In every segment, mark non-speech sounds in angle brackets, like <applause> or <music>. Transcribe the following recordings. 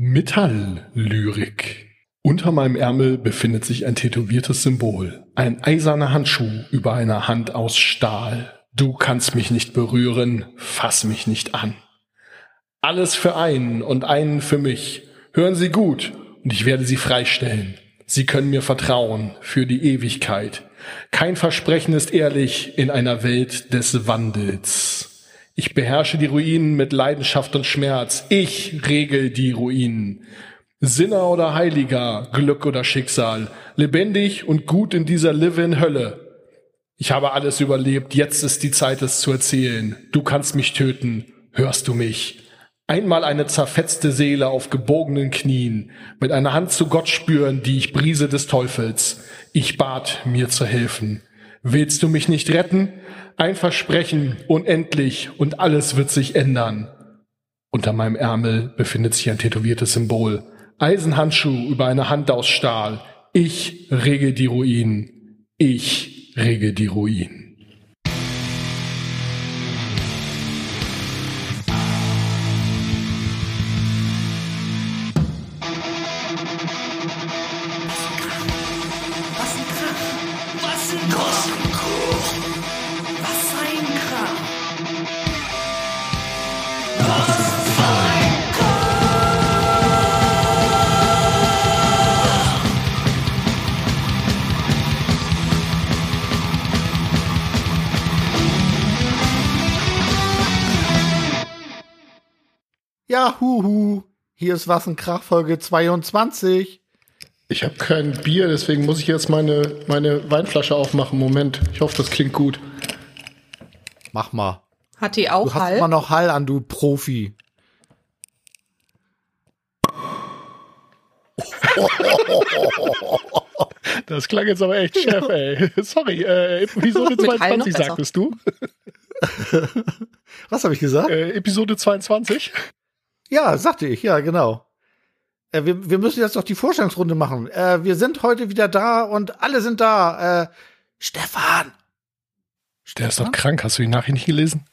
Metalllyrik. Unter meinem Ärmel befindet sich ein tätowiertes Symbol. Ein eiserner Handschuh über einer Hand aus Stahl. Du kannst mich nicht berühren, fass mich nicht an. Alles für einen und einen für mich. Hören Sie gut und ich werde Sie freistellen. Sie können mir vertrauen für die Ewigkeit. Kein Versprechen ist ehrlich in einer Welt des Wandels. Ich beherrsche die Ruinen mit Leidenschaft und Schmerz. Ich regel die Ruinen. Sinner oder Heiliger, Glück oder Schicksal, lebendig und gut in dieser live Hölle. Ich habe alles überlebt, jetzt ist die Zeit, es zu erzählen. Du kannst mich töten, hörst du mich? Einmal eine zerfetzte Seele auf gebogenen Knien, mit einer Hand zu Gott spüren, die ich Brise des Teufels. Ich bat, mir zu helfen. Willst du mich nicht retten? Ein Versprechen, unendlich, und alles wird sich ändern. Unter meinem Ärmel befindet sich ein tätowiertes Symbol. Eisenhandschuh über eine Hand aus Stahl. Ich rege die Ruinen. Ich rege die Ruinen. Ja, huhu. Hier ist was ein Krach Folge 22. Ich habe kein Bier, deswegen muss ich jetzt meine, meine Weinflasche aufmachen. Moment, ich hoffe, das klingt gut. Mach mal. Hat die Du auch hast Hall? immer noch Hall an, du Profi. Das klang jetzt aber echt Chef, <laughs> ey. Sorry, äh, Episode Mit Hall noch 22 besser. sagtest du? <laughs> Was habe ich gesagt? Äh, Episode 22? Ja, sagte ich, ja, genau. Äh, wir, wir müssen jetzt doch die Vorstellungsrunde machen. Äh, wir sind heute wieder da und alle sind da. Äh, Stefan. Der ist doch krank, hast du die Nachricht nicht gelesen?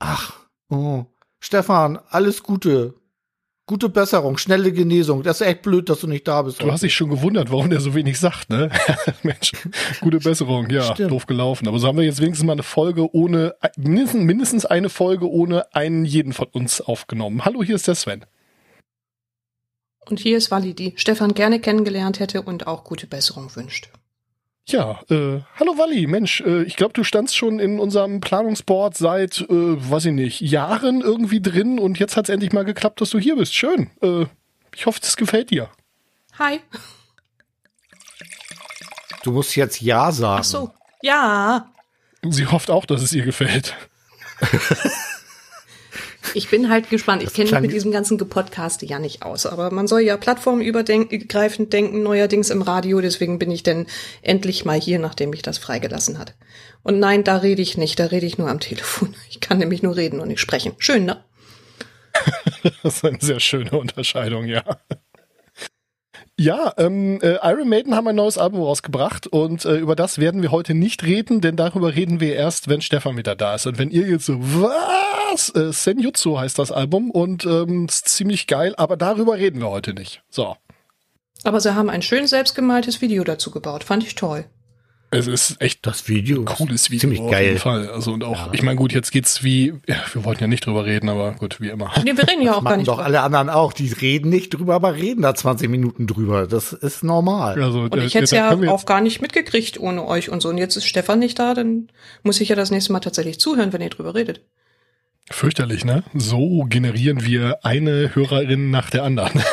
Ach, oh. Stefan, alles Gute. Gute Besserung, schnelle Genesung. Das ist echt blöd, dass du nicht da bist. Du hast dich schon gewundert, warum der so wenig sagt, ne? <laughs> Mensch, gute Besserung, ja, Stimmt. doof gelaufen. Aber so haben wir jetzt wenigstens mal eine Folge ohne, mindestens, mindestens eine Folge ohne einen jeden von uns aufgenommen. Hallo, hier ist der Sven. Und hier ist Wally, die Stefan gerne kennengelernt hätte und auch gute Besserung wünscht. Ja, äh, hallo Walli, Mensch, äh, ich glaube, du standst schon in unserem Planungsboard seit, äh, weiß ich nicht, Jahren irgendwie drin und jetzt hat's endlich mal geklappt, dass du hier bist. Schön. Äh, ich hoffe, es gefällt dir. Hi. Du musst jetzt Ja sagen. Ach so. Ja. Sie hofft auch, dass es ihr gefällt. <laughs> Ich bin halt gespannt. Ich kenne mich mit diesem ganzen Gepodcaste ja nicht aus. Aber man soll ja plattformübergreifend denken, neuerdings im Radio. Deswegen bin ich denn endlich mal hier, nachdem ich das freigelassen hat. Und nein, da rede ich nicht. Da rede ich nur am Telefon. <laughs> Ich kann nämlich nur reden und nicht sprechen. Schön, ne? <laughs> Das ist eine sehr schöne Unterscheidung, ja. Ja, ähm, äh, Iron Maiden haben ein neues Album rausgebracht und äh, über das werden wir heute nicht reden, denn darüber reden wir erst, wenn Stefan wieder da ist. Und wenn ihr jetzt so, was? Äh, Senjutsu heißt das Album und ähm, ist ziemlich geil, aber darüber reden wir heute nicht. So. Aber sie haben ein schön selbstgemaltes Video dazu gebaut. Fand ich toll. Es ist echt Das Video. ist cooles Video Ziemlich auf geil. jeden Fall. Also und auch, ich meine, gut, jetzt geht's wie, ja, wir wollten ja nicht drüber reden, aber gut, wie immer. Nee, wir reden ja auch gar Machen nicht doch alle anderen auch. Die reden nicht drüber, aber reden da 20 Minuten drüber. Das ist normal. Also, Und ich hätte es ja auch gar nicht mitgekriegt ohne euch und so. Und jetzt ist Stefan nicht da, dann muss ich ja das nächste Mal tatsächlich zuhören, wenn ihr drüber redet. Fürchterlich, ne? So generieren wir eine Hörerin nach der anderen. <laughs>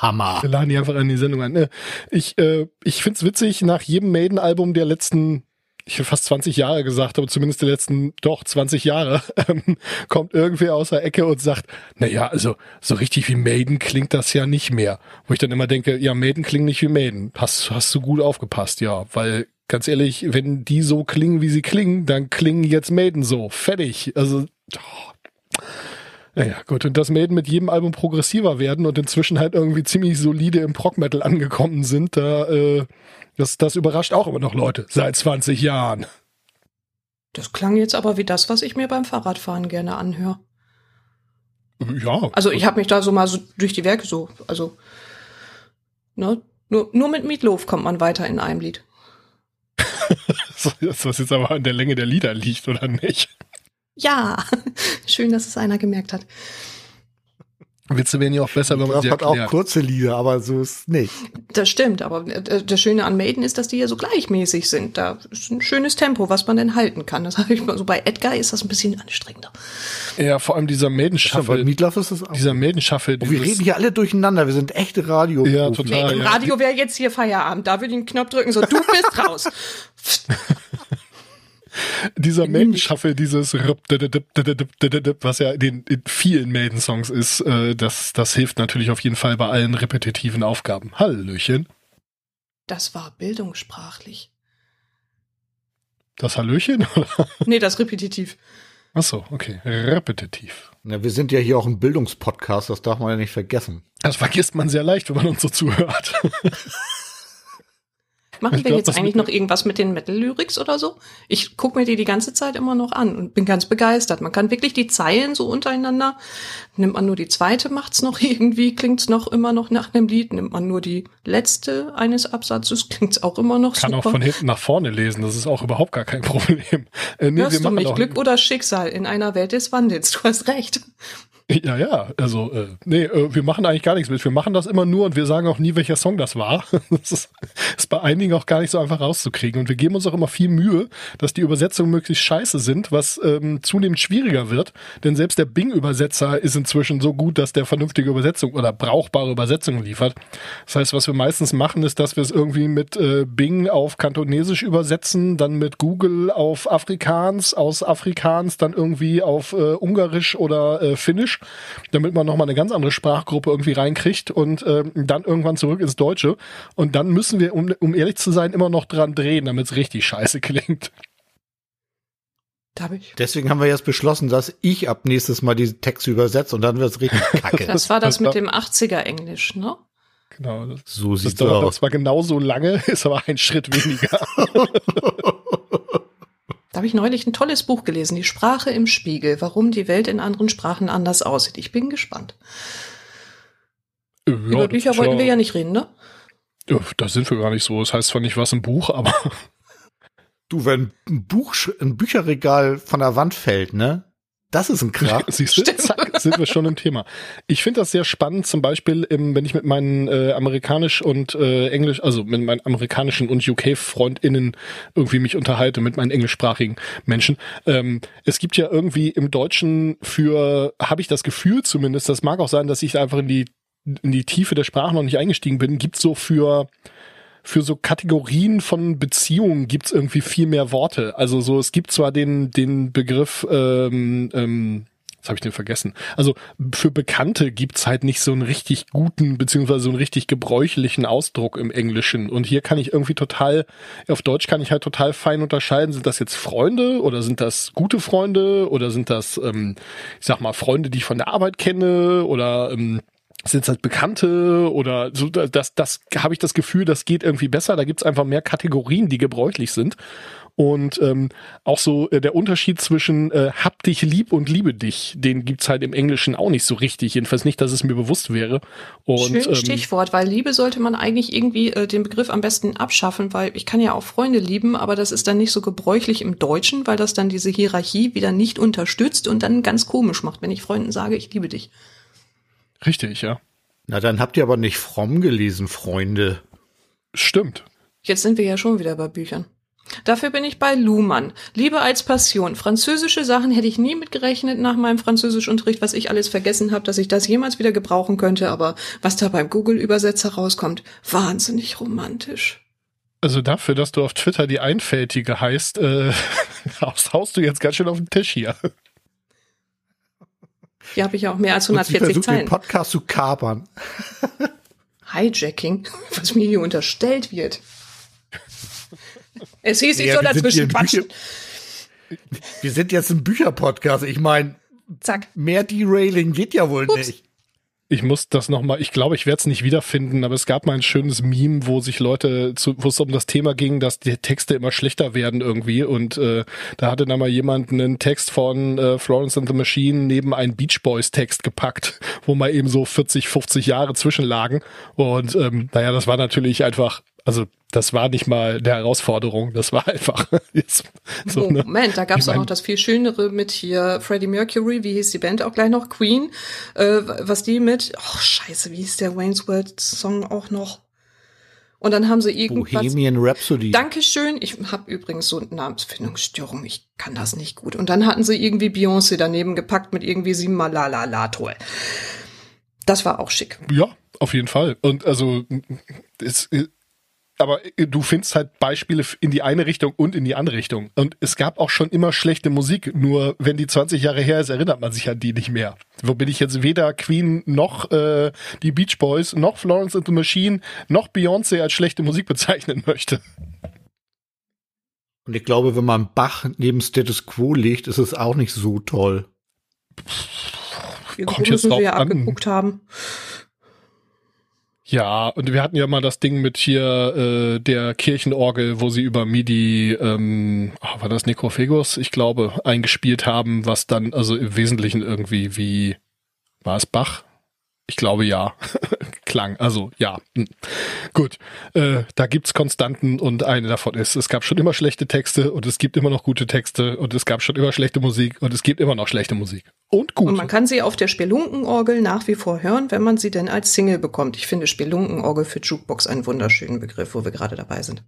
Hammer. Wir laden die einfach an die Sendung an. Äh, Ich, äh, ich find's witzig, nach jedem Maiden-Album der letzten, ich hätte fast 20 Jahre gesagt, aber zumindest der letzten, doch, 20 Jahre, <laughs> ähm, kommt irgendwer aus der Ecke und sagt, na ja, also, so richtig wie Maiden klingt das ja nicht mehr. Wo ich dann immer denke, ja, Maiden klingen nicht wie Maiden. Hast, hast du gut aufgepasst, ja, weil, ganz ehrlich, wenn die so klingen, wie sie klingen, dann klingen jetzt Maiden so. Fertig. Also, oh. Naja, gut. Und dass Maiden mit jedem Album progressiver werden und inzwischen halt irgendwie ziemlich solide im Prog-Metal angekommen sind, da, äh, das, das überrascht auch immer noch Leute. Seit 20 Jahren. Das klang jetzt aber wie das, was ich mir beim Fahrradfahren gerne anhöre. Ja. Also ich habe mich da so mal so durch die Werke so, also ne, nur, nur mit Meatloaf kommt man weiter in einem Lied. <laughs> Das, was jetzt aber an der Länge der Lieder liegt, oder nicht? Ja, <laughs> schön, dass es einer gemerkt hat. Witze wären ja auch besser, wenn man sie hat auch kurze Lieder, aber so ist nicht. Das stimmt, aber äh, das Schöne an Maiden ist, dass die ja so gleichmäßig sind. Da ist ein schönes Tempo, was man denn halten kann. Das <laughs> habe ich mal so bei Edgar ist das ein bisschen anstrengender. Ja, vor allem dieser Ja, bei Maiden-Shuffle. Meatloaf ist das auch. Dieser Maiden-Shuffle. Oh, wir reden hier alle durcheinander. Wir sind echte Radio. Ja, total. Nee, Im ja. Radio wäre jetzt hier Feierabend. Da würde ich einen Knopf drücken, so du bist raus. <laughs> dieser Maiden-Shuffle, dieses was ja in, den, in vielen Maiden-Songs ist, äh, das, das hilft natürlich auf jeden Fall bei allen repetitiven Aufgaben. Hallöchen. Das war bildungssprachlich. Das Hallöchen? <laughs> Nee, das repetitiv. Ach so, okay. Repetitiv. Ja, wir sind ja hier auch ein Bildungspodcast, das darf man ja nicht vergessen. Das vergisst man sehr leicht, wenn man uns so zuhört. <laughs> Machen Ich wir glaub, jetzt eigentlich noch irgendwas mit den Metal-Lyrics oder so? Ich gucke mir die die ganze Zeit immer noch an und bin ganz begeistert. Man kann wirklich die Zeilen so untereinander. Nimmt man nur die zweite, macht's noch <laughs> irgendwie, klingt's noch immer noch nach einem Lied. Nimmt man nur die letzte eines Absatzes, klingt's auch immer noch Kann super. auch von hinten nach vorne lesen, das ist auch überhaupt gar kein <laughs> Problem. Äh, nee, Hörst du mich? Glück oder Schicksal in einer Welt des Wandels. Du hast recht. <laughs> Ja, ja, also, äh, nee, äh, wir machen eigentlich gar nichts mit. Wir machen das immer nur und wir sagen auch nie, welcher Song das war. <laughs> Das ist, ist bei einigen auch gar nicht so einfach rauszukriegen. Und wir geben uns auch immer viel Mühe, dass die Übersetzungen möglichst scheiße sind, was ähm, zunehmend schwieriger wird. Denn selbst der Bing-Übersetzer ist inzwischen so gut, dass der vernünftige Übersetzung oder brauchbare Übersetzungen liefert. Das heißt, was wir meistens machen, ist, dass wir es irgendwie mit äh, Bing auf Kantonesisch übersetzen, dann mit Google auf Afrikaans, aus Afrikaans dann irgendwie auf äh, Ungarisch oder äh, Damit man nochmal eine ganz andere Sprachgruppe irgendwie reinkriegt und ähm, dann irgendwann zurück ins Deutsche. Und dann müssen wir, um, um ehrlich zu sein, immer noch dran drehen, damit es richtig scheiße klingt. Da hab ich. Deswegen haben wir jetzt beschlossen, dass ich ab nächstes Mal diese Texte übersetze und dann wird's richtig <laughs> kacke. Das war das das mit war- dem 80er Englisch, ne? Genau. Das, so das sieht's dauert aus. zwar genauso lange, <laughs> ist aber ein Schritt weniger. <laughs> Da habe ich neulich ein tolles Buch gelesen, Die Sprache im Spiegel, warum die Welt in anderen Sprachen anders aussieht. Ich bin gespannt. Ja, Über Bücher wollten wir ja nicht reden, ne? Ja, Da sind wir gar nicht so. Das heißt zwar nicht was im Buch, <laughs> aber Du, wenn ein Buch, ein Bücherregal von der Wand fällt, ne? Das ist ein Krach. <laughs> siehst du, zack, sind wir schon im Thema. Ich finde das sehr spannend, zum Beispiel, im, wenn ich mit meinen äh, amerikanisch und äh, englisch, also mit meinen amerikanischen und UK-FreundInnen irgendwie mich unterhalte, mit meinen englischsprachigen Menschen. Ähm, es gibt ja irgendwie im Deutschen für, habe ich das Gefühl zumindest, das mag auch sein, dass ich einfach in die in die Tiefe der Sprache noch nicht eingestiegen bin, gibt so für für so Kategorien von Beziehungen gibt's irgendwie viel mehr Worte. Also so, es gibt zwar den, den Begriff, ähm, ähm, was habe ich denn vergessen? Also für Bekannte gibt's halt nicht so einen richtig guten, beziehungsweise so einen richtig gebräuchlichen Ausdruck im Englischen. Und hier kann ich irgendwie total, auf Deutsch kann ich halt total fein unterscheiden, sind das jetzt Freunde oder sind das gute Freunde oder sind das, ähm, ich sag mal, Freunde, die ich von der Arbeit kenne oder ähm, sind es halt Bekannte oder so, das, das habe ich das Gefühl, das geht irgendwie besser. Da gibt's einfach mehr Kategorien, die gebräuchlich sind. Und ähm, auch so äh, der Unterschied zwischen äh, hab dich lieb und liebe dich, den gibt's halt im Englischen auch nicht so richtig. Jedenfalls nicht, dass es mir bewusst wäre. Und Schönes ähm, Stichwort, weil Liebe sollte man eigentlich irgendwie äh, den Begriff am besten abschaffen, weil ich kann ja auch Freunde lieben, aber das ist dann nicht so gebräuchlich im Deutschen, weil das dann diese Hierarchie wieder nicht unterstützt und dann ganz komisch macht, wenn ich Freunden sage, ich liebe dich. richtig, ja. Na, dann habt ihr aber nicht fromm gelesen, Freunde. Stimmt. Jetzt sind wir ja schon wieder bei Büchern. Dafür bin ich bei Luhmann. Liebe als Passion. Französische Sachen hätte ich nie mitgerechnet nach meinem Französischunterricht, was ich alles vergessen habe, dass ich das jemals wieder gebrauchen könnte. Aber was da beim Google-Übersetzer rauskommt, wahnsinnig romantisch. Also dafür, dass du auf Twitter die Einfältige heißt, äh, <laughs> haust, du jetzt ganz schön auf den Tisch hier. Hier habe ich ja auch mehr als Und sie 140 versucht, den Zeilen. Podcast zu kapern. <laughs> Hijacking, was mir hier unterstellt wird. Es hieß, ich Ja, soll wir sind dazwischen quatschen. <laughs> Wir sind jetzt ein Bücherpodcast. Ich meine, Zack. mehr Derailing geht ja wohl Ups. nicht. Ich muss das nochmal, ich glaube, ich werde es nicht wiederfinden, aber es gab mal ein schönes Meme, wo sich Leute, wo es um das Thema ging, dass die Texte immer schlechter werden irgendwie und äh, da hatte dann mal jemand einen Text von äh, Florence and the Machine neben einen Beach Boys Text gepackt, wo mal eben so 40, 50 Jahre zwischenlagen und ähm, naja, das war natürlich einfach also das war nicht mal eine Herausforderung, das war einfach <laughs> jetzt so eine, Moment, da gab es auch noch das viel Schönere mit hier Freddie Mercury, wie hieß die Band auch gleich noch, Queen, äh, was die mit, oh scheiße, wie hieß der Wayne's World Song auch noch? Und dann haben sie irgendwas. Bohemian Rhapsody. Dankeschön. Ich habe übrigens so eine Namensfindungsstörung. Ich kann das nicht gut. Und dann hatten sie irgendwie Beyoncé daneben gepackt mit irgendwie sie Malala toll. Das war auch schick. Ja, auf jeden Fall. Und also es, aber äh, du findest halt Beispiele in die eine Richtung und in die andere Richtung. Und es gab auch schon immer schlechte Musik, nur wenn die 20 Jahre her ist, erinnert man sich an die nicht mehr. Wo bin ich jetzt weder Queen noch äh, die Beach Boys noch Florence and the Machine noch Beyoncé als schlechte Musik bezeichnen möchte. Und ich glaube, wenn man Bach neben Status Quo legt, ist es auch nicht so toll. Kommt jetzt drauf wir an. abgeguckt haben. Ja, und wir hatten ja mal das Ding mit hier äh, der Kirchenorgel, wo sie über MIDI, ähm, oh, war das Necrophagus, ich glaube, eingespielt haben, was dann also im Wesentlichen irgendwie wie, war es Bach? Ich glaube ja. <laughs> Klang, also ja. Hm. Gut, äh, da gibt's Konstanten und eine davon ist, es gab schon immer schlechte Texte und es gibt immer noch gute Texte und es gab schon immer schlechte Musik und es gibt immer noch schlechte Musik. Und gut. Und man kann sie auf der Spelunkenorgel nach wie vor hören, wenn man sie denn als Single bekommt. Ich finde Spelunkenorgel für Jukebox einen wunderschönen Begriff, wo wir gerade dabei sind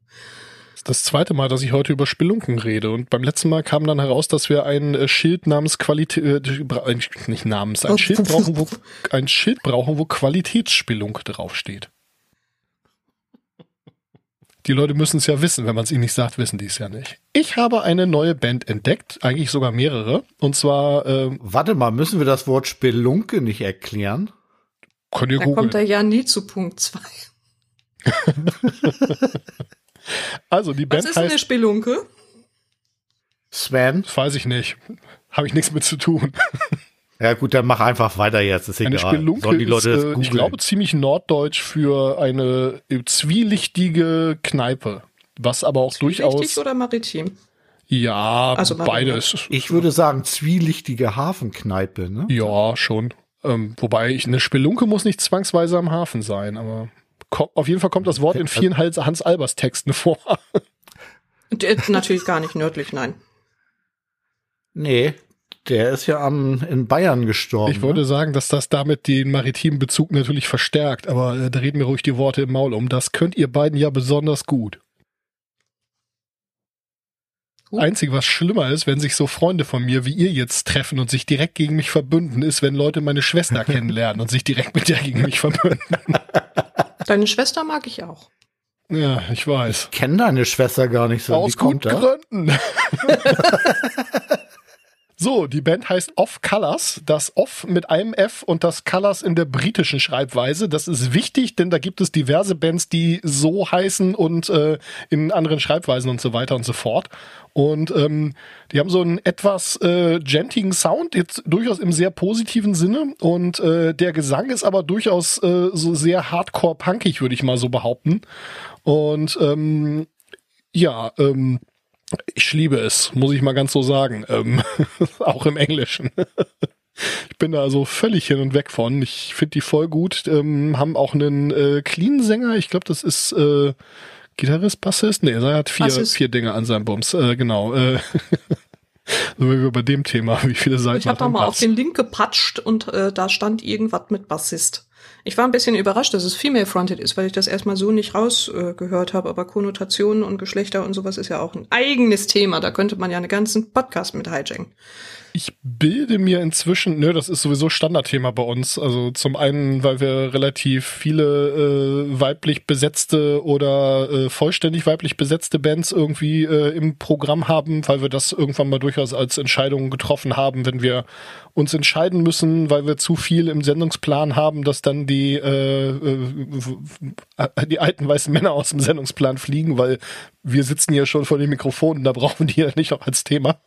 das zweite Mal, dass ich heute über Spelunken rede. Und beim letzten Mal kam dann heraus, dass wir ein äh, Schild namens Qualität, äh, nicht namens, ein Schild brauchen, wo, <laughs> ein Schild brauchen, wo Qualitätsspelunke draufsteht. Die Leute müssen es ja wissen. Wenn man es ihnen nicht sagt, wissen die es ja nicht. Ich habe eine neue Band entdeckt, eigentlich sogar mehrere. Und zwar. Ähm, Warte mal, müssen wir das Wort Spelunke nicht erklären? Könnt ihr da kommt er ja nie zu Punkt 2. <laughs> Also die Band Was ist heißt, eine Spelunke? Sven? Das weiß ich nicht. Habe ich nichts mit zu tun. Ja gut, dann mach einfach weiter jetzt. Ist eine egal. Spelunke die Leute ist, äh, ich glaube, ziemlich norddeutsch für eine zwielichtige Kneipe. Was aber auch durchaus... oder maritim? Ja, also beides. Ich würde sagen zwielichtige Hafenkneipe, ne? Ja, schon. Ähm, wobei ich, eine Spelunke muss nicht zwangsweise am Hafen sein, aber auf jeden Fall kommt das Wort in vielen Hans Albers Texten vor. <laughs> Der ist natürlich gar nicht nördlich, nein. Nee, der ist ja am, in Bayern gestorben. Ich wollte ne? sagen, dass das damit den maritimen Bezug natürlich verstärkt, aber äh, da reden wir ruhig die Worte im Maul um. Das könnt ihr beiden ja besonders gut. Uh. Einzig, was schlimmer ist, wenn sich so Freunde von mir wie ihr jetzt treffen und sich direkt gegen mich verbünden, ist, wenn Leute meine Schwester <laughs> kennenlernen und sich direkt mit der gegen mich verbünden. <laughs> Deine Schwester mag ich auch. Ja, ich weiß. Ich kenne deine Schwester gar nicht so. Aus guten Gründen. <laughs> So, die Band heißt Off Colors. Das Off mit einem F und das Colors in der britischen Schreibweise. Das ist wichtig, denn da gibt es diverse Bands, die so heißen und äh, in anderen Schreibweisen und so weiter und so fort. Und ähm, die haben so einen etwas äh, gentigen Sound, jetzt durchaus im sehr positiven Sinne. Und äh, der Gesang ist aber durchaus äh, so sehr hardcore-punkig, würde ich mal so behaupten. Und ähm, ja, ähm, ich liebe es, muss ich mal ganz so sagen. Ähm, <laughs> auch im Englischen. <laughs> ich bin da also völlig hin und weg von. Ich finde die voll gut. Ähm, haben auch einen äh, Clean-Sänger. Ich glaube, das ist äh, Gitarrist, Bassist. Nee, er hat vier, vier Dinge an seinem Bums. Äh, genau. Äh, <laughs> so wie wir bei dem Thema, wie viele Seiten. Ich habe da mal auf den Link gepatscht und äh, da stand irgendwas mit Bassist. Ich war ein bisschen überrascht, dass es female-fronted ist, weil ich das erstmal so nicht rausgehört äh, habe. Aber Konnotationen und Geschlechter und sowas ist ja auch ein eigenes Thema. Da könnte man ja einen ganzen Podcast mit hijacken. Ich bilde mir inzwischen, nö, das ist sowieso Standardthema bei uns. Also zum einen, weil wir relativ viele äh, weiblich besetzte oder äh, vollständig weiblich besetzte Bands irgendwie äh, im Programm haben, weil wir das irgendwann mal durchaus als Entscheidung getroffen haben, wenn wir uns entscheiden müssen, weil wir zu viel im Sendungsplan haben, dass da dann die, äh, äh, die alten weißen Männer aus dem Sendungsplan fliegen, weil wir sitzen hier schon vor den Mikrofonen, da brauchen die ja nicht auch als Thema.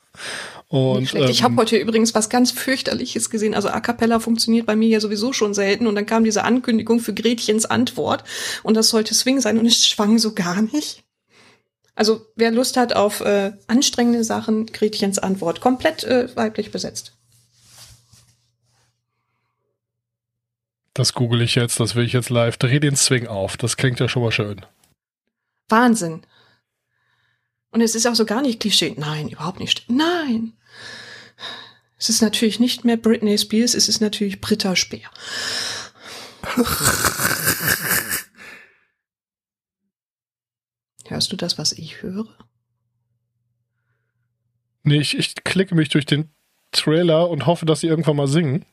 Und, ähm, ich habe heute übrigens was ganz fürchterliches gesehen. Also A cappella funktioniert bei mir ja sowieso schon selten. Und dann kam diese Ankündigung für Gretchens Antwort. Und das sollte Swing sein. Und es schwang so gar nicht. Also wer Lust hat auf äh, anstrengende Sachen, Gretchens Antwort. Komplett äh, weiblich besetzt. Das google ich jetzt, das will ich jetzt live. Dreh den Swing auf. Das klingt ja schon mal schön. Wahnsinn. Und es ist auch so gar nicht Klischee. Nein, überhaupt nicht. Nein. Es ist natürlich nicht mehr Britney Spears, es ist natürlich Britta Speer. Hörst du das, was ich höre? Nee, ich, ich klicke mich durch den Trailer und hoffe, dass sie irgendwann mal singen.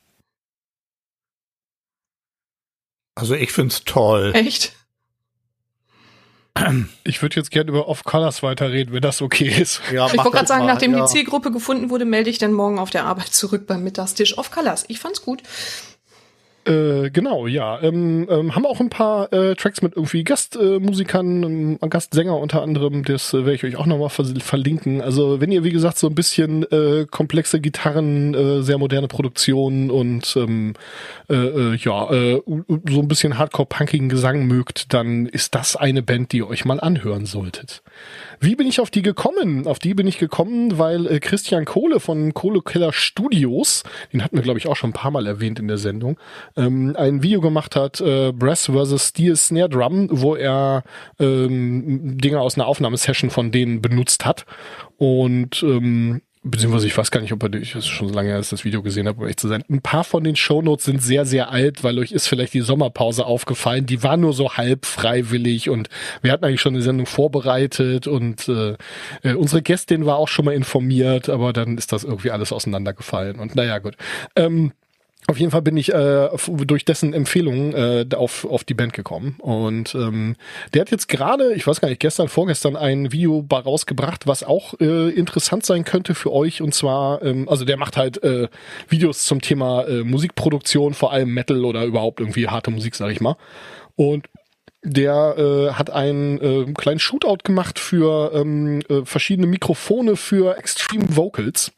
Also ich find's toll. Echt? Ich würde jetzt gerne über Off-Colors weiterreden, wenn das okay ist. Ja, ich wollte gerade sagen, mal, nachdem ja. die Zielgruppe gefunden wurde, melde ich dann morgen auf der Arbeit zurück beim Mittagstisch Off-Colors. Ich fand's gut. Äh, genau, ja. Ähm, ähm, haben auch ein paar äh, Tracks mit irgendwie Gastmusikern, ähm, Gastsänger unter anderem. Das äh, werde ich euch auch nochmal ver verlinken. Also wenn ihr, wie gesagt, so ein bisschen äh, komplexe Gitarren, äh, sehr moderne Produktionen und ähm, äh, äh, ja, äh, so ein bisschen hardcore-punkigen Gesang mögt, dann ist das eine Band, die ihr euch mal anhören solltet. Wie bin ich auf die gekommen? Auf die bin ich gekommen, weil äh, Christian Kohle von Kohlekeller Studios, den hatten wir, glaube ich, auch schon ein paar Mal erwähnt in der Sendung, ähm, ein Video gemacht hat, äh, Brass vs. Steel Snare Drum, wo er ähm, Dinge aus einer Aufnahmesession von denen benutzt hat. Und ähm, beziehungsweise ich weiß gar nicht, ob ihr ich das schon so lange her, das Video gesehen habe, um echt zu sein. Ein paar von den Shownotes sind sehr, sehr alt, weil euch ist vielleicht die Sommerpause aufgefallen. Die war nur so halb freiwillig und wir hatten eigentlich schon eine Sendung vorbereitet und äh, äh, unsere Gästin war auch schon mal informiert, aber dann ist das irgendwie alles auseinandergefallen. Und naja, gut. Ähm, auf jeden Fall bin ich äh, durch dessen Empfehlungen äh, auf, auf die Band gekommen. Und ähm, der hat jetzt gerade, ich weiß gar nicht, gestern, vorgestern ein Video rausgebracht, was auch äh, interessant sein könnte für euch. Und zwar, ähm, also der macht halt äh, Videos zum Thema äh, Musikproduktion, vor allem Metal oder überhaupt irgendwie harte Musik, sag ich mal. Und der äh, hat einen äh, kleinen Shootout gemacht für ähm, äh, verschiedene Mikrofone für Extreme Vocals.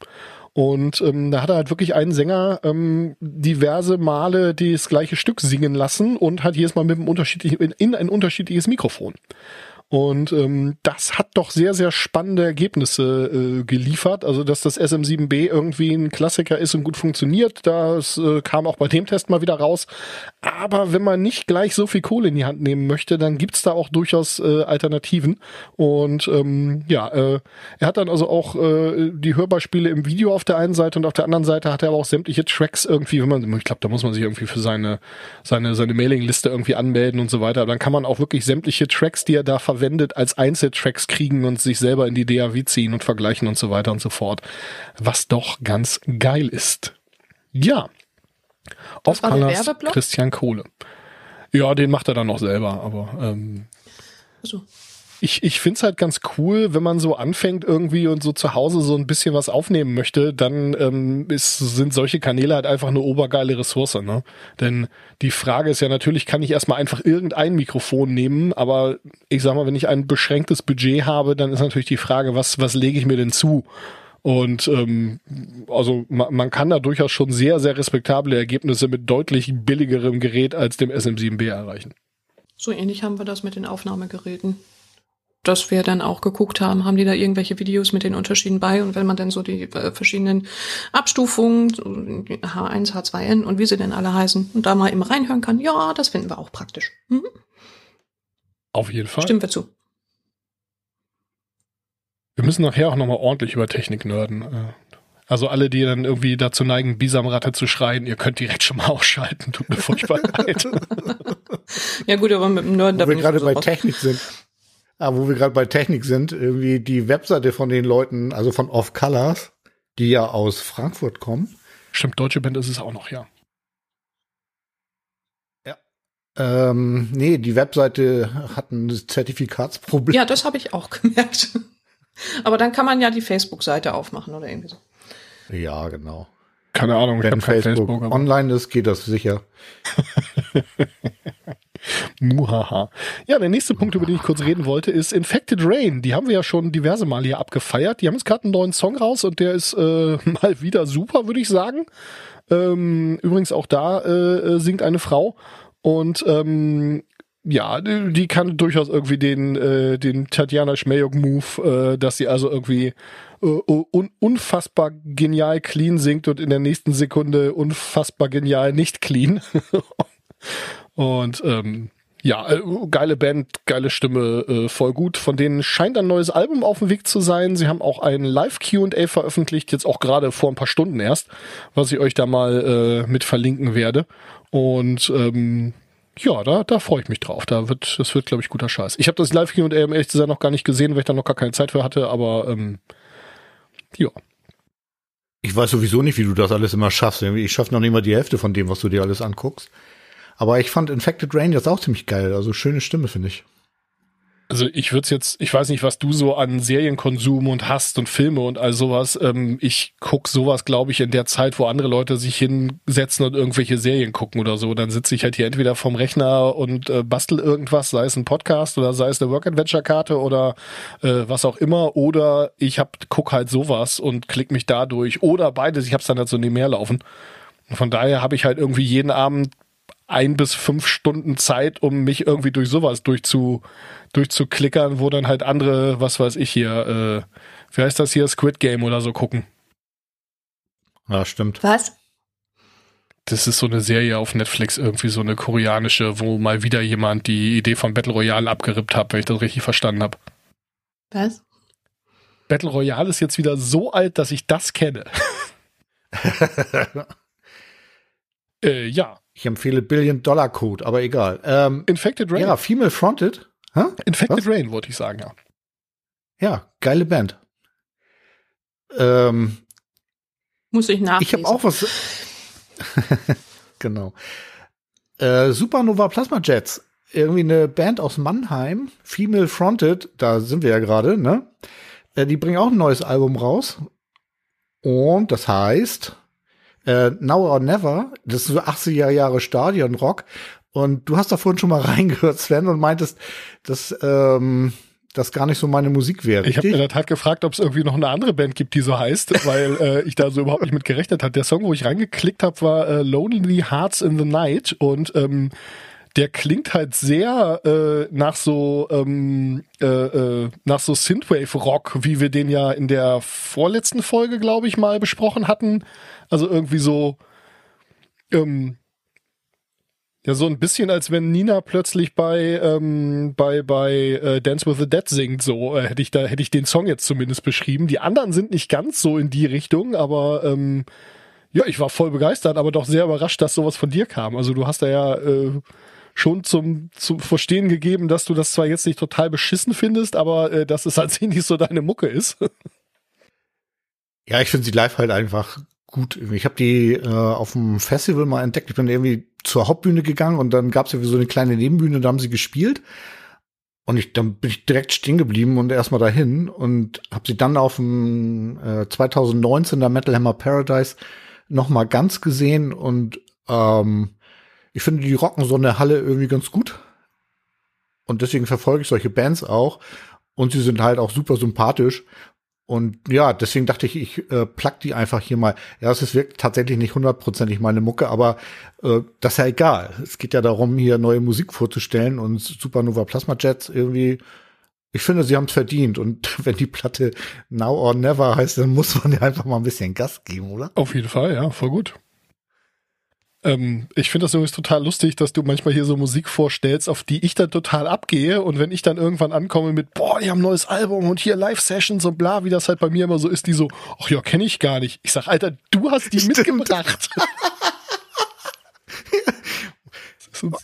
Und ähm, da hat er halt wirklich einen Sänger ähm, diverse Male das gleiche Stück singen lassen und hat jedes Mal mit einem unterschiedlichen, in, in ein unterschiedliches Mikrofon. Und ähm, das hat doch sehr, sehr spannende Ergebnisse äh, geliefert. Also, dass das SM7B irgendwie ein Klassiker ist und gut funktioniert, das äh, kam auch bei dem Test mal wieder raus. Aber wenn man nicht gleich so viel Kohle in die Hand nehmen möchte, dann gibt's da auch durchaus äh, Alternativen. Und ähm, ja, äh, er hat dann also auch äh, die Hörbeispiele im Video auf der einen Seite und auf der anderen Seite hat er aber auch sämtliche Tracks irgendwie, wenn man, ich glaube, da muss man sich irgendwie für seine, seine, seine Mailingliste irgendwie anmelden und so weiter. Dann kann man auch wirklich sämtliche Tracks, die er da verwendet, als Einzeltracks kriegen und sich selber in die DAW ziehen und vergleichen und so weiter und so fort. Was doch ganz geil ist. Ja, Werbeblock? Christian Kohle. Ja, den macht er dann noch selber, aber ähm, so. Ich, ich finde es halt ganz cool, wenn man so anfängt irgendwie und so zu Hause so ein bisschen was aufnehmen möchte, dann ähm, ist, sind solche Kanäle halt einfach eine obergeile Ressource. Ne? Denn die Frage ist ja natürlich, kann ich erstmal einfach irgendein Mikrofon nehmen, aber ich sag mal, wenn ich ein beschränktes Budget habe, dann ist natürlich die Frage, was, was lege ich mir denn zu? Und ähm, also man, man kann da durchaus schon sehr, sehr respektable Ergebnisse mit deutlich billigerem Gerät als dem SM7B erreichen. So ähnlich haben wir das mit den Aufnahmegeräten. Dass wir dann auch geguckt haben, haben die da irgendwelche Videos mit den Unterschieden bei und wenn man dann so die äh, verschiedenen Abstufungen, H1, H2N und wie sie denn alle heißen, und da mal immer reinhören kann, ja, das finden wir auch praktisch. Mhm. Auf jeden Fall. Stimmen wir zu. Wir müssen nachher auch nochmal ordentlich über Technik nörden. Äh. Also alle, die dann irgendwie dazu neigen, Bisamratte zu schreien, ihr könnt direkt schon mal <laughs> ausschalten. Tut mir furchtbar leid. ja gut, aber mit dem Nörden, da wo wir gerade bei raus. Technik sind. Ah, wo wir gerade bei Technik sind, irgendwie die Webseite von den Leuten, also von Off Colors, die ja aus Frankfurt kommen. Stimmt, deutsche Band ist es auch noch, ja. Ja. Ähm, nee, die Webseite hat ein Zertifikatsproblem. Ja, das habe ich auch <laughs> gemerkt. Aber dann kann man ja die Facebook-Seite aufmachen oder irgendwie so. Ja, genau. Keine Ahnung, Wenn Facebook, Facebook online ist, geht das sicher. <laughs> Muhaha. Ja, der nächste Punkt, über den ich kurz reden wollte, ist Infected Rain. Die haben wir ja schon diverse Male hier abgefeiert. Die haben jetzt gerade einen neuen Song raus und der ist äh, <laughs> mal wieder super, würde ich sagen. Ähm, übrigens auch da äh, singt eine Frau und ähm, ja, die, kann durchaus irgendwie den, äh, den Tatjana Schmejok-Move, äh, dass sie also irgendwie äh, un unfassbar genial clean singt und in der nächsten Sekunde unfassbar genial nicht clean. <laughs> und ähm, ja, äh, geile Band, geile Stimme, äh, voll gut. Von denen scheint ein neues Album auf dem Weg zu sein. Sie haben auch ein Live-QA veröffentlicht, jetzt auch gerade vor ein paar Stunden erst, was ich euch da mal äh, mit verlinken werde. Und ähm, ja, da, da freue ich mich drauf. Da wird, das wird, glaube ich, guter Scheiß. Ich habe das Live Q&A um ehrlich sein noch gar nicht gesehen, weil ich da noch gar keine Zeit für hatte, aber ähm, ja. Ich weiß sowieso nicht, wie du das alles immer schaffst. Ich schaffe noch nicht mal die Hälfte von dem, was du dir alles anguckst. Aber ich fand Infected jetzt auch ziemlich geil. Also schöne Stimme, finde ich. Also ich würde jetzt, ich weiß nicht, was du so an Serienkonsum und hast und Filme und all sowas. Ähm, ich guck sowas, glaube ich, in der Zeit, wo andere Leute sich hinsetzen und irgendwelche Serien gucken oder so. Dann sitze ich halt hier entweder vom Rechner und äh, bastel irgendwas, sei es ein Podcast oder sei es eine Work-Adventure-Karte oder äh, was auch immer. Oder ich hab, guck halt sowas und klick mich da durch. Oder beides, ich hab's dann halt so nebenher laufen. Von daher habe ich halt irgendwie jeden Abend ein bis fünf Stunden Zeit, um mich irgendwie durch sowas durchzu, durchzuklickern, wo dann halt andere, was weiß ich hier, äh, wie heißt das hier, Squid Game oder so gucken. Ja, stimmt. Was? Das ist so eine Serie auf Netflix, irgendwie so eine koreanische, wo mal wieder jemand die Idee von Battle Royale abgerippt hat, wenn ich das richtig verstanden habe. Was? Battle Royale ist jetzt wieder so alt, dass ich das kenne. <laughs> äh, ja. Ich empfehle Billion Dollar Code, aber egal. Ähm, Infected Rain. ja, Female Fronted. Hä? Infected Was? Rain, wollte ich sagen, ja. Ja, geile Band. Ähm, Muss ich nachlesen. ich habe auch was. <laughs> genau. Äh, Supernova Plasma Jets. Irgendwie eine Band aus Mannheim, Female Fronted, da sind wir ja gerade, ne? Äh, die bringen auch ein neues Album raus. Und das heißt äh, Now or Never. Das ist so 80er Jahre Stadionrock. Und du hast da vorhin schon mal <laughs> reingehört, Sven, und meintest, dass ähm, das gar nicht so meine Musik wäre. Ich habe in der Tat gefragt, ob es irgendwie noch eine andere Band gibt, die so heißt, <laughs> weil äh, ich da so überhaupt nicht mit gerechnet hatte. Der Song, wo ich reingeklickt habe, war äh, Lonely Hearts in the Night und ähm, der klingt halt sehr äh, nach so ähm, äh, äh, nach so Synthwave Rock, wie wir den ja in der vorletzten Folge, glaube ich, mal besprochen hatten. Also irgendwie so ähm, ja, so ein bisschen, als wenn Nina plötzlich bei ähm, bei bei äh, Dance with the Dead singt. So äh, hätte ich da hätte ich den Song jetzt zumindest beschrieben. Die anderen sind nicht ganz so in die Richtung, aber ähm, ja, ich war voll begeistert, aber doch sehr überrascht, dass sowas von dir kam. Also du hast da ja äh, schon zum zum Verstehen gegeben, dass du das zwar jetzt nicht total beschissen findest, aber äh, dass es halt <laughs> nicht so deine Mucke ist. Ja, ich finde sie live halt einfach gut. Ich habe die äh, auf dem Festival mal entdeckt. Ich bin irgendwie zur Hauptbühne gegangen und dann gab es ja so eine kleine Nebenbühne, da haben sie gespielt. Und ich, dann bin ich direkt stehen geblieben und erstmal dahin und habe sie dann auf dem äh, 2019er Metal Hammer Paradise noch mal ganz gesehen und ähm, ich finde, die rocken so eine Halle irgendwie ganz gut. Und deswegen verfolge ich solche Bands auch. Und sie sind halt auch super sympathisch. Und ja, deswegen dachte ich, ich äh, plug die einfach hier mal. Ja, es wirklich tatsächlich nicht hundertprozentig meine Mucke, aber äh, das ist ja egal. Es geht ja darum, hier neue Musik vorzustellen und Supernova Plasma Jets irgendwie. Ich finde, sie haben es verdient. Und <laughs> wenn die Platte Now or Never heißt, dann muss man ja einfach mal ein bisschen Gas geben, oder? Auf jeden Fall, ja, voll gut. Ähm, ich finde das übrigens total lustig, dass du manchmal hier so Musik vorstellst, auf die ich dann total abgehe und wenn ich dann irgendwann ankomme mit, boah, die haben ein neues Album und hier Live-Sessions und bla, wie das halt bei mir immer so ist, die so, ach ja, kenne ich gar nicht. Ich sag, Alter, du hast die Stimmt. mitgebracht. <laughs>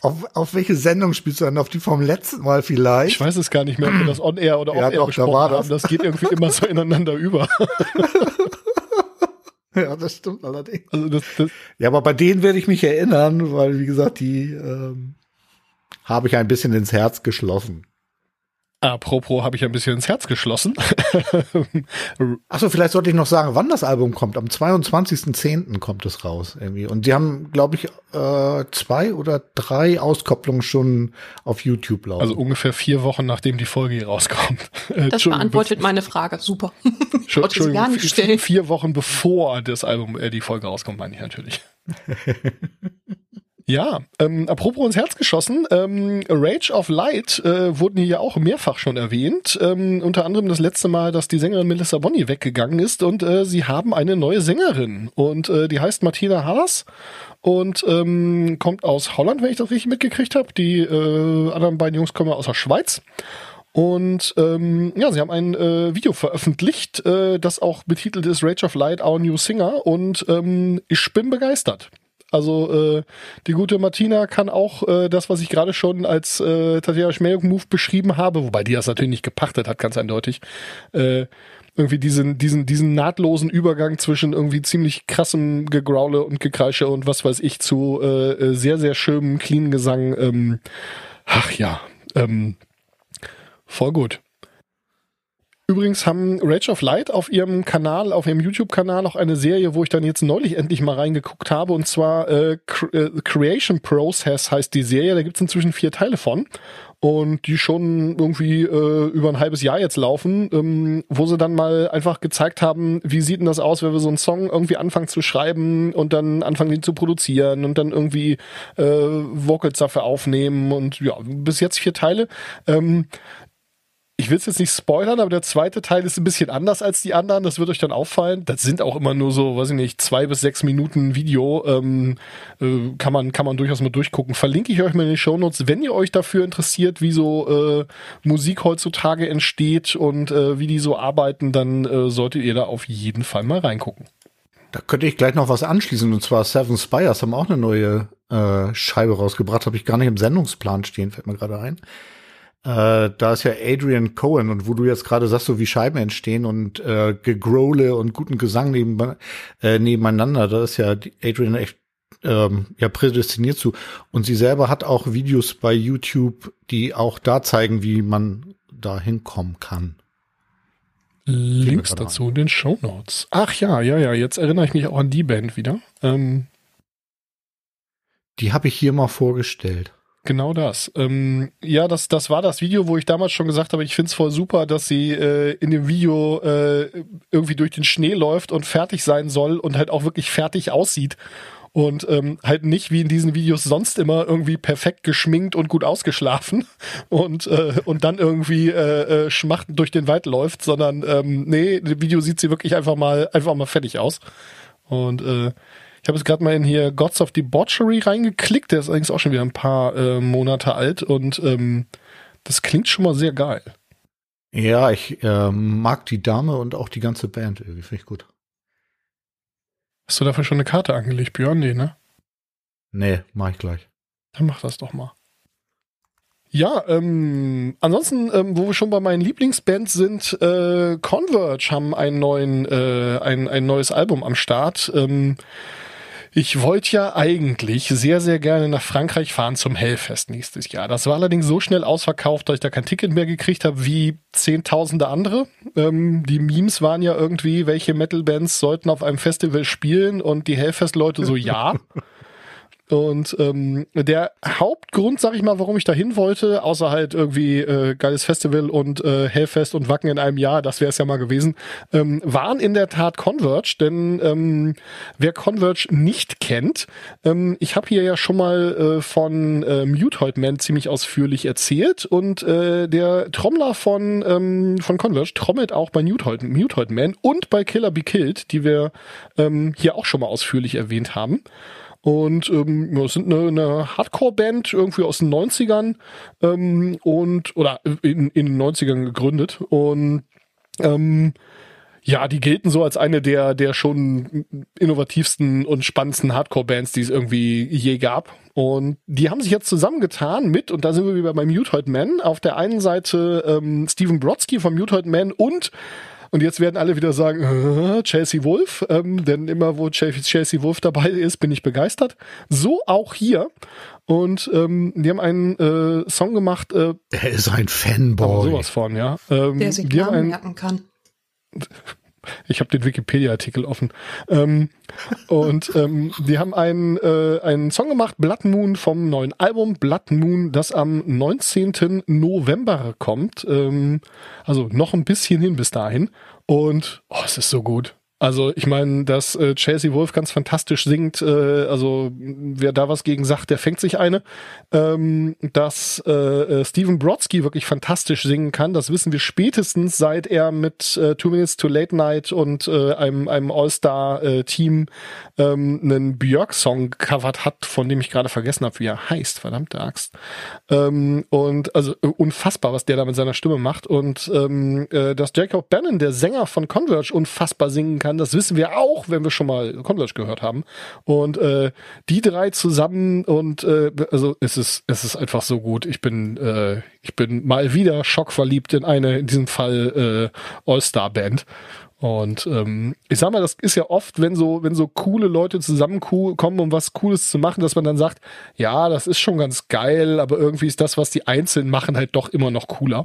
Auf, auf welche Sendung spielst du dann? Auf die vom letzten Mal vielleicht? Ich weiß es gar nicht mehr, ob wir das on-air oder Ja, off-air da besprochen das. haben. Das geht irgendwie immer so ineinander über. <laughs> <laughs> ja, das stimmt allerdings. Also das, das, Ja, aber bei denen werde ich mich erinnern, weil, wie gesagt, die ähm, habe ich ein bisschen ins Herz geschlossen. Apropos, habe ich ein bisschen ins Herz geschlossen. <laughs> Achso, vielleicht sollte ich noch sagen, wann das Album kommt. Am 22.10. kommt es raus irgendwie. Und die haben, glaube ich, äh, zwei oder drei Auskopplungen schon auf YouTube laufen. Also ungefähr vier Wochen, nachdem die Folge hier rauskommt. <laughs> Das beantwortet meine Frage. Super. <laughs> Entschuldigung, gar nicht stellen. vier Wochen bevor das Album, äh, die Folge rauskommt, meine ich natürlich. Ja, ähm, apropos ins Herz geschossen, ähm, Rage of Light äh, wurden hier ja auch mehrfach schon erwähnt. Ähm, unter anderem das letzte Mal, dass die Sängerin Melissa Bonny weggegangen ist und äh, sie haben eine neue Sängerin und äh, die heißt Martina Haas und ähm, kommt aus Holland, wenn ich das richtig mitgekriegt habe. Die äh, anderen beiden Jungs kommen aus der Schweiz. Und ähm, ja, sie haben ein äh, Video veröffentlicht, äh, das auch betitelt ist Rage of Light, Our New Singer. Und ähm, ich bin begeistert. Also äh, die gute Martina kann auch äh, das, was ich gerade schon als äh, Tatjana Schmelk-Move beschrieben habe, wobei die das natürlich nicht gepachtet hat, ganz eindeutig. Äh, irgendwie diesen, diesen, diesen nahtlosen Übergang zwischen irgendwie ziemlich krassem Gegraule und Gekreische und was weiß ich zu äh, äh sehr, sehr schönem, clean Gesang. Ähm, ach ja, ähm, voll gut. Übrigens haben Rage of Light auf ihrem Kanal, auf ihrem YouTube-Kanal auch eine Serie, wo ich dann jetzt neulich endlich mal reingeguckt habe, und zwar äh, äh Creation Process heißt die Serie. Da gibt's inzwischen vier Teile von und die schon irgendwie äh, über ein halbes Jahr jetzt laufen, ähm, wo sie dann mal einfach gezeigt haben, wie sieht denn das aus, wenn wir so einen Song irgendwie anfangen zu schreiben und dann anfangen ihn zu produzieren und dann irgendwie äh, Vocals dafür aufnehmen und ja, bis jetzt vier Teile. Ähm, ich will es jetzt nicht spoilern, aber der zweite Teil ist ein bisschen anders als die anderen. Das wird euch dann auffallen. Das sind auch immer nur so, weiß ich nicht, zwei bis sechs Minuten Video. Ähm, äh, kann man kann man durchaus mal durchgucken. Verlinke ich euch mal in den Show Notes, wenn ihr euch dafür interessiert, wie so äh, Musik heutzutage entsteht und äh, wie die so arbeiten, dann äh, solltet ihr da auf jeden Fall mal reingucken. Da könnte ich gleich noch was anschließen und zwar Seven Spires haben auch eine neue äh, Scheibe rausgebracht. Habe ich gar nicht im Sendungsplan stehen, fällt mir gerade ein. Äh, da ist ja Adrian Cohen und wo du jetzt gerade sagst, so wie Scheiben entstehen und äh, Gegrole und guten Gesang neben, äh, nebeneinander, da ist ja Adrian echt ähm, ja prädestiniert zu. Und sie selber hat auch Videos bei YouTube, die auch da zeigen, wie man da hinkommen kann. Links dazu in den Show Notes. Ach ja, ja, ja, jetzt erinnere ich mich auch an die Band wieder. Ähm, die habe ich hier mal vorgestellt. Genau das. Ähm, ja, das, das war das Video, wo ich damals schon gesagt habe, ich find's voll super, dass sie äh, in dem Video äh, irgendwie durch den Schnee läuft und fertig sein soll und halt auch wirklich fertig aussieht. Und ähm, halt nicht wie in diesen Videos sonst immer irgendwie perfekt geschminkt und gut ausgeschlafen <laughs> und, äh, und dann irgendwie äh, äh, schmachtend durch den Wald läuft, sondern ähm, nee, im Video sieht sie wirklich einfach mal einfach mal fertig aus. Und äh, ich habe jetzt gerade mal in hier Gods of Debauchery reingeklickt. Der ist allerdings auch schon wieder ein paar äh, Monate alt und ähm, das klingt schon mal sehr geil. Ja, ich äh, mag die Dame und auch die ganze Band irgendwie. Finde ich gut. Hast du dafür schon eine Karte angelegt, Björn? Nee, ne? Nee, mach ich gleich. Dann mach das doch mal. Ja, ähm, ansonsten, ähm, wo wir schon bei meinen Lieblingsbands sind, äh, Converge haben einen neuen, äh, ein, ein neues Album am Start. Ähm, ich wollte ja eigentlich sehr, sehr gerne nach Frankreich fahren zum Hellfest nächstes Jahr. Das war allerdings so schnell ausverkauft, dass ich da kein Ticket mehr gekriegt habe wie zehntausende andere. Ähm, die Memes waren ja irgendwie, welche Metal-Bands sollten auf einem Festival spielen und die Hellfest-Leute so, ja. <laughs> Und ähm, der Hauptgrund, sag ich mal, warum ich da hin wollte, außer halt irgendwie äh, geiles Festival und äh, Hellfest und Wacken in einem Jahr, das wäre es ja mal gewesen, ähm, waren in der Tat Converge. Denn ähm, wer Converge nicht kennt, ähm, ich habe hier ja schon mal äh, von äh, Mutoid Man ziemlich ausführlich erzählt und äh, der Trommler von ähm, von Converge trommelt auch bei Mutoid, Mutoid Man und bei Killer Be Killed, die wir ähm, hier auch schon mal ausführlich erwähnt haben. Und ähm, ja, sind eine, eine Hardcore-Band irgendwie aus den 90ern ähm, und oder in, in den 90ern gegründet. Und ähm, ja, die gelten so als eine der, der schon innovativsten und spannendsten Hardcore-Bands, die es irgendwie je gab. Und die haben sich jetzt zusammengetan mit, und da sind wir wieder bei Mutoid Man, auf der einen Seite ähm, Steven Brodsky von Mutoid Man und Und jetzt werden alle wieder sagen, äh, Chelsea Wolf, ähm, denn immer wo Chelsea Wolf dabei ist, bin ich begeistert. So auch hier. Und ähm, die haben einen äh, Song gemacht. Äh, er ist ein Fanboy. Sowas von, ja. Ähm, Der sich die haben Namen einen, merken kann. <laughs> ich habe den Wikipedia-Artikel offen. Ähm, und ähm, die haben einen, äh, einen Song gemacht, Blood Moon vom neuen Album Blood Moon, das am 19. November kommt. Ähm, also noch ein bisschen hin bis dahin. Und oh, es ist so gut. Also ich meine, dass äh, Chelsea Wolf ganz fantastisch singt, äh, also wer da was gegen sagt, der fängt sich eine. Ähm, dass äh, äh, Stephen Brodsky wirklich fantastisch singen kann, das wissen wir spätestens, seit er mit äh, Two Minutes to Late Night und äh, einem, einem All-Star-Team ähm, einen Björk-Song gecovert hat, von dem ich gerade vergessen habe, wie er heißt, verdammte Axt. Ähm, und also äh, unfassbar, was der da mit seiner Stimme macht. Und ähm, äh, dass Jacob Bannon, der Sänger von Converge, unfassbar singen kann, das wissen wir auch, wenn wir schon mal Converge gehört haben. Und äh, die drei zusammen und äh, also es ist es ist einfach so gut. Ich bin äh, ich bin mal wieder schockverliebt in eine in diesem Fall äh, All-Star-Band. Und ähm, ich sag mal, das ist ja oft, wenn so, wenn so coole Leute zusammenkommen, um was Cooles zu machen, dass man dann sagt, ja, das ist schon ganz geil, aber irgendwie ist das, was die Einzelnen machen, halt doch immer noch cooler.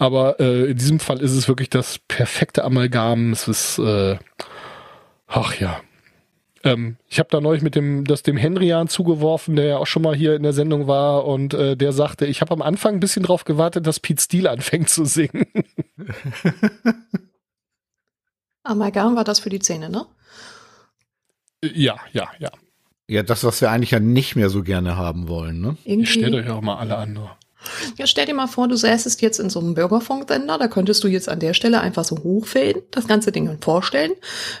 Aber äh, in diesem Fall ist es wirklich das perfekte Amalgam. Es ist, äh, ach ja. Ähm, ich habe da neulich mit dem, das dem Henrian zugeworfen, der ja auch schon mal hier in der Sendung war und äh, der sagte, ich habe am Anfang ein bisschen drauf gewartet, dass Pete Steele anfängt zu singen. <laughs> Amalgam war das für die Zähne, ne? ja, ja, ja. Ja, das, was wir eigentlich ja nicht mehr so gerne haben wollen, ne? Ich stellt Irgendwie. euch auch mal alle an. Nur. Ja, stell dir mal vor, du säßest jetzt in so einem Bürgerfunksender, da könntest du jetzt an der Stelle einfach so hochfaden, das ganze Ding vorstellen.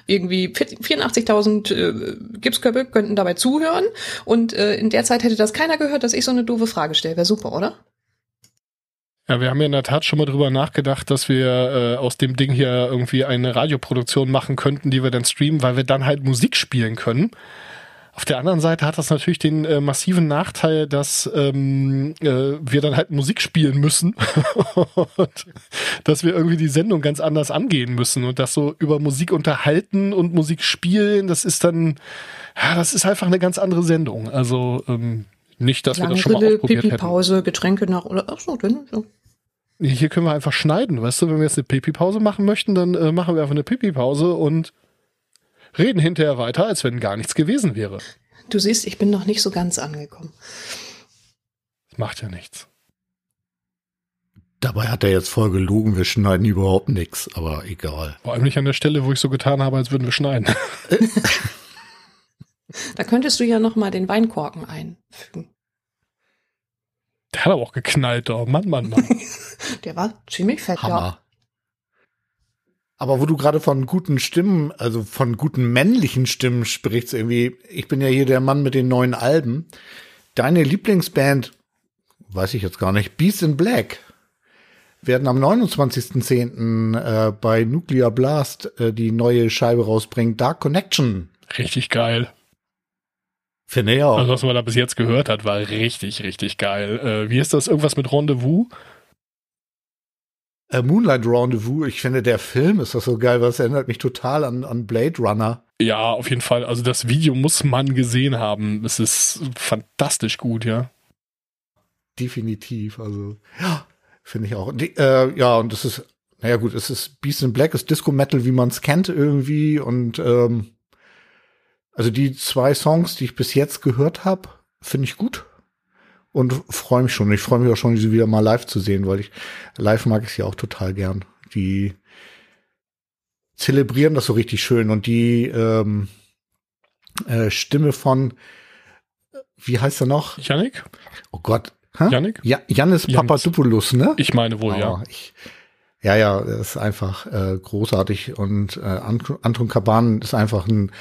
Irgendwie 84.000 äh, Gipsköpfe könnten dabei zuhören und äh, in der Zeit hätte das keiner gehört, dass ich so eine doofe Frage stelle. Wäre super, oder? Ja, wir haben ja in der Tat schon mal drüber nachgedacht, dass wir äh, aus dem Ding hier irgendwie eine Radioproduktion machen könnten, die wir dann streamen, weil wir dann halt Musik spielen können. Auf der anderen Seite hat das natürlich den äh, massiven Nachteil, dass ähm, äh, wir dann halt Musik spielen müssen <laughs> und dass wir irgendwie die Sendung ganz anders angehen müssen und das so über Musik unterhalten und Musik spielen, das ist dann, ja, das ist einfach eine ganz andere Sendung. Also ähm, nicht, dass wir das schon mal ausprobiert hätten. Pipi-Pause, Getränke nach oder ach so, dann so. Hier können wir einfach schneiden, weißt du, wenn wir jetzt eine Pipi-Pause machen möchten, dann äh, machen wir einfach eine Pipi-Pause und reden hinterher weiter, als wenn gar nichts gewesen wäre. Du siehst, ich bin noch nicht so ganz angekommen. Das macht ja nichts. Dabei hat er jetzt voll gelogen, wir schneiden überhaupt nichts, aber egal. Vor allem nicht an der Stelle, wo ich so getan habe, als würden wir schneiden. <laughs> Da könntest du ja noch mal den Weinkorken einfügen. Der hat aber auch geknallt, doch. Mann, Mann, Mann. <laughs> Der war ziemlich fett, ja. Aber wo du gerade von guten Stimmen, also von guten männlichen Stimmen sprichst, irgendwie, ich bin ja hier der Mann mit den neuen Alben. Deine Lieblingsband, weiß ich jetzt gar nicht, Beast in Black, werden am 29.10. Äh, bei Nuclear Blast äh, die neue Scheibe rausbringen, Dark Connection. Richtig geil. Finde ich auch. Also, was man da bis jetzt gehört hat, war richtig, richtig geil. Äh, wie ist das? Irgendwas mit Rendezvous? Äh, Moonlight Rendezvous, ich finde, der Film ist das so geil, was erinnert mich total an, an Blade Runner. Ja, auf jeden Fall. Also, das Video muss man gesehen haben. Es ist fantastisch gut, ja. Definitiv, also, ja, finde ich auch. Die, äh, ja, und das ist, naja gut, es ist Beast in Black, ist Disco-Metal, wie man es kennt irgendwie und ähm, also die zwei Songs, die ich bis jetzt gehört habe, finde ich gut und freue mich schon. Ich freue mich auch schon, sie wieder mal live zu sehen, weil ich live mag ich sie auch total gern. Die zelebrieren das so richtig schön und die ähm, äh, Stimme von wie heißt er noch? Janik? Oh Gott. Hä? Yannick? Ja, Jannis. Papadopoulos, ne? Ich meine wohl, ja. Oh, ich, ja, ja, das ist einfach äh, großartig und äh, Ant Anton Kaban ist einfach ein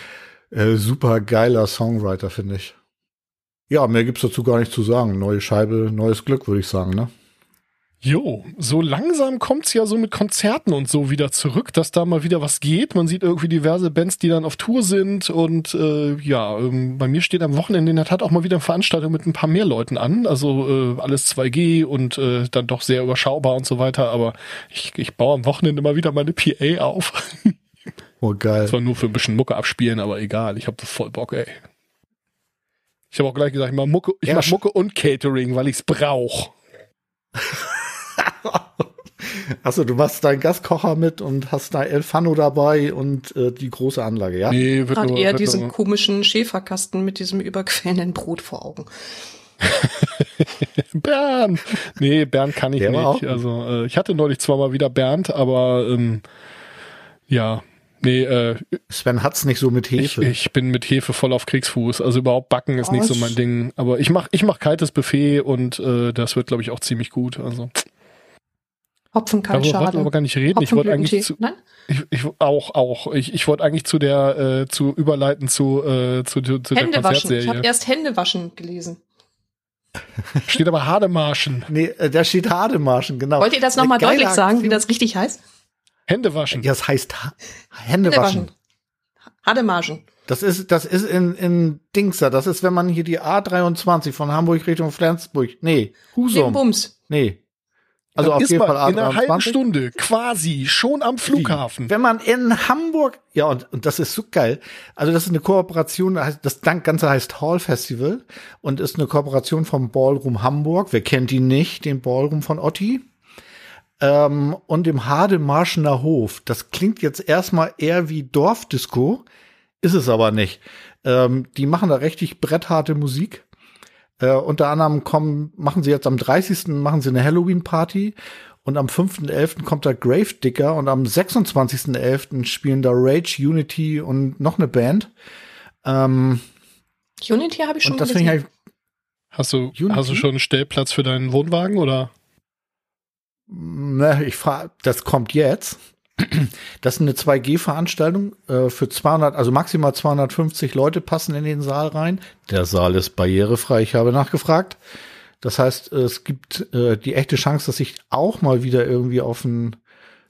äh, super geiler Songwriter, finde ich. Ja, mehr gibt's dazu gar nicht zu sagen. Neue Scheibe, neues Glück, würde ich sagen, ne? Jo, so langsam kommt's ja so mit Konzerten und so wieder zurück, dass da mal wieder was geht. Man sieht irgendwie diverse Bands, die dann auf Tour sind und äh, ja, ähm, bei mir steht am Wochenende in der Tat auch mal wieder eine Veranstaltung mit ein paar mehr Leuten an. Also äh, alles 2G und äh, dann doch sehr überschaubar und so weiter. Aber ich, ich baue am Wochenende mal wieder meine PA auf. <laughs> Oh, geil. Zwar nur für ein bisschen Mucke abspielen, aber egal. Ich habe voll Bock, ey. Ich habe auch gleich gesagt, ich mach Mucke, ich Ja, mach Mucke und Catering, weil ich's brauch. <laughs> Achso, du machst deinen Gaskocher mit und hast da El Fano dabei und äh, die große Anlage, ja? Nee, wird Gerade nur, eher wird diesen nur, komischen Schäferkasten mit diesem überquellenden Brot vor Augen. <laughs> Bernd. Nee, Bernd kann ich Der nicht. Also äh, ich hatte neulich zwar mal wieder Bernd, aber ähm, ja, nee, äh, Sven hat's nicht so mit ich, Hefe. ich bin mit Hefe voll auf Kriegsfuß. Also überhaupt backen ist nicht so mein Ding. Aber ich mach ich mach kaltes Buffet und äh, das wird glaube ich auch ziemlich gut. Also Hopfenkalt, darüber wollten wir schade. aber gar nicht reden. Ich wollte eigentlich zu, ich, ich auch auch ich, ich wollte eigentlich zu der äh, zu überleiten zu äh, zu, zu, zu der Hände waschen. Ich habe Konzertserie. erst Hände waschen gelesen. Steht aber Hademarschen. Nee, äh, da steht Hademarschen, genau. Wollt ihr das nochmal deutlich sagen, wie das richtig heißt? Hände waschen. Ja, das heißt ha Hände waschen. Hademarschen. Das ist, das ist in, in Dingster. Das ist, wenn man hier die A23 von Hamburg Richtung Flensburg. Nee, Husum. Bums. Nee. Also Dann auf ist jeden Fall in einer halben A23. Stunde quasi schon am Flughafen. Wenn man in Hamburg, ja, und, und das ist so geil. Also, das ist eine Kooperation, das Ganze heißt Hall Festival und ist eine Kooperation vom Ballroom Hamburg. Wer kennt ihn nicht, den Ballroom von Otti? Ähm, und dem Hademarschener Hof. Das klingt jetzt erstmal eher wie Dorfdisco, ist es aber nicht. Ähm, die machen da richtig brettharte Musik. Äh, unter anderem kommen, machen sie jetzt am 30. machen sie eine Halloween-Party und am 5.11. kommt da Gravedigger und am 26.11. spielen da Rage, Unity und noch eine Band. Ähm, Unity habe ich schon und ich gesehen. halt, Hast du, Unity? hast du schon einen Stellplatz für deinen Wohnwagen oder? Ne, ich frage, das kommt jetzt. Das ist eine 2G-Veranstaltung äh, für 200, also maximal 250 Leute passen in den Saal rein. Der Saal ist barrierefrei, ich habe nachgefragt. Das heißt, es gibt äh, die echte Chance, dass ich auch mal wieder irgendwie auf ein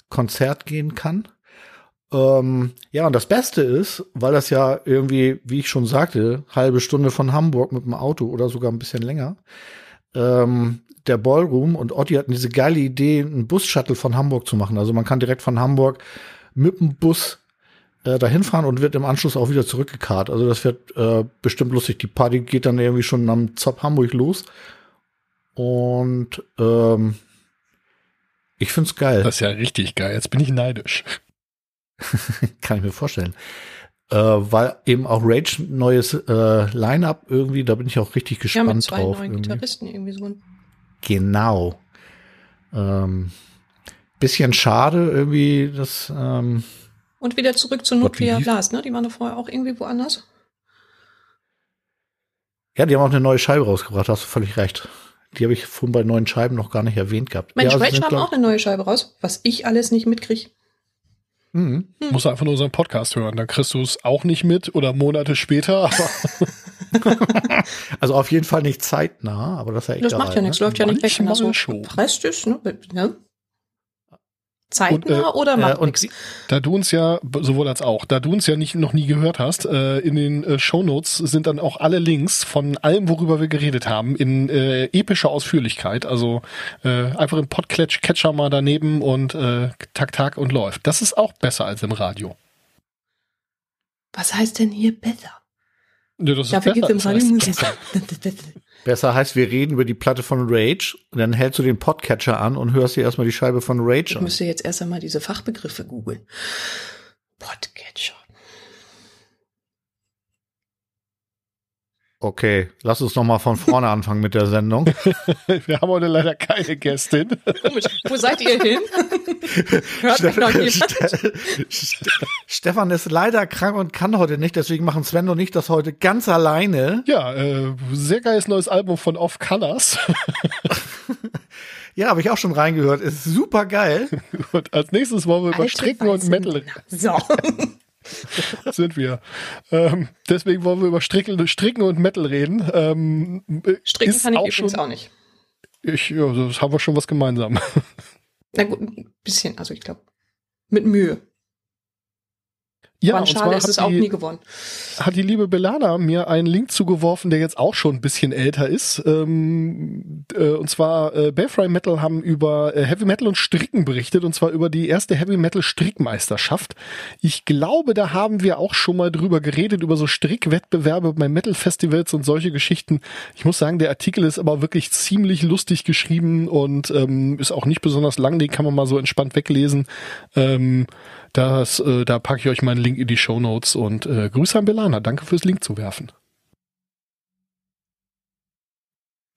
Konzert gehen kann. Ähm, ja, und das Beste ist, weil das ja irgendwie, wie ich schon sagte, halbe Stunde von Hamburg mit dem Auto oder sogar ein bisschen länger, ähm, der Ballroom und Otti hatten diese geile Idee, einen Bus-Shuttle von Hamburg zu machen. Also man kann direkt von Hamburg mit dem Bus äh, dahin fahren und wird im Anschluss auch wieder zurückgekarrt. Also das wird äh, bestimmt lustig. Die Party geht dann irgendwie schon am Zop Hamburg los. Und ähm, ich find's geil. Das ist ja richtig geil. Jetzt bin ich neidisch. <laughs> Kann ich mir vorstellen. Äh, weil eben auch Rage ein neues äh, Line-Up irgendwie, da bin ich auch richtig Ja, mit gespannt zwei drauf. neuen irgendwie. Gitarristen irgendwie so. Genau. Ähm, bisschen schade irgendwie, dass ähm, Und wieder zurück zu Nuclear Blast, ne? Die waren doch vorher auch irgendwie woanders. ja, die haben auch eine neue Scheibe rausgebracht, hast du völlig recht. Die habe ich vorhin bei neuen Scheiben noch gar nicht erwähnt gehabt. Mensch, ja, Rage sind, haben auch eine neue Scheibe raus, was ich alles nicht mitkriege. Mhm. Hm. Musst du einfach nur unseren Podcast hören. Dann kriegst du es auch nicht mit oder Monate später. Aber <laughs> Also auf jeden Fall nicht zeitnah, aber das ist ja Das egal. macht ja ne? nichts, läuft ja nicht weg, wenn das so schon. gepresst ist, ne? Zeitnah Und, äh, oder macht Äh, und nichts? wie- da du uns ja, sowohl als auch, da du uns ja nicht, noch nie gehört hast, äh, in den äh, Shownotes sind dann auch alle Links von allem, worüber wir geredet haben, in äh, epischer Ausführlichkeit. Also äh, einfach im Podcatcher mal daneben und äh, tak, tak und läuft. Das ist auch besser als im Radio. Was heißt denn hier besser? Ja, das ist Dafür gibt es im <laughs> besser. Radio Das heißt. Besser heißt, wir reden über die Platte von Rage und dann hältst du den Podcatcher an und hörst dir erstmal die Scheibe von Rage Ich an. müsste jetzt erst einmal diese Fachbegriffe googeln. Podcatcher. Okay, lass uns noch mal von vorne <laughs> anfangen mit der Sendung. <laughs> Wir haben heute leider keine Gästin. Komisch. Wo seid ihr hin? <laughs> Hört mich noch jemand? Ste- Ste- Stefan ist leider krank und kann heute nicht, deswegen machen Sven und ich das heute ganz alleine. Ja, äh, sehr geiles neues Album von Off Colors. Ja, habe ich auch schon reingehört. Ist super geil. Und als nächstes wollen wir über Alte Stricken und Metal. So. <laughs> sind wir. Ähm, deswegen wollen wir über Stricken, Stricken und Metal reden. Ähm, Stricken ist kann ich auch übrigens schon, auch nicht. Ich, ja, das haben wir schon was gemeinsam. <laughs> Na gut, ein bisschen, also ich glaube, mit Mühe. Ja, War und schade, zwar ist hat es auch die- nie gewonnen. hat die liebe Belana mir einen Link zugeworfen, der jetzt auch schon ein bisschen älter ist. Ähm, äh, und zwar äh, Belfry Metal haben über äh, Heavy Metal und Stricken berichtet, und zwar über die erste Heavy Metal Strickmeisterschaft. Ich glaube, da haben wir auch schon mal drüber geredet, über so Strickwettbewerbe bei Metal Festivals und solche Geschichten. Ich muss sagen, der Artikel ist aber wirklich ziemlich lustig geschrieben und ähm, ist auch nicht besonders lang, den kann man mal so entspannt weglesen. Ähm, das, äh, da packe ich euch mal einen Link in die Show Notes und äh, Grüße an Belana. Danke fürs Link zu werfen.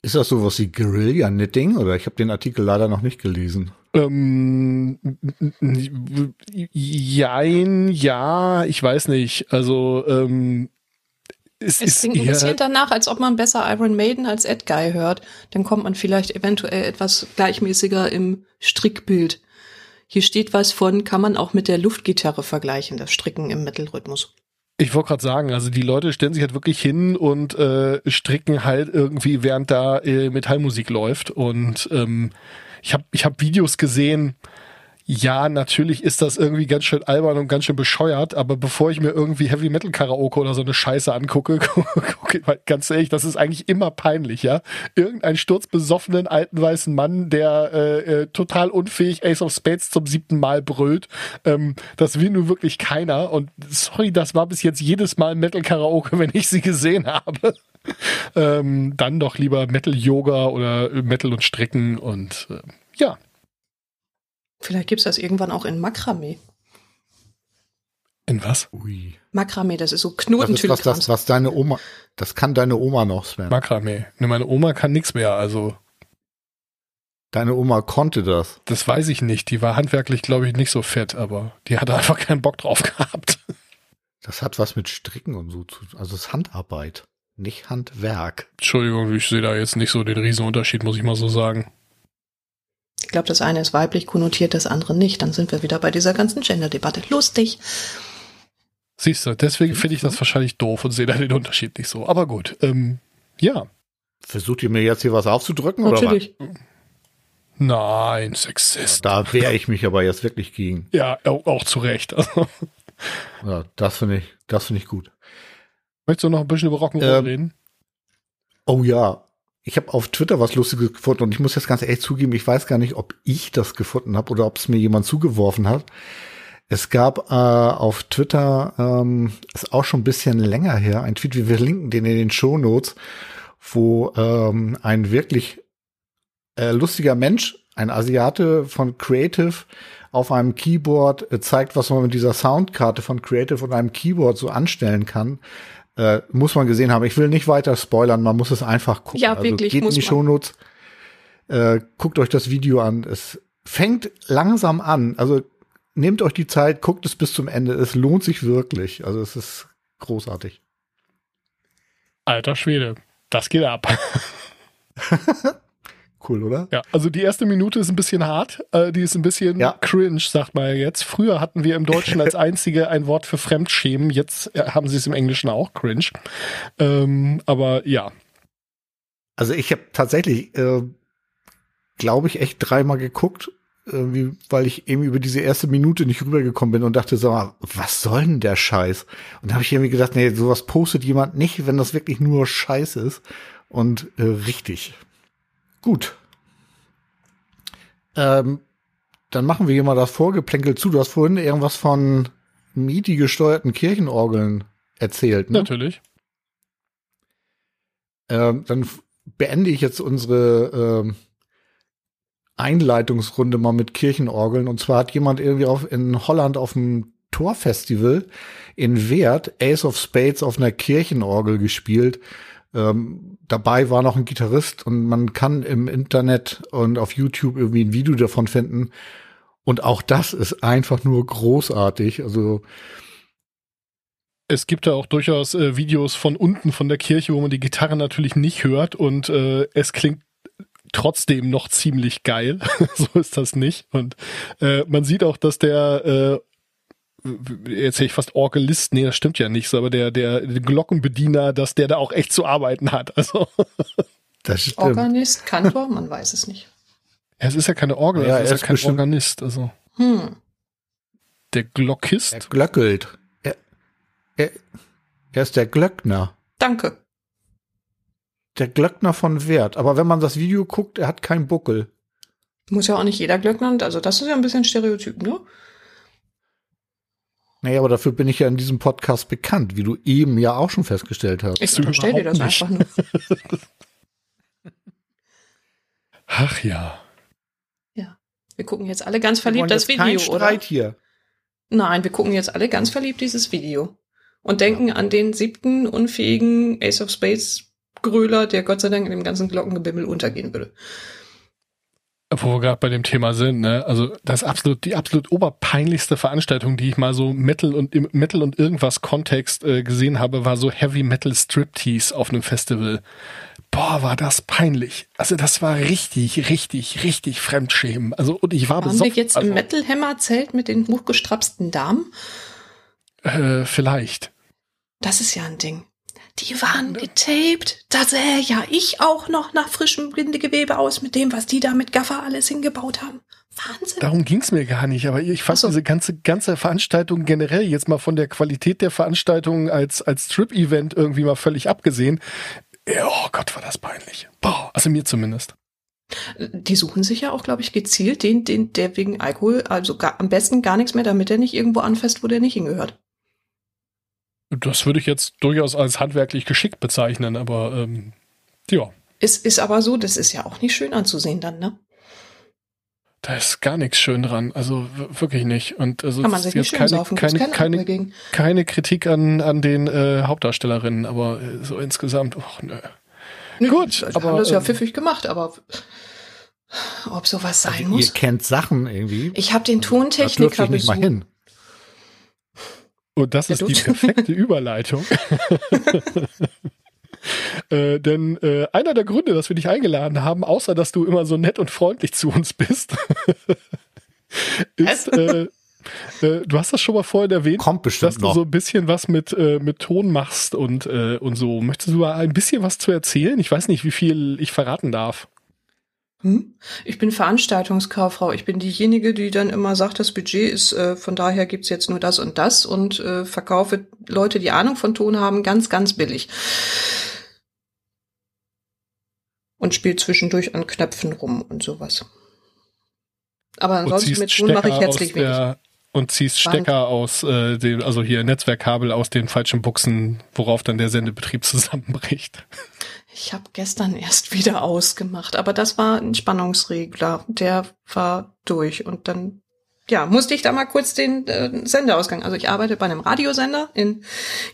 Ist das sowas wie Guerilla Knitting? Oder ich habe den Artikel leider noch nicht gelesen. Ähm, jein, ja, ich weiß nicht. Also ähm, es, Es ist klingt ein bisschen danach, als ob man besser Iron Maiden als Ed Guy hört. Dann kommt man vielleicht eventuell etwas gleichmäßiger im Strickbild. Hier steht was von, kann man auch mit der Luftgitarre vergleichen, das Stricken im Mittelrhythmus. ich wollte gerade sagen, also die Leute stellen sich halt wirklich hin und äh, stricken halt irgendwie, während da äh, Metallmusik läuft. Und ähm, ich habe ich hab Videos gesehen. Ja, natürlich ist das irgendwie ganz schön albern und ganz schön bescheuert, aber bevor ich mir irgendwie Heavy Metal Karaoke oder so eine Scheiße angucke, <laughs> gucke ich mal ganz ehrlich, das ist eigentlich immer peinlich, ja. Irgendein sturzbesoffenen alten weißen Mann, der äh, äh, total unfähig Ace of Spades zum siebten Mal brüllt, ähm, das will nun wirklich keiner. Und sorry, das war bis jetzt jedes Mal Metal Karaoke, <laughs> wenn ich sie gesehen habe. ähm, dann doch lieber Metal Yoga oder Metal und Stricken und äh, ja. Vielleicht gibt's das irgendwann auch in Makramee. In was? Ui. Makramee, das ist so Das ist was, Knotentüllkrams. das, was deine Oma, das kann deine Oma noch, Sven. Makramee. Ne, meine Oma kann nix mehr, also Deine Oma konnte das. das weiß ich nicht. Die war handwerklich, glaube ich, nicht so fett, aber die hatte einfach keinen Bock drauf <laughs> gehabt. Das hat was mit Stricken und so zu tun. Also es ist Handarbeit, nicht Handwerk. Entschuldigung, ich sehe da jetzt nicht so den Riesenunterschied, muss ich mal so sagen. Ich glaube, das eine ist weiblich konnotiert, das andere nicht. Dann sind wir wieder bei dieser ganzen Gender-Debatte. Lustig. Siehst du, deswegen finde ich das wahrscheinlich doof und sehe da den Unterschied nicht so. Aber gut, ähm, ja. Versucht ihr mir jetzt hier was aufzudrücken oder Natürlich. Nein, was? Sexist. Da wehre ich mich aber jetzt wirklich gegen. Ja, auch, auch zu Recht. <laughs> Also, Ja, das finde ich, das finde ich gut. möchtest du noch ein bisschen über Rock'n'Roll Ähm, reden? Oh ja, ich habe auf Twitter was Lustiges gefunden und ich muss jetzt ganz ehrlich zugeben, ich weiß gar nicht, ob ich das gefunden habe oder ob es mir jemand zugeworfen hat. Es gab äh, auf Twitter, ähm, ist auch schon ein bisschen länger her, ein Tweet, wir verlinken den in den Shownotes, wo ähm, ein wirklich äh, lustiger Mensch, ein Asiate von Creative, auf einem Keyboard äh, zeigt, was man mit dieser Soundkarte von Creative und einem Keyboard so anstellen kann. Äh, muss man gesehen haben. Ich will nicht weiter spoilern, man muss es einfach gucken. Ja, wirklich, geht muss in die. Shownotes, äh, guckt euch das Video an. Es fängt langsam an. Also nehmt euch die Zeit, guckt es bis zum Ende. Es lohnt sich wirklich. Also es ist großartig. Alter Schwede, das geht ab. <laughs> Cool, oder? Ja, also die erste Minute ist ein bisschen hart, äh, die ist ein bisschen Ja. cringe, sagt man ja jetzt. Früher hatten wir im Deutschen als <laughs> einzige ein Wort für Fremdschämen, jetzt äh, haben sie es im Englischen auch, cringe. Ähm, aber ja, Also ich habe tatsächlich, äh, glaube ich, echt dreimal geguckt, irgendwie, weil ich eben über diese erste Minute nicht rübergekommen bin und dachte so, ah, was soll denn der Scheiß? Und da habe ich irgendwie gedacht, nee, sowas postet jemand nicht, wenn das wirklich nur Scheiß ist. Und äh, richtig. Gut. Ähm, dann machen wir hier mal das Vorgeplänkel zu. Du hast vorhin irgendwas von MIDI gesteuerten Kirchenorgeln erzählt, ne? natürlich. Ähm, dann beende ich jetzt unsere ähm, Einleitungsrunde mal mit Kirchenorgeln. Und zwar hat jemand irgendwie auf, in Holland auf dem Torfestival in Wert Ace of Spades auf einer Kirchenorgel gespielt. Ähm, dabei war noch ein Gitarrist und man kann im Internet und auf YouTube irgendwie ein Video davon finden. Und auch das ist einfach nur großartig. Also Es gibt da auch durchaus äh, Videos von unten von der Kirche, wo man die Gitarre natürlich nicht hört und äh, es klingt trotzdem noch ziemlich geil. <laughs> so ist das nicht. Und äh, man sieht auch, dass der äh, jetzt hätte ich fast Orgelist, nee, das stimmt ja nicht so, aber der, der, Glockenbediener, dass der da auch echt zu arbeiten hat. Also Das stimmt. Organist, Kantor, man weiß es nicht. Ja, es ist ja keine Orgel, Ja, es ist er ja ist kein bestimmt- Organist. Also Hm. der Glockist. Er glöckelt. Er, er, er ist der Glöckner. Danke. Der Glöckner von Wert. Aber wenn man das Video guckt, er hat keinen Buckel. Muss ja auch nicht jeder Glöckner, also das ist ja ein bisschen Stereotyp, ne? Naja, aber dafür bin ich ja in diesem Podcast bekannt, wie du eben ja auch schon festgestellt hast. Ich unterstelle dir das nicht. einfach nur. <laughs> Ach ja. Wir gucken jetzt alle ganz verliebt das kein Video, oder? Streit hier. Nein, wir gucken jetzt alle ganz verliebt dieses Video. Und denken an den siebten unfähigen Ace of Spades Gröler, der Gott sei Dank in dem ganzen Glockengebimmel untergehen würde. Wo wir gerade bei dem Thema sind, ne? Also das absolut, die absolut oberpeinlichste Veranstaltung, die ich mal so Metal und im Metal und irgendwas Kontext äh, gesehen habe, war so Heavy Metal Striptease auf einem Festival. Boah, war das peinlich. Also das war richtig, richtig, richtig Fremdschämen. Also und ich war Waren wir besoffen. jetzt also, im Metal Hammer Zelt mit den hochgestrapsten Damen? Äh, vielleicht. Das ist ja ein Ding. Die waren getaped. Da sähe ja ich auch noch nach frischem Bindegewebe aus mit dem, was die da mit Gaffer alles hingebaut haben. Wahnsinn. Darum ging's mir gar nicht, aber ich fand so. diese ganze ganze Veranstaltung generell jetzt mal von der Qualität der Veranstaltung als als Strip-Event irgendwie mal völlig abgesehen. Ja, Oh Gott, war das peinlich. Boah, also mir zumindest. Die suchen sich ja auch, glaube ich, gezielt den, den, der wegen Alkohol, also gar, am besten gar nichts mehr, damit er nicht irgendwo anfasst, wo der nicht hingehört. Das würde ich jetzt durchaus als handwerklich geschickt bezeichnen, aber ähm, ja, Es ist aber so, das ist ja auch nicht schön anzusehen dann, ne? da ist gar nichts schön dran. Also wirklich nicht. Und also Kann man sich nicht schön keine, saufen, keine, kein keine, Alkohol gegen. keine Kritik an, an den äh, Hauptdarstellerinnen, aber äh, so insgesamt, och, nö. Nö, Gut, aber, haben das ja ähm, pfiffig gemacht, aber ob sowas sein Also, muss? ihr kennt Sachen irgendwie. Ich habe den Tontechniker dürfte ich nicht mal besucht. hin. Und das ist die perfekte <laughs> Überleitung. <laughs> äh, denn äh, einer der Gründe, dass wir dich eingeladen haben, außer dass du immer so nett und freundlich zu uns bist, <laughs> ist, äh, äh, du hast das schon mal vorhin erwähnt, Kommt dass bestimmt du noch. so ein bisschen was mit, äh, mit Ton machst und, äh, und so. Möchtest du mal ein bisschen was zu erzählen? Ich weiß nicht, wie viel ich verraten darf. Hm? Ich bin Veranstaltungskauffrau. Ich bin diejenige, die dann immer sagt, das Budget ist, äh, von daher gibt's jetzt nur das und das und äh, verkaufe Leute, die Ahnung von Ton haben, ganz, ganz billig. Und spiele zwischendurch an Knöpfen rum und sowas. Aber ansonsten mit Ton mache ich herzlich wenig. und ziehst Wand. Stecker aus äh, dem, also hier Netzwerkkabel aus den falschen Buchsen, worauf dann der Sendebetrieb <laughs> zusammenbricht. Ich habe gestern erst <laughs> wieder ausgemacht, aber das war ein Spannungsregler. Der war durch und dann ja, musste ich da mal kurz den äh, Sendeausgang. Also ich arbeite bei einem Radiosender in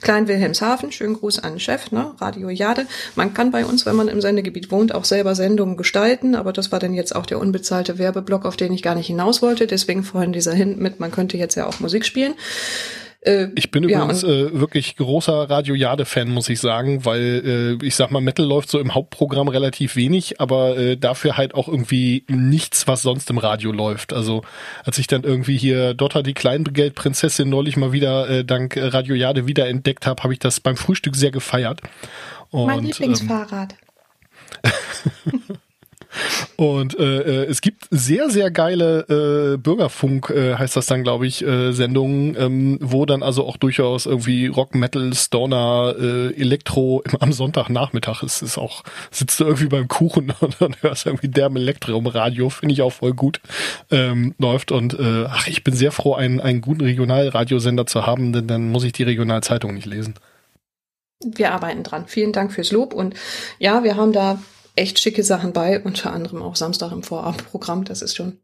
Klein-Wilhelmshaven. Schönen Gruß an den Chef, ne? Radio Jade. Man kann bei uns, wenn man im Sendegebiet wohnt, auch selber Sendungen gestalten, aber das war dann jetzt auch der unbezahlte Werbeblock, auf den ich gar nicht hinaus wollte. Deswegen vorhin dieser Hint mit, man könnte jetzt ja auch Musik spielen. Äh, Ich bin Ja, übrigens äh, wirklich großer Radio Jade-Fan, muss ich sagen, weil äh, ich sag mal, Metal läuft so im Hauptprogramm relativ wenig, aber äh, dafür halt auch irgendwie nichts, was sonst im Radio läuft. Also als ich dann irgendwie hier Dotter die Kleingeldprinzessin neulich mal wieder äh, dank Radio Jade wiederentdeckt habe, habe ich das beim Frühstück sehr gefeiert. Und, mein ähm, Lieblingsfahrrad. <laughs> Und äh, äh, es gibt sehr, sehr geile äh, Bürgerfunk, äh, heißt das dann, glaube ich, äh, Sendungen, ähm, wo dann also auch durchaus irgendwie Rock, Metal, Stoner, äh, Elektro im, am Sonntagnachmittag ist, ist auch, sitzt du irgendwie beim Kuchen <laughs> und dann hörst du irgendwie derbe Elektro im Radio, finde ich auch voll gut, ähm, läuft. Und äh, ach, ich bin sehr froh, einen, einen guten Regionalradiosender zu haben, denn dann muss ich die Regionalzeitung nicht lesen. Wir arbeiten dran. Vielen Dank fürs Lob. Und ja, wir haben da echt schicke Sachen bei, unter anderem auch Samstag im Vorabendprogramm. Das ist schon.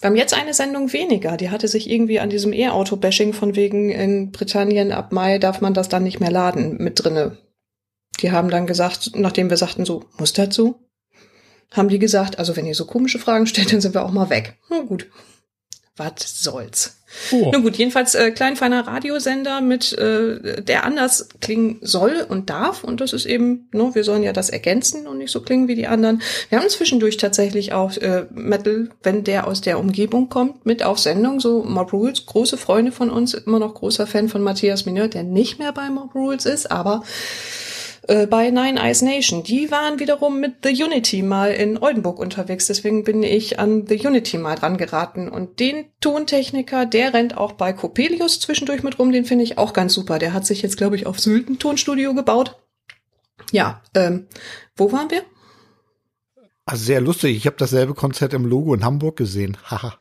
Wir haben jetzt eine Sendung weniger. Die hatte sich irgendwie an diesem E-Auto-Bashing von wegen in Britannien ab Mai darf man das dann nicht mehr laden mit drinne. Die haben dann gesagt, nachdem wir sagten so, muss so? Haben die gesagt, also wenn ihr so komische Fragen stellt, dann sind wir auch mal weg. Na gut. Was soll's? Oh. Na gut, jedenfalls äh, klein feiner Radiosender mit äh, der anders klingen soll und darf und das ist eben, ne, wir sollen ja das ergänzen und nicht so klingen wie die anderen. Wir haben zwischendurch tatsächlich auch äh, Metal, wenn der aus der Umgebung kommt, mit auf Sendung. So Mob Rules, große Freunde von uns, immer noch großer Fan von Matthias Mineur, der nicht mehr bei Mob Rules ist, aber äh, bei Nine Eyes Nation. Die waren wiederum mit The Unity mal in Oldenburg unterwegs. Deswegen bin ich an The Unity mal dran geraten. Und den Tontechniker, der rennt auch bei Coppelius zwischendurch mit rum. Den finde ich auch ganz super. Der hat sich jetzt, glaube ich, auf Sylt ein Tonstudio gebaut. Ja, ähm, wo waren wir? Also sehr lustig. Ich habe dasselbe Konzert im Logo in Hamburg gesehen. <laughs> Haha.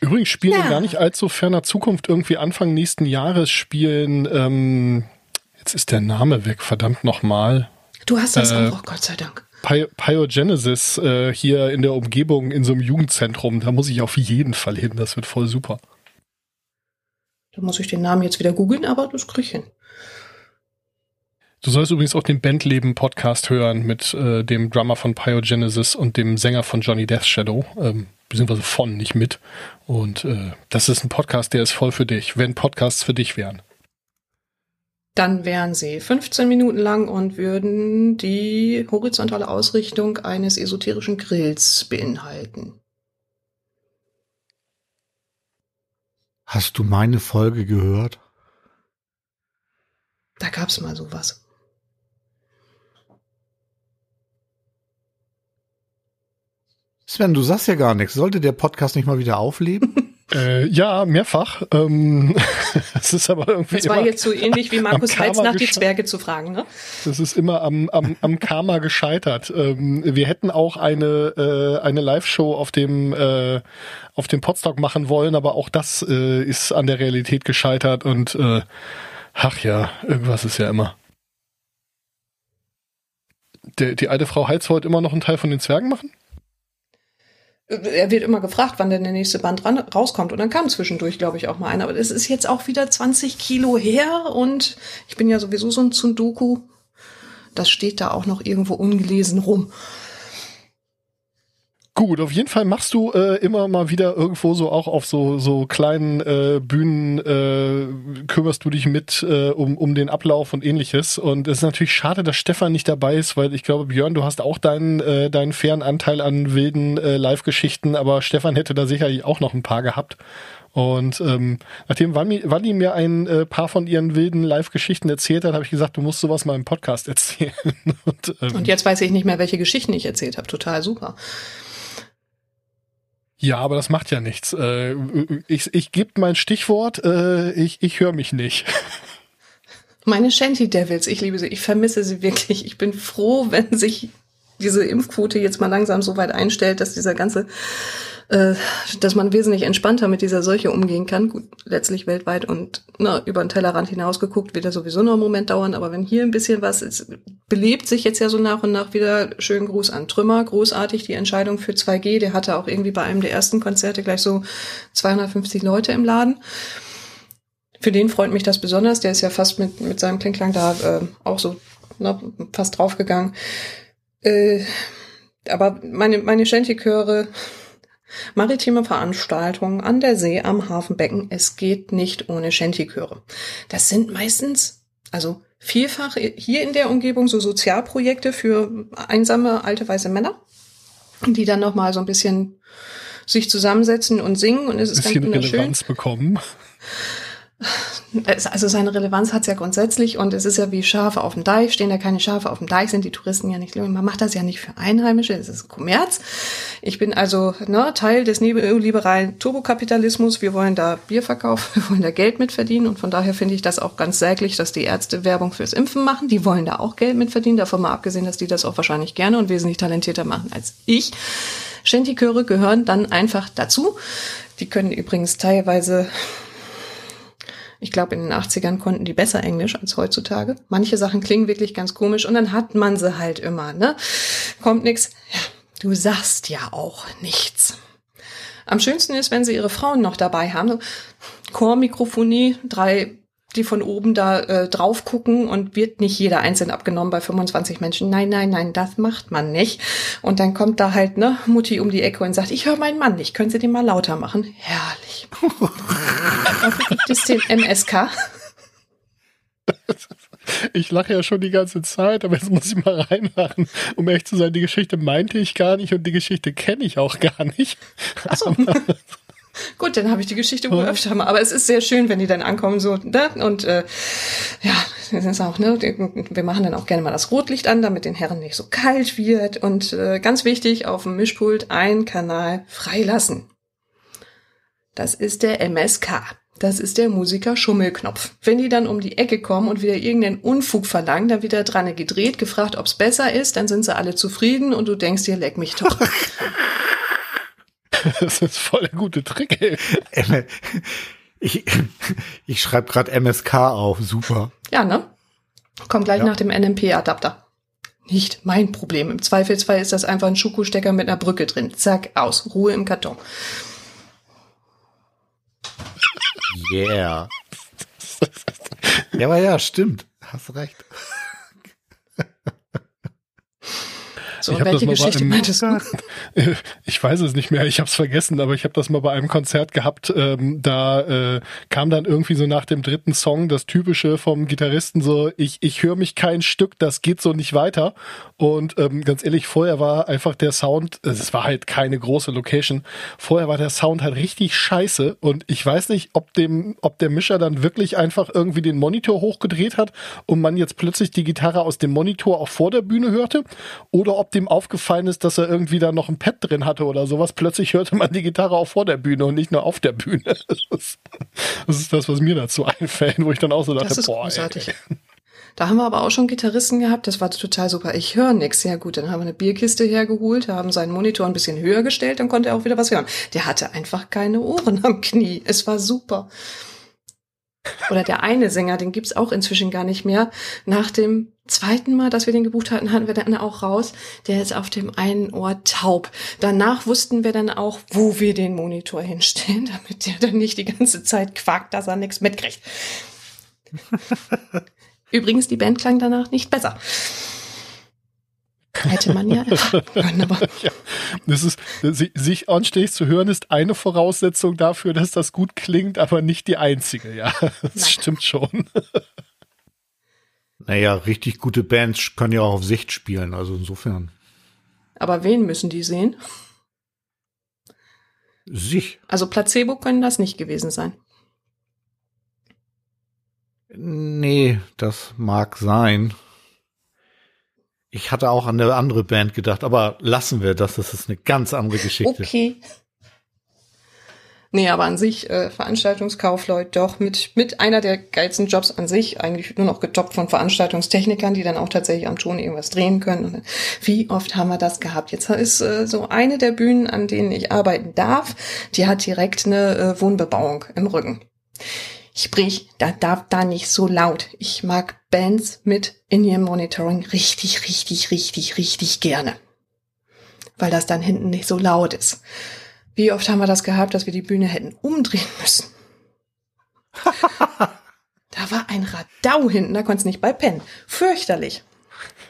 Übrigens spielen Ja. in gar nicht allzu ferner Zukunft irgendwie Anfang nächsten Jahres spielen, ähm, jetzt ist der Name weg, verdammt nochmal. Du hast das Äh, auch, oh Gott sei Dank. Pi Pyogenesis äh, hier in der Umgebung in so einem Jugendzentrum. Da muss ich auf jeden Fall hin. Das wird voll super. Da muss ich den Namen jetzt wieder googeln, aber das krieg ich hin. Du sollst übrigens auch den Bandleben-Podcast hören mit äh, dem Drummer von Pyogenesis und dem Sänger von Johnny Death Shadow, ähm, beziehungsweise von, nicht mit. Und äh, das ist ein Podcast, der ist voll für dich, wenn Podcasts für dich wären. Dann wären sie 15 Minuten lang und würden die horizontale Ausrichtung eines esoterischen Grills beinhalten. Hast du meine Folge gehört? Da gab's mal sowas. Sven, du sagst ja gar nichts. Sollte der Podcast nicht mal wieder aufleben? <laughs> Äh, ja, mehrfach. Ähm, <laughs> es ist aber irgendwie Das war jetzt so ähnlich wie Markus Heitz nach die Zwerge zu fragen, ne? das ist immer am, am, am Karma gescheitert. Ähm, wir hätten auch eine, äh, eine Live-Show auf dem, äh, auf dem Podstock machen wollen, aber auch das äh, ist an der Realität gescheitert und äh, ach ja, irgendwas ist ja immer. Der, die alte Frau Heitz wollte immer noch einen Teil von den Zwergen machen? Er wird immer gefragt, wann denn der nächste Band ran, rauskommt. Und dann kam zwischendurch, glaube ich, auch mal einer. Aber das ist jetzt auch wieder 20 Kilo her und ich bin ja sowieso so ein Tsundoku. Das steht da auch noch irgendwo ungelesen rum. Gut, auf jeden Fall machst du äh, immer mal wieder irgendwo so auch auf so so kleinen äh, Bühnen äh, kümmerst du dich mit äh, um um den Ablauf und ähnliches und es ist natürlich schade, dass Stefan nicht dabei ist, weil ich glaube Björn, du hast auch deinen äh, deinen fairen Anteil an wilden äh, Live-Geschichten, aber Stefan hätte da sicherlich auch noch ein paar gehabt. Und ähm, nachdem Wally, Wally mir ein äh, paar von ihren wilden Live-Geschichten erzählt hat, habe ich gesagt, du musst sowas mal im Podcast <laughs> erzählen. und, ähm, Und jetzt weiß ich nicht mehr, welche Geschichten ich erzählt habe. Total super. Ja, aber das macht ja nichts. Äh, ich ich gebe mein Stichwort, äh, ich, ich höre mich nicht. Meine Shanty Devils, ich liebe sie. Ich vermisse sie wirklich. Ich bin froh, wenn sich diese Impfquote jetzt mal langsam so weit einstellt, dass dieser ganze, äh, dass man wesentlich entspannter mit dieser Seuche umgehen kann. Gut, letztlich weltweit und na, über den Tellerrand hinaus geguckt, wird das sowieso noch einen Moment dauern. Aber wenn hier ein bisschen was ist, belebt sich jetzt ja so nach und nach wieder. Schönen Gruß an Trümmer. Großartig die Entscheidung für 2G. Der hatte auch irgendwie bei einem der ersten Konzerte gleich so 250 Leute im Laden. Für den freut mich das besonders. Der ist ja fast mit, mit seinem Klingklang da äh, auch so ne, fast draufgegangen. Äh, aber meine, meine Shanty-Chöre, maritime Veranstaltungen an der See am Hafenbecken, es geht nicht ohne Shanty-Chöre. Das sind meistens, also vielfach hier in der Umgebung so Sozialprojekte für einsame alte weiße Männer, die dann noch mal so ein bisschen sich zusammensetzen und singen und es ist ganz wunderschön. Relevanz bekommen. <laughs> Es- Also seine Relevanz hat's ja grundsätzlich und es ist ja wie Schafe auf dem Deich. Stehen da keine Schafe auf dem Deich, sind die Touristen ja nicht. Man macht das ja nicht für Einheimische, es ist Kommerz. Ich bin also ne, Teil des neoliberalen Turbokapitalismus. Wir wollen da Bier verkaufen, <laughs> wir wollen da Geld mit verdienen und von daher finde ich das auch ganz säglich, dass die Ärzte Werbung fürs Impfen machen. Die wollen da auch Geld mit verdienen, davon mal abgesehen, dass die das auch wahrscheinlich gerne und wesentlich talentierter machen als ich. Shanty-Chöre gehören dann einfach dazu. Die können übrigens teilweise ich glaube, in den 80ern konnten die besser Englisch als heutzutage. Manche Sachen klingen wirklich ganz komisch und dann hat man sie halt immer, ne? Kommt nix. Ja, du sagst ja auch nichts. Am schönsten ist, wenn sie ihre Frauen noch dabei haben. Chormikrofonie, drei, die von oben da äh, drauf gucken und wird nicht jeder einzeln abgenommen bei 25 Menschen. Nein, nein, nein, das macht man nicht. Und dann kommt da halt ne Mutti um die Ecke und sagt, ich höre meinen Mann nicht, können Sie den mal lauter machen? Herrlich. Dafür <laughs> gibt es den MSK. Ich lache ja schon die ganze Zeit, aber jetzt muss ich mal reinlachen. Um ehrlich zu sein, die Geschichte meinte ich gar nicht und die Geschichte kenne ich auch gar nicht. Achso. Gut, dann habe ich die Geschichte wohl öfter mal. Aber es ist sehr schön, wenn die dann ankommen so ne? und äh, ja, das ist auch ne. Wir machen dann auch gerne mal das Rotlicht an, damit den Herren nicht so kalt wird. Und äh, ganz wichtig, auf dem Mischpult einen Kanal freilassen. Das ist der MSK. Das ist der Musiker-Schummelknopf. Wenn die dann um die Ecke kommen und wieder irgendeinen Unfug verlangen, dann wird er dran gedreht, gefragt, ob's besser ist, dann sind sie alle zufrieden und du denkst dir, leck mich doch. <laughs> <laughs> Das ist voll der gute Trick, ey. Ich, ich schreibe gerade MSK auf, super. ja, ne? Kommt gleich Ja. nach dem NMP-Adapter. Nicht mein Problem. Im Zweifelsfall ist das einfach ein Schuko-Stecker mit einer Brücke drin. Zack, aus. Ruhe im Karton. Yeah. Ja, aber ja, stimmt. Hast recht. So, Ich hab welche das mal bei Geschichte einem- meintest du? <laughs> Ich weiß es nicht mehr, ich habe es vergessen, aber ich habe das mal bei einem Konzert gehabt. Ähm, da äh, kam dann irgendwie so nach dem dritten Song das Typische vom Gitarristen so, ich, ich höre mich kein Stück, das geht so nicht weiter. Und ähm, ganz ehrlich, vorher war einfach der Sound, es war halt keine große Location, vorher war der Sound halt richtig scheiße und ich weiß nicht, ob dem, ob der Mischer dann wirklich einfach irgendwie den Monitor hochgedreht hat und man jetzt plötzlich die Gitarre aus dem Monitor auch vor der Bühne hörte oder ob dem aufgefallen ist, dass er irgendwie da noch ein Pad drin hatte oder sowas. Plötzlich hörte man die Gitarre auch vor der Bühne und nicht nur auf der Bühne. <laughs> Das ist das, ist das was mir dazu einfällt, wo ich dann auch so dachte, Das ist boah, großartig. ey. Da haben wir aber auch schon Gitarristen gehabt, das war total super. Ich höre nix. Ja gut, dann haben wir eine Bierkiste hergeholt, haben seinen Monitor ein bisschen höher gestellt, dann konnte er auch wieder was hören. Der hatte einfach keine Ohren am Knie. Es war super. Oder der eine Sänger, den gibt's auch inzwischen gar nicht mehr. Nach dem zweiten Mal, dass wir den gebucht hatten, hatten wir dann auch raus. Der ist auf dem einen Ohr taub. Danach wussten wir dann auch, wo wir den Monitor hinstellen, <laughs> damit der dann nicht die ganze Zeit quakt, dass er nichts mitkriegt. <laughs> Übrigens, die Band klang danach nicht besser. Hätte man ja können, aber <laughs> Ja, das ist, si- sich anständig zu hören ist eine Voraussetzung dafür, dass das gut klingt, aber nicht die einzige, ja. Das Nein. stimmt schon. Naja, richtig gute Bands können ja auch auf Sicht spielen, also insofern. aber wen müssen die sehen? Sich. Also Placebo können das nicht gewesen sein. Nee, das mag sein. Ich hatte auch an eine andere Band gedacht, aber lassen wir das, das ist eine ganz andere Geschichte. Okay. Nee, aber an sich, äh, Veranstaltungskaufleute doch mit, mit einer der geilsten Jobs an sich, eigentlich nur noch getoppt von Veranstaltungstechnikern, die dann auch tatsächlich am Ton irgendwas drehen können. Und wie oft haben wir das gehabt? Jetzt ist äh, so eine der Bühnen, an denen ich arbeiten darf, die hat direkt eine äh, Wohnbebauung im Rücken. Sprich, da darf da nicht so laut. Ich mag Bands mit In-Ear-Monitoring richtig, richtig, richtig, richtig gerne. Weil das dann hinten nicht so laut ist. Wie oft haben wir das gehabt, dass wir die Bühne hätten umdrehen müssen? <laughs> da war ein Radau hinten, da konntest du nicht bei pennen. Fürchterlich.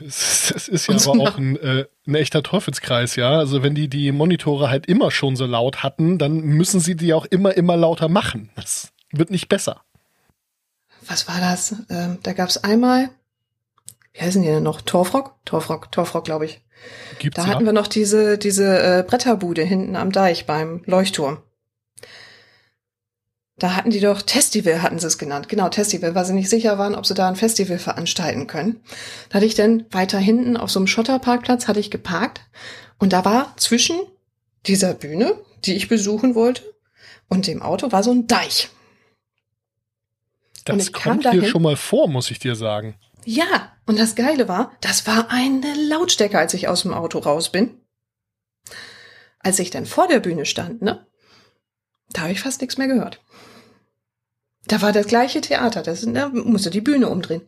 Es ist, ja Und aber so- auch ein, äh, ein echter Teufelskreis, ja. Also wenn die die Monitore halt immer schon so laut hatten, dann müssen sie die auch immer, immer lauter machen. Das wird nicht besser. Was war das? Ähm, da gab's einmal, wie heißen die denn noch? Torfrock? Torfrock, Torfrock, glaube ich. Gibt's Da ja. hatten wir noch diese, diese äh, Bretterbude hinten am Deich beim Leuchtturm. Da hatten die doch Testival, hatten sie es genannt. Genau, Testival, weil sie nicht sicher waren, ob sie da ein Festival veranstalten können. Da hatte ich dann weiter hinten auf so einem Schotterparkplatz hatte ich geparkt und da war zwischen dieser Bühne, die ich besuchen wollte, und dem Auto war so ein Deich. Das kommt hier schon mal vor, muss ich dir sagen. Ja, und das Geile war, das war eine Lautstärke, als ich aus dem Auto raus bin. Als ich dann vor der Bühne stand, ne? Da habe ich fast nichts mehr gehört. Da war das gleiche Theater, das, da musste die Bühne umdrehen.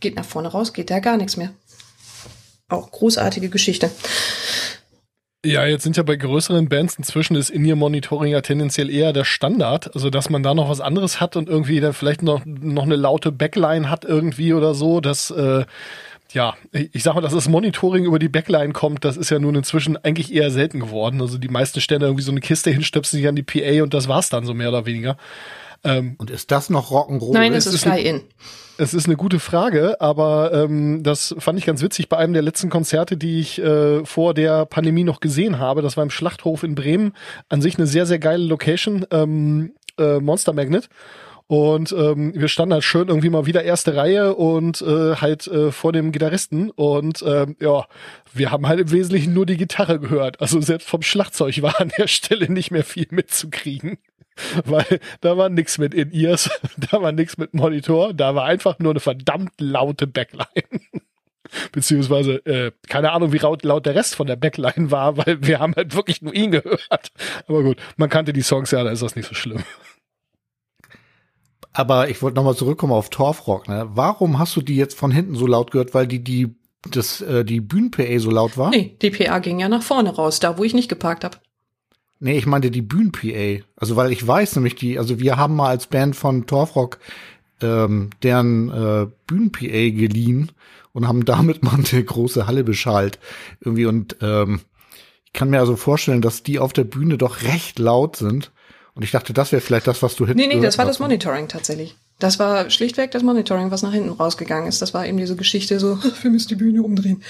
Geht nach vorne raus, geht da gar nichts mehr. Auch großartige Geschichte. Ja, jetzt sind ja bei größeren Bands inzwischen ist In-Ear-Monitoring ja tendenziell eher der Standard. Also, dass man da noch was anderes hat und irgendwie dann vielleicht noch, noch eine laute Backline hat irgendwie oder so, das, äh, ja, ich sag mal, dass das Monitoring über die Backline kommt, das ist ja nun inzwischen eigentlich eher selten geworden. Also die meisten stellen da irgendwie so eine Kiste hin, stöpseln sich an die PA und das war's dann so mehr oder weniger. Ähm, Und ist das noch Rock'n'Roll? Nein, es es ist eine- Fly-In. Es ist eine gute Frage, aber ähm, das fand ich ganz witzig bei einem der letzten Konzerte, die ich äh, vor der Pandemie noch gesehen habe. Das war im Schlachthof in Bremen. An sich eine sehr, sehr geile Location, ähm, äh, Monster Magnet. Und ähm, wir standen halt schön irgendwie mal wieder erste Reihe und äh, halt äh, vor dem Gitarristen. Und ähm, ja, wir haben halt im Wesentlichen nur die Gitarre gehört. Also selbst vom Schlagzeug war an der Stelle nicht mehr viel mitzukriegen. <laughs> Weil da war nix mit In-Ears, <laughs> da war nix mit Monitor, da war einfach nur eine verdammt laute Backline. <laughs> Beziehungsweise, äh, keine Ahnung, wie laut, laut der Rest von der Backline war, weil wir haben halt wirklich nur ihn gehört. Aber gut, man kannte die Songs ja, da ist das nicht so schlimm. Aber ich wollte nochmal zurückkommen auf Torfrock. Ne? Warum hast du die jetzt von hinten so laut gehört? Weil die die das äh, die Bühnen-PA so laut war? Nee, die PA ging ja nach vorne raus, da wo ich nicht geparkt habe. Nee, ich meinte die Bühnen-PA. Also weil ich weiß nämlich die, also wir haben mal als Band von Torfrock ähm, deren äh, Bühnen-PA geliehen und haben damit <laughs> mal eine große Halle beschallt. Irgendwie und ähm, ich kann mir also vorstellen, dass die auf der Bühne doch recht laut sind. Und ich dachte, das wäre vielleicht das, was du hinten Nee, nee, das war das. Monitoring tatsächlich. Das war schlichtweg das Monitoring, was nach hinten rausgegangen ist. Das war eben diese Geschichte so, <laughs> wir müssen die Bühne umdrehen.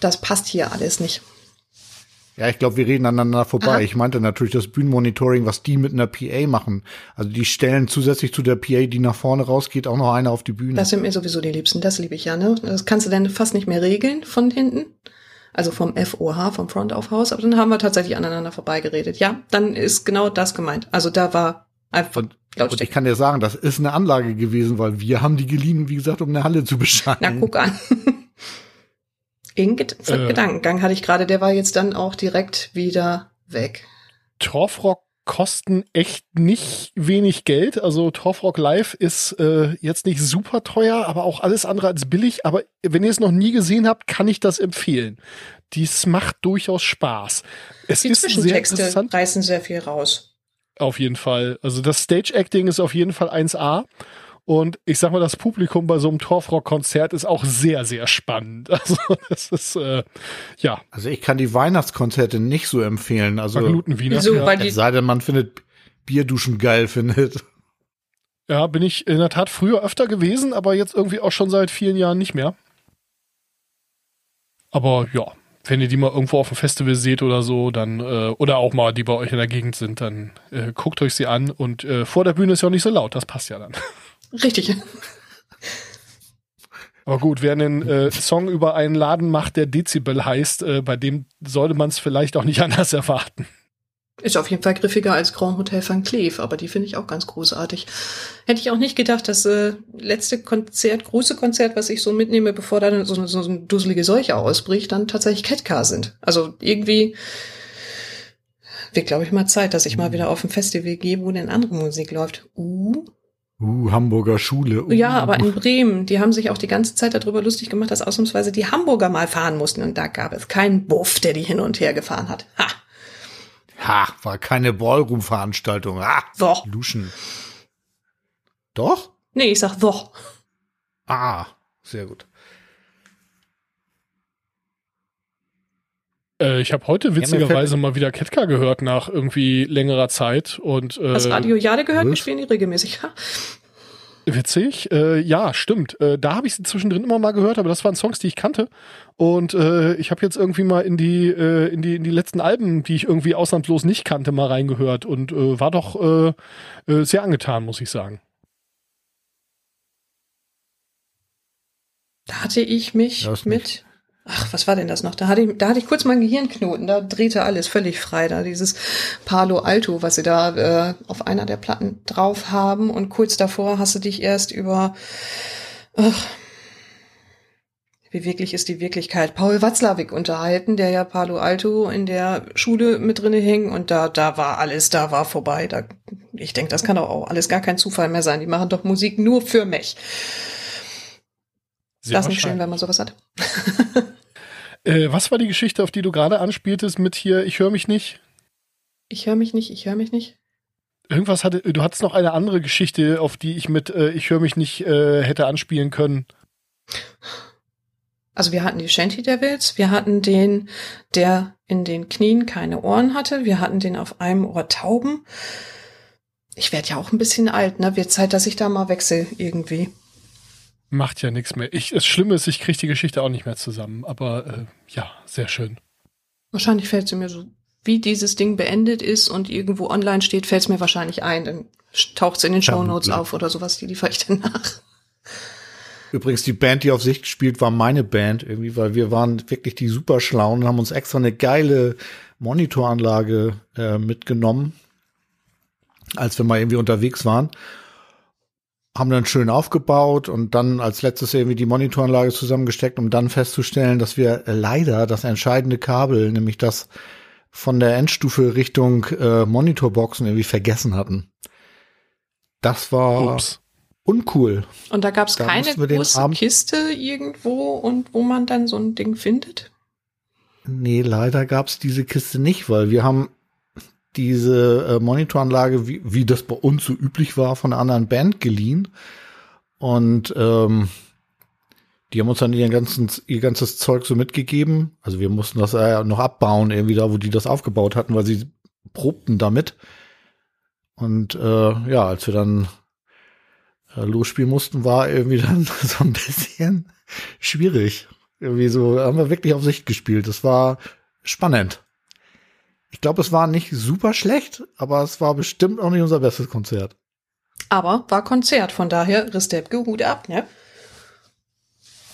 Das passt hier alles nicht. Ja, ich glaube, wir reden aneinander vorbei. Aha. Ich meinte natürlich das Bühnenmonitoring, was die mit einer PA machen. Also die stellen zusätzlich zu der PA, die nach vorne rausgeht, auch noch eine auf die Bühne. Das sind mir sowieso die Liebsten, das liebe ich ja, ne? Das kannst du dann fast nicht mehr regeln von hinten. Also vom FOH, vom Front of House, aber dann haben wir tatsächlich aneinander vorbeigeredet. Ja, dann ist genau das gemeint. Also da war einfach Und, und ich kann dir sagen, das ist eine Anlage gewesen, weil wir haben die geliehen, wie gesagt, um eine Halle zu beschallen. Na, guck an. <laughs> Irgendein Äh. Gedankengang hatte ich gerade, der war jetzt dann auch direkt wieder weg. Torfrock kosten echt nicht wenig Geld. Also Torfrock Live ist äh, jetzt nicht super teuer, aber auch alles andere als billig. Aber wenn ihr es noch nie gesehen habt, kann ich das empfehlen. Dies macht durchaus Spaß. Es Die ist sehr Zwischentexte interessant. reißen sehr viel raus. Auf jeden Fall. Also das Stage-Acting ist auf jeden Fall 1A. Und ich sag mal, das Publikum bei so einem Torfrock-Konzert ist auch sehr, sehr spannend. <laughs> Also das ist, äh, ja, Also ich kann die Weihnachtskonzerte nicht so empfehlen. Also Glutenwiener. Wieso? Ja. Es sei denn, man findet Bierduschen geil findet. ja, bin ich in der Tat früher öfter gewesen, aber jetzt irgendwie auch schon seit vielen Jahren nicht mehr. Aber ja, wenn ihr die mal irgendwo auf dem Festival seht oder so, dann, äh, oder auch mal die bei euch in der Gegend sind, dann äh, guckt euch sie an. Und äh, vor der Bühne ist ja auch nicht so laut, das passt ja dann. <laughs> Richtig. Aber gut, wer einen äh, Song über einen Laden macht, der Dezibel heißt, äh, bei dem sollte man es vielleicht auch nicht <laughs> anders erwarten. Ist auf jeden Fall griffiger als Grand Hotel Van Cleef, aber die finde ich auch ganz großartig. Hätte ich auch nicht gedacht, das äh, letzte Konzert, große Konzert, was ich so mitnehme, bevor da so, eine- so eine dusselige Seuche ausbricht, dann tatsächlich Catcar sind. Also irgendwie wird, glaube ich, mal Zeit, dass ich mal wieder auf ein Festival gehe, wo denn andere Musik läuft. Uh. Uh, Hamburger Schule. Uh. Ja, aber in Bremen, die haben sich auch die ganze Zeit darüber lustig gemacht, dass ausnahmsweise die Hamburger mal fahren mussten und da gab es keinen Buff, der die hin und her gefahren hat. Ha, Ha, war keine Ballroom-Veranstaltung. Ah, so. Duschen. Doch? Nee, ich sag so. Ah, sehr gut. Äh, ich habe heute witzigerweise mal wieder Ketka gehört nach irgendwie längerer Zeit und äh, Hast Radio Jade gehört? Wir spielen die regelmäßig. Ha. Witzig, äh, ja, stimmt. Äh, da habe ich sie zwischendrin immer mal gehört, aber das waren Songs, die ich kannte. Und äh, ich habe jetzt irgendwie mal in die, äh, in die in die letzten Alben, die ich irgendwie ausnahmslos nicht kannte, mal reingehört und äh, war doch äh, äh, sehr angetan, muss ich sagen. Da hatte ich mich Ja, mit. Ach, was war denn das noch? Da hatte ich, da hatte ich kurz mal einen Gehirnknoten. Da drehte alles völlig frei. Da dieses Palo Alto, was sie da äh, auf einer der Platten drauf haben. Und kurz davor hast du dich erst über ach, wie wirklich ist die Wirklichkeit Paul Watzlawick unterhalten, der ja Palo Alto in der Schule mit drinne hing. Und da, da war alles, da war vorbei. Da, ich denke, das kann doch auch alles gar kein Zufall mehr sein. Die machen doch Musik nur für mich. Sehr das ist nicht schön, wenn man sowas hat. <laughs> Äh, was war die Geschichte, auf die du gerade anspieltest mit hier, ich höre mich nicht? Ich höre mich nicht, ich höre mich nicht. Irgendwas hatte, du hattest noch eine andere Geschichte, auf die ich mit äh, ich höre mich nicht äh, hätte anspielen können. Also wir hatten die Shanty Devils, wir hatten den, der in den Knien keine Ohren hatte, wir hatten den auf einem Ohr tauben. Ich werde ja auch ein bisschen alt, ne? Wird Zeit, dass ich da mal wechsle irgendwie. Macht ja nichts mehr. Ich, das Schlimme ist, ich kriege die Geschichte auch nicht mehr zusammen. Aber äh, ja, sehr schön. Wahrscheinlich fällt sie mir so, wie dieses Ding beendet ist und irgendwo online steht, fällt es mir wahrscheinlich ein. Dann taucht es in den Ja, Shownotes ja. auf oder sowas, die liefere ich dann nach. Übrigens, die Band, die auf Sicht gespielt, war meine Band irgendwie, weil wir waren wirklich die super schlauen und haben uns extra eine geile Monitoranlage äh, mitgenommen, als wir mal irgendwie unterwegs waren. Haben dann schön aufgebaut und dann als letztes irgendwie die Monitoranlage zusammengesteckt, um dann festzustellen, dass wir leider das entscheidende Kabel, nämlich das von der Endstufe Richtung äh, Monitorboxen irgendwie vergessen hatten. Das war Ups. uncool. Und da gab es keine große Abend- Kiste irgendwo und wo man dann so ein Ding findet. Nee, leider gab's diese Kiste nicht, weil wir haben diese äh, Monitoranlage, wie, wie das bei uns so üblich war, von einer anderen Band geliehen. Und ähm, die haben uns dann ihr, ganzen, ihr ganzes Zeug so mitgegeben. Also wir mussten das äh, noch abbauen, irgendwie da, wo die das aufgebaut hatten, weil sie probten damit. Und äh, ja, als wir dann äh, losspielen mussten, war irgendwie <laughs> dann so ein bisschen schwierig. Irgendwie so, haben wir wirklich auf Sicht gespielt. Das war spannend. Ich glaube, es war nicht super schlecht, aber es war bestimmt auch nicht unser bestes Konzert. Aber war Konzert, von daher Restepke, Hut ab, ne?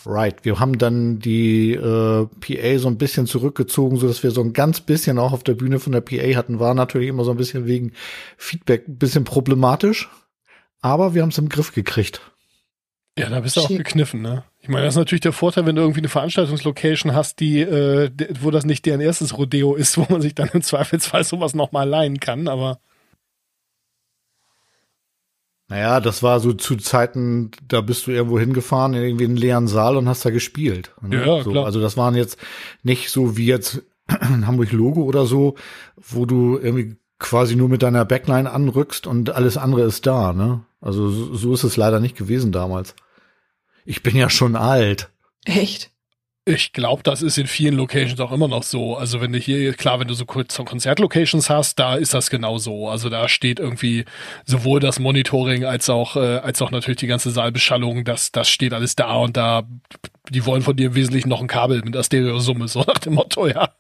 Right. Wir haben dann die äh, PA so ein bisschen zurückgezogen, so dass wir so ein ganz bisschen auch auf der Bühne von der PA hatten. War natürlich immer so ein bisschen wegen Feedback ein bisschen problematisch. Aber wir haben es im Griff gekriegt. Ja, da bist du auch gekniffen, ne? Ich meine, das ist natürlich der Vorteil, wenn du irgendwie eine Veranstaltungslocation hast, die, äh, wo das nicht deren erstes Rodeo ist, <laughs> wo man sich dann im Zweifelsfall sowas nochmal leihen kann, aber Naja, das war so zu Zeiten, da bist du irgendwo hingefahren, in irgendwie einen leeren Saal und hast da gespielt. ne? Ja, so, klar. Also das waren jetzt nicht so wie jetzt <clears throat> ein Hamburg Logo oder so, wo du irgendwie quasi nur mit deiner Backline anrückst und alles andere ist da, ne? Also so, so ist es leider nicht gewesen damals. Ich bin ja schon alt. Echt? ich glaube, das ist in vielen Locations auch immer noch so. Also wenn du hier, klar, wenn du so Konzertlocations hast, da ist das genau so. Also da steht irgendwie sowohl das Monitoring als auch, äh, als auch natürlich die ganze Saalbeschallung, das, das steht alles da und da, die wollen von dir im Wesentlichen noch ein Kabel mit der Stereosumme, so <laughs> nach dem Motto, ja.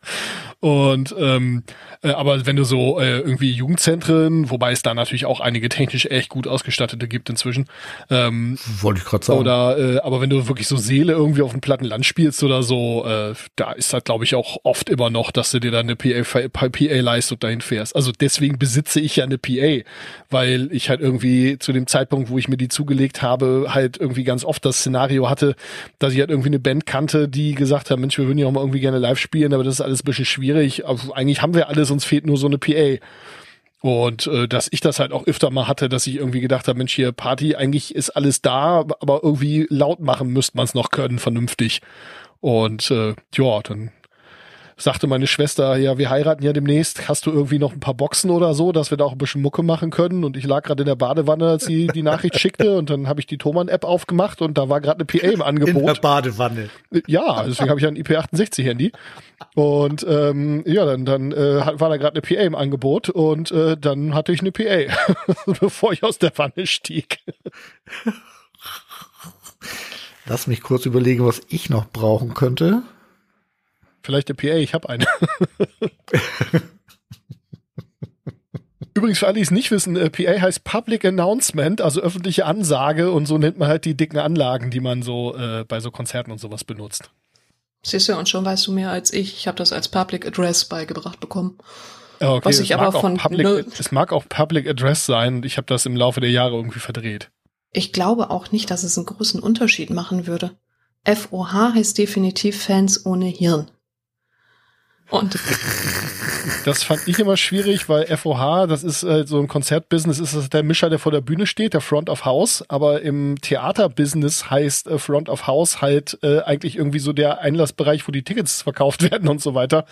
Und ähm, äh, aber wenn du so äh, irgendwie Jugendzentren, wobei es da natürlich auch einige technisch echt gut ausgestattete gibt inzwischen, ähm, Wollte ich gerade sagen. oder äh, aber wenn du wirklich so Seele irgendwie auf dem platten Land spielst oder so, äh, da ist das glaube ich auch oft immer noch, dass du dir dann eine PA, PA dahin fährst. Also deswegen besitze ich ja eine PA, weil ich halt irgendwie zu dem Zeitpunkt, wo ich mir die zugelegt habe, halt irgendwie ganz oft das Szenario hatte, dass ich halt irgendwie eine Band kannte, die gesagt hat, Mensch, wir würden ja auch mal irgendwie gerne live spielen, aber das ist alles ein bisschen schwierig. Also eigentlich haben wir alles, uns fehlt nur so eine PA. Und äh, dass ich das halt auch öfter mal hatte, dass ich irgendwie gedacht habe, Mensch, hier Party, eigentlich ist alles da, aber irgendwie laut machen müsste man es noch können, vernünftig. Und äh, ja, dann sagte meine Schwester, ja, wir heiraten ja demnächst, hast du irgendwie noch ein paar Boxen oder so, dass wir da auch ein bisschen Mucke machen können? Und ich lag gerade in der Badewanne, als sie die Nachricht schickte und dann habe ich die Thomann-App aufgemacht und da war gerade eine PA im in der Angebot. Badewanne. Ja, deswegen habe ich ein IP68-Handy. Und ähm, ja, dann, dann äh, war da gerade eine PA im Angebot und äh, dann hatte ich eine PA, <laughs> bevor ich aus der Wanne stieg. Lass mich kurz überlegen, was ich noch brauchen könnte. Vielleicht eine PA, ich habe eine. Übrigens, für alle, die es nicht wissen, äh, PA heißt Public Announcement, also öffentliche Ansage und so nennt man halt die dicken Anlagen, die man so äh, bei so Konzerten und sowas benutzt. Siehst du, und schon weißt du mehr als ich. Ich habe das als Public Address beigebracht bekommen. Okay, Was ich aber von Public, es mag auch Public Address sein und ich habe das im Laufe der Jahre irgendwie verdreht. Ich glaube auch nicht, dass es einen großen Unterschied machen würde. FOH heißt definitiv Fans ohne Hirn. Und Das fand ich immer schwierig, weil FOH, das ist äh, so ein Konzertbusiness, ist das der Mischer, der vor der Bühne steht, der Front of House, aber im Theaterbusiness heißt äh, Front of House halt äh, eigentlich irgendwie so der Einlassbereich, wo die Tickets verkauft <laughs> werden und so weiter.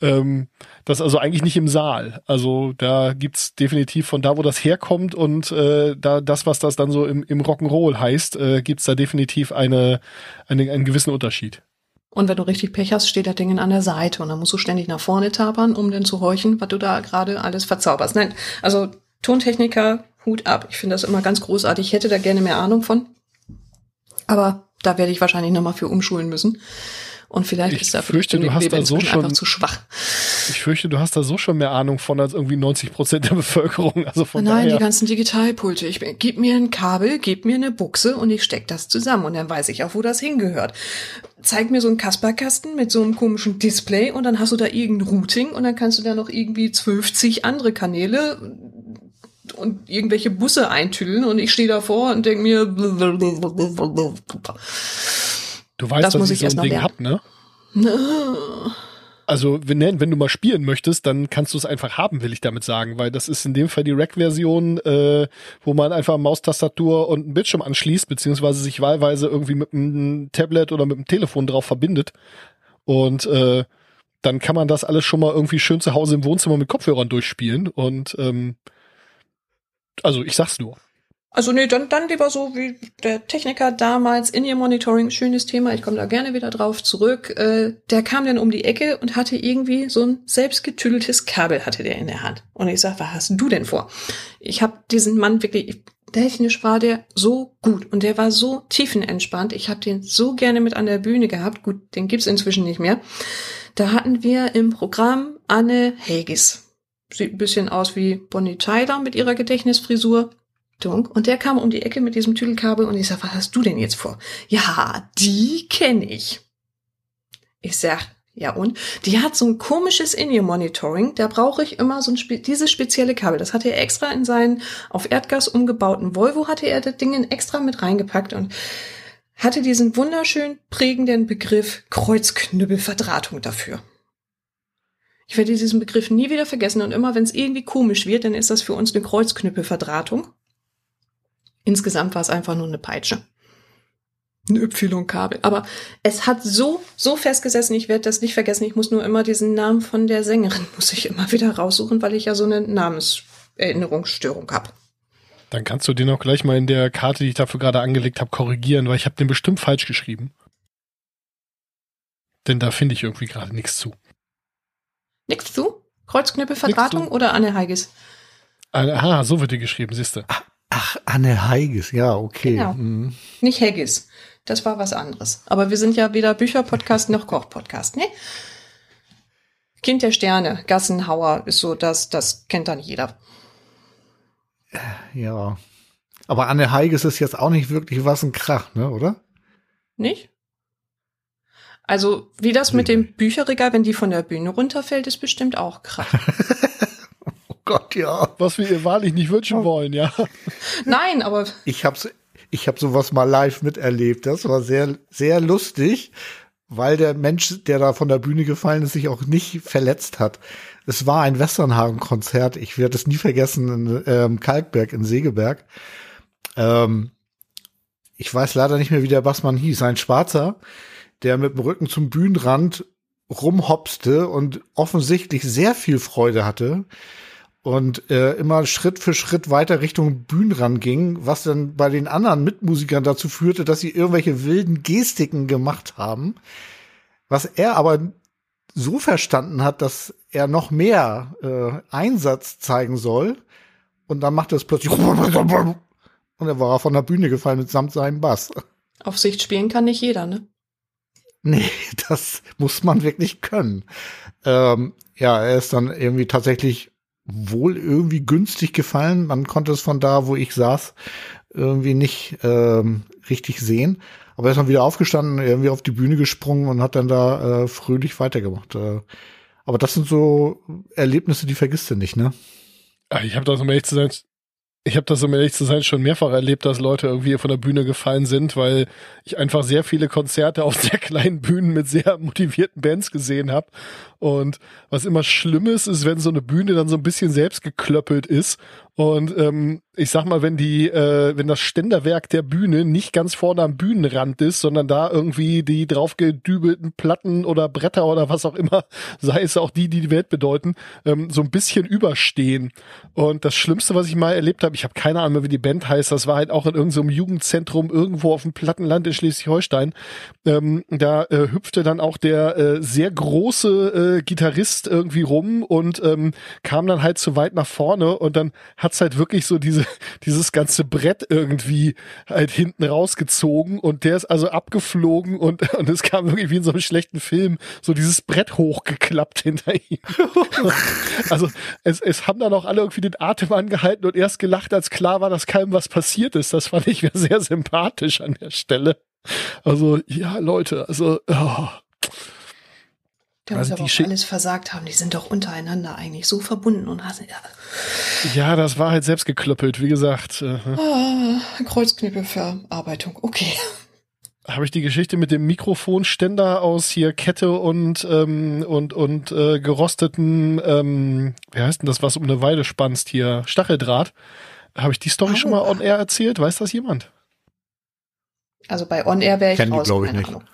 Ähm, das also eigentlich nicht im Saal. Also da gibt's definitiv von da, wo das herkommt und äh, da das, was das dann so im, im Rock'n'Roll heißt, äh, gibt's da definitiv eine, eine, einen gewissen Unterschied. Und wenn du richtig Pech hast, steht das Ding an der Seite und dann musst du ständig nach vorne tapern, um dann zu horchen, was du da gerade alles verzauberst. Nein, also Tontechniker, Hut ab. Ich finde das immer ganz großartig. Ich hätte da gerne mehr Ahnung von. Aber da werde ich wahrscheinlich nochmal für umschulen müssen. Und vielleicht Ich ist da fürchte, du hast da so schon- einfach zu schwach. Ich fürchte, du hast da so schon mehr Ahnung von als irgendwie 90 Prozent der Bevölkerung. Also von Nein, die daher. ganzen Digitalpulte. Ich bin- gib mir ein Kabel, gib mir eine Buchse und ich steck das zusammen und dann weiß ich auch, wo das hingehört. Zeig mir so einen Kasperkasten mit so einem komischen Display und dann hast du da irgendein Routing und dann kannst du da noch irgendwie 50 andere Kanäle und irgendwelche Busse eintüdeln und ich stehe davor und denk mir Du weißt, Das dass muss ich ich so ein Ding lernen. hab, ne? Also, wenn, wenn du mal spielen möchtest, dann kannst du es einfach haben, will ich damit sagen, weil das ist in dem Fall die Rack-Version, äh, wo man einfach Maustastatur und einen Bildschirm anschließt, beziehungsweise sich wahlweise irgendwie mit einem Tablet oder mit einem Telefon drauf verbindet. Und äh, dann kann man das alles schon mal irgendwie schön zu Hause im Wohnzimmer mit Kopfhörern durchspielen. Und ähm, also ich sag's nur. Also nee, dann, dann lieber so wie der Techniker damals, In-Ear-Monitoring, schönes Thema, ich komme da gerne wieder drauf zurück. Äh, der kam dann um die Ecke und hatte irgendwie so ein selbstgetüdeltes Kabel hatte der in der Hand. Und ich sag, was hast du denn vor? Ich habe diesen Mann wirklich, technisch war der so gut und der war so tiefenentspannt. Ich habe den so gerne mit an der Bühne gehabt. Gut, den gibt's inzwischen nicht mehr. Da hatten wir im Programm Anne Hegis. Sieht ein bisschen aus wie Bonnie Tyler mit ihrer Gedächtnisfrisur. Und der kam um die Ecke mit diesem Tüdelkabel und ich sag, was hast du denn jetzt vor? Ja, die kenne ich. Ich sag, ja und? Die hat so ein komisches In-Ear-Monitoring, da brauche ich immer so ein spe dieses spezielle Kabel. Das hatte er extra in seinen auf Erdgas umgebauten Volvo, hatte er das Ding extra mit reingepackt und hatte diesen wunderschön prägenden Begriff Kreuzknüppelverdrahtung dafür. Ich werde diesen Begriff nie wieder vergessen und immer wenn es irgendwie komisch wird, dann ist das für uns eine Kreuzknüppelverdrahtung. Insgesamt war es einfach nur eine Peitsche. Ein Y-Kabel. Aber es hat so, so festgesessen, ich werde das nicht vergessen. Ich muss nur immer diesen Namen von der Sängerin, <laughs> muss ich immer wieder raussuchen, weil ich ja so eine Namenserinnerungsstörung habe. Dann kannst du den auch gleich mal in der Karte, die ich dafür gerade angelegt habe, korrigieren, weil ich habe den bestimmt falsch geschrieben. Denn da finde ich irgendwie gerade nichts zu. Nix zu? Kreuzknüppelverdrahtung oder Anne Heiges? Aha, so wird die geschrieben, siehste. Ach, Anne Heiges, ja, okay. Genau. Mhm. Nicht Haggis. Das war was anderes. Aber wir sind ja weder Bücherpodcast noch Kochpodcast, ne? Kind der Sterne, Gassenhauer ist so das, das kennt dann jeder. Ja. Aber Anne Heiges ist jetzt auch nicht wirklich was ein Krach, ne, oder? Nicht? Also, wie das mit dem Bücherregal, wenn die von der Bühne runterfällt, ist bestimmt auch krass. <laughs> Oh Gott, ja. Was wir ihr wahrlich nicht wünschen wollen, ja. Nein, aber Ich hab's, ich hab sowas mal live miterlebt. Das war sehr, sehr lustig, weil der Mensch, der da von der Bühne gefallen ist, sich auch nicht verletzt hat. Es war ein Westernhagen-Konzert. Ich werde es nie vergessen in ähm, Kalkberg in Segeberg. Ähm, ich weiß leider nicht mehr, wie der Bassmann hieß. Ein Schwarzer, der mit dem Rücken zum Bühnenrand rumhopste und offensichtlich sehr viel Freude hatte und äh, immer Schritt für Schritt weiter Richtung Bühnenrand ging, was dann bei den anderen Mitmusikern dazu führte, dass sie irgendwelche wilden Gestiken gemacht haben, was er aber so verstanden hat, dass er noch mehr äh, Einsatz zeigen soll und dann macht er es plötzlich <laughs> und er war von der Bühne gefallen mitsamt seinem Bass. auf Sicht spielen kann nicht jeder, ne? Nee, <laughs> das muss man wirklich können. Ähm, ja, er ist dann irgendwie tatsächlich wohl irgendwie günstig gefallen. Man konnte es von da, wo ich saß, irgendwie nicht ähm, richtig sehen. Aber er ist dann wieder aufgestanden, irgendwie auf die Bühne gesprungen und hat dann da äh, fröhlich weitergemacht. Äh, aber das sind so Erlebnisse, die vergisst du nicht, ne? Ah, Ich habe das, um ehrlich zu sein, ich habe das, um ehrlich zu sein, schon mehrfach erlebt, dass Leute irgendwie von der Bühne gefallen sind, weil ich einfach sehr viele Konzerte auf sehr kleinen Bühnen mit sehr motivierten Bands gesehen habe. Und was immer schlimm ist, ist, wenn so eine Bühne dann so ein bisschen selbst geklöppelt ist. Und ähm, ich sag mal, wenn die, äh, wenn das Ständerwerk der Bühne nicht ganz vorne am Bühnenrand ist, sondern da irgendwie die draufgedübelten Platten oder Bretter oder was auch immer, <laughs> sei es auch die, die die Welt bedeuten, ähm, so ein bisschen überstehen. Und das Schlimmste, was ich mal erlebt habe, ich habe keine Ahnung mehr, wie die Band heißt, das war halt auch in irgendeinem Jugendzentrum irgendwo auf dem Plattenland in Schleswig-Holstein. Ähm, da äh, hüpfte dann auch der äh, sehr große äh, Gitarrist irgendwie rum und ähm, kam dann halt zu weit nach vorne und dann hat hat's halt wirklich so diese, dieses ganze Brett irgendwie halt hinten rausgezogen und der ist also abgeflogen und, und es kam irgendwie wie in so einem schlechten Film so dieses Brett hochgeklappt hinter ihm. <laughs> also es, es haben dann auch alle irgendwie den Atem angehalten und erst gelacht, als klar war, dass keinem was passiert ist. Das fand ich <laughs> sehr sympathisch an der Stelle. Also, ja, Leute, also, oh. Der Also muss aber die auch alles versagt haben. Die sind doch untereinander eigentlich so verbunden und hassen. Ja. ja, das war halt selbst geklöppelt, wie gesagt. Äh, Ah, Kreuzknüppelverarbeitung. Okay. habe ich die Geschichte mit dem Mikrofonständer aus hier Kette und ähm, und und äh, gerosteten, ähm, wie heißt denn das, was um eine Weide spannst hier, Stacheldraht. Habe ich die Story Oh. schon mal on air erzählt? Weiß das jemand? Also bei On Air wäre ich Kenn die, raus. glaub ich, nicht. Ahnung.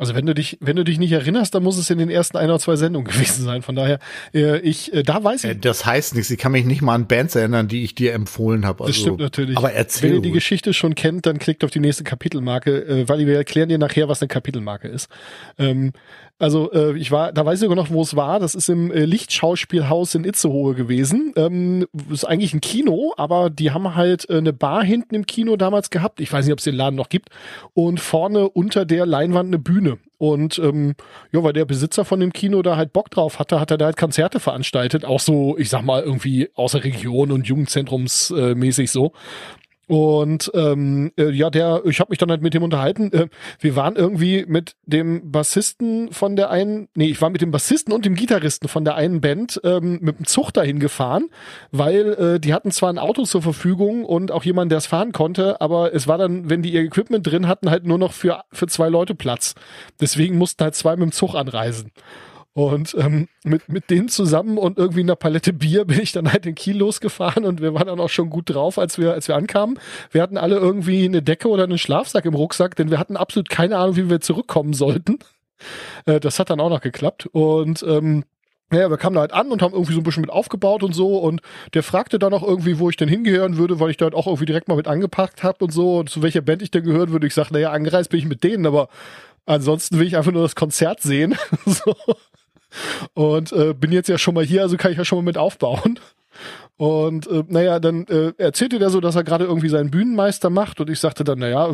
Also wenn du dich, wenn du dich nicht erinnerst, dann muss es in den ersten ein oder zwei Sendungen <laughs> gewesen sein. Von daher, äh, ich, äh, da weiß ich, Äh, Das heißt nichts. Ich kann mich nicht mal an Bands erinnern, die ich dir empfohlen habe. Also, Das stimmt natürlich. Aber erzähl. Wenn ihr die. Geschichte schon kennt, dann klickt auf die nächste Kapitelmarke, äh, weil wir erklären dir nachher, was eine Kapitelmarke ist. Ähm, also äh, ich war, da weiß ich sogar noch, wo es war. Das ist im äh, Lichtschauspielhaus in Itzehoe gewesen. Ähm, ist eigentlich ein Kino, aber die haben halt äh, eine Bar hinten im Kino damals gehabt. Ich weiß nicht, ob es den Laden noch gibt. Und vorne unter der Leinwand eine Bühne. Und ähm, ja, weil der Besitzer von dem Kino da halt Bock drauf hatte, hat er da halt Konzerte veranstaltet. Auch so, ich sag mal, irgendwie außer Region und Jugendzentrumsmäßig äh, so. Und ähm, äh, ja, der, ich habe mich dann halt mit dem unterhalten. Äh, wir waren irgendwie mit dem Bassisten von der einen, nee, ich war mit dem Bassisten und dem Gitarristen von der einen Band ähm, mit dem Zug dahin gefahren, weil äh, die hatten zwar ein Auto zur Verfügung und auch jemand, der es fahren konnte, aber es war dann, wenn die ihr Equipment drin hatten, halt nur noch für für zwei Leute Platz. Deswegen mussten halt zwei mit dem Zug anreisen. Und ähm, mit, mit denen zusammen und irgendwie einer Palette Bier <laughs> bin ich dann halt in Kiel losgefahren und wir waren dann auch schon gut drauf, als wir, als wir ankamen. Wir hatten alle irgendwie eine Decke oder einen Schlafsack im Rucksack, denn wir hatten absolut keine Ahnung, wie wir zurückkommen sollten. <laughs> Äh, das hat dann auch noch geklappt. Und ähm, ja, wir kamen da halt an und haben irgendwie so ein bisschen mit aufgebaut und so und der fragte dann auch irgendwie, wo ich denn hingehören würde, weil ich da halt auch irgendwie direkt mal mit angepackt habe und so und zu welcher Band ich denn gehören würde. Ich sag, naja, angereist bin ich mit denen, aber ansonsten will ich einfach nur das Konzert sehen. <laughs> so. Und äh, bin jetzt ja schon mal hier, also kann ich ja schon mal mit aufbauen. Und äh, naja, dann äh, erzählte der so, dass er gerade irgendwie seinen Bühnenmeister macht. Und ich sagte dann, naja,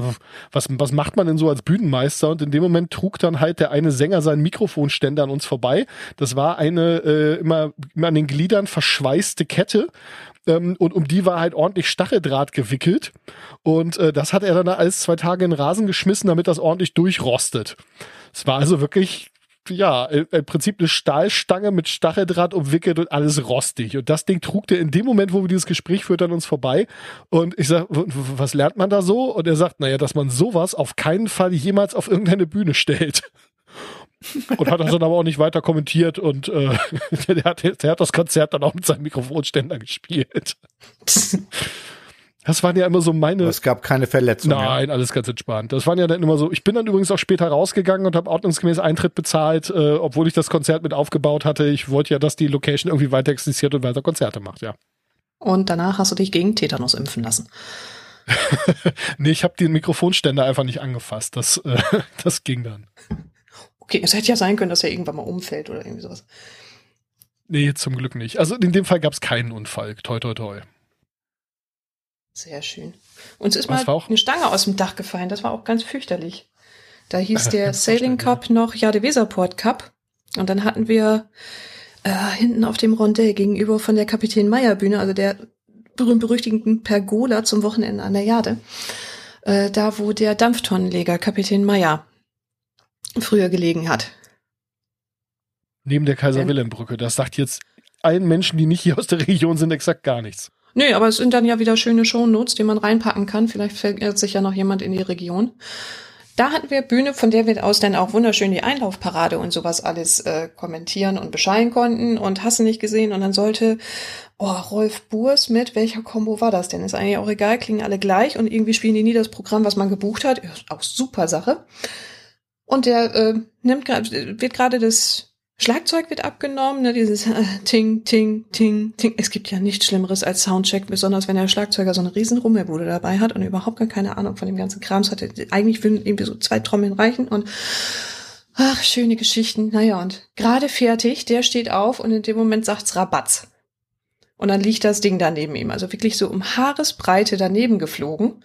was, was macht man denn so als Bühnenmeister? Und in dem Moment trug dann halt der eine Sänger seinen Mikrofonständer an uns vorbei. Das war eine äh, immer, immer an den Gliedern verschweißte Kette. Ähm, und um die war halt ordentlich Stacheldraht gewickelt. Und äh, das hat er dann alles zwei Tage in den Rasen geschmissen, damit das ordentlich durchrostet. Es war also wirklich ja, im im Prinzip eine Stahlstange mit Stacheldraht umwickelt und alles rostig. Und das Ding trug der in dem Moment, wo wir dieses Gespräch führten, an uns vorbei. Und ich sag, w- w- was lernt man da so? Und er sagt, naja, dass man sowas auf keinen Fall jemals auf irgendeine Bühne stellt. <laughs> Und hat das dann aber auch nicht weiter kommentiert und äh, <laughs> der, hat, der hat das Konzert dann auch mit seinem Mikrofonständer gespielt. <laughs> Das waren ja immer so meine. es gab keine Verletzungen. Nein, alles ganz entspannt. Das waren ja dann immer so. Ich bin dann übrigens auch später rausgegangen und habe ordnungsgemäß Eintritt bezahlt, äh, obwohl ich das Konzert mit aufgebaut hatte. Ich wollte ja, dass die Location irgendwie weiter existiert und weiter Konzerte macht, ja. Und danach hast du dich gegen Tetanus impfen lassen. <laughs> Nee, ich habe den Mikrofonständer einfach nicht angefasst. Das, äh, <laughs> das ging dann. Okay, es hätte ja sein können, dass er irgendwann mal umfällt oder irgendwie sowas. Nee, zum Glück nicht. Also in dem Fall gab es keinen Unfall. Toi, toi, toi. Sehr schön. Uns ist Was mal eine Stange aus dem Dach gefallen. Das war auch ganz fürchterlich. Da hieß <laughs> der Sailing Cup noch Jade Weserport Cup. Und dann hatten wir äh, hinten auf dem Rondell gegenüber von der Kapitän Meyer Bühne, also der berühmt-berüchtigten Pergola zum Wochenende an der Jade, äh, da wo der Dampftonnenleger Kapitän Meyer früher gelegen hat. Neben der. Kaiser-Wilhelm-Brücke. Das sagt jetzt allen Menschen, die nicht hier aus der Region sind, exakt gar nichts. Nö, aber es sind dann ja wieder schöne Shownotes, die man reinpacken kann. Vielleicht verirrt sich ja noch jemand in die Region. Da hatten wir Bühne, von der wir aus dann auch wunderschön die Einlaufparade und sowas alles äh, kommentieren und bescheiden konnten und hast nicht gesehen. Und dann sollte oh, Rolf Burs mit, welcher Combo war das denn? Ist eigentlich auch egal, klingen alle gleich und irgendwie spielen die nie das Programm, was man gebucht hat. Auch super Sache. Und der äh, nimmt wird gerade das Schlagzeug wird abgenommen, ne, dieses äh, Ting, Ting, Ting, Ting. Es gibt ja nichts Schlimmeres als Soundcheck, besonders wenn der Schlagzeuger so eine riesen Rummelbude dabei hat und überhaupt gar keine Ahnung von dem ganzen Krams hatte. Eigentlich würden irgendwie so zwei Trommeln reichen und ach, schöne Geschichten. Naja, und gerade fertig, der steht auf und in dem Moment sagt's Rabatz. Und dann liegt das Ding da neben ihm. Also wirklich so um Haaresbreite daneben geflogen.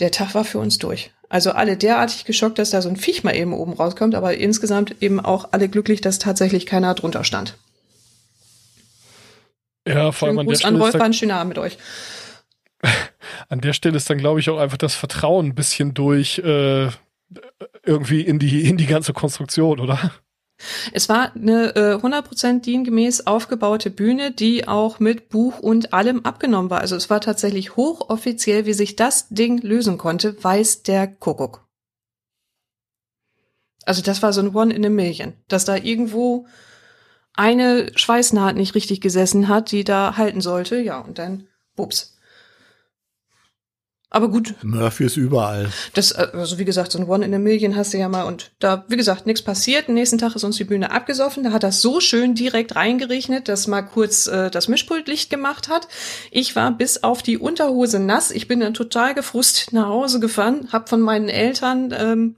Der Tag war für uns durch. Also alle derartig geschockt, dass da so ein Viech mal eben oben rauskommt, aber insgesamt eben auch alle glücklich, dass tatsächlich keiner drunter stand. Ja, vor allem an der, Gruß an Stelle Rolf, war ein schöner Abend mit euch. <laughs> an der Stelle ist dann, glaube ich, auch einfach das Vertrauen ein bisschen durch äh, irgendwie in die, in die ganze Konstruktion, oder? Es war eine äh, 100% DIN-gemäß aufgebaute Bühne, die auch mit Buch und allem abgenommen war. Also es war tatsächlich hochoffiziell, wie sich das Ding lösen konnte, weiß der Kuckuck. Also das war so ein One in a Million, dass da irgendwo eine Schweißnaht nicht richtig gesessen hat, die da halten sollte. Ja, und dann, bups. Aber gut, Murphy ist überall. das, äh, also wie gesagt, so ein One in a Million hast du ja mal und da, wie gesagt, nichts passiert. Am nächsten Tag ist uns die Bühne abgesoffen. Da hat das so schön direkt reingerechnet, dass mal kurz äh, das Mischpultlicht gemacht hat. Ich war bis auf die Unterhose nass. Ich bin dann total gefrustet nach Hause gefahren, hab von meinen Eltern ähm,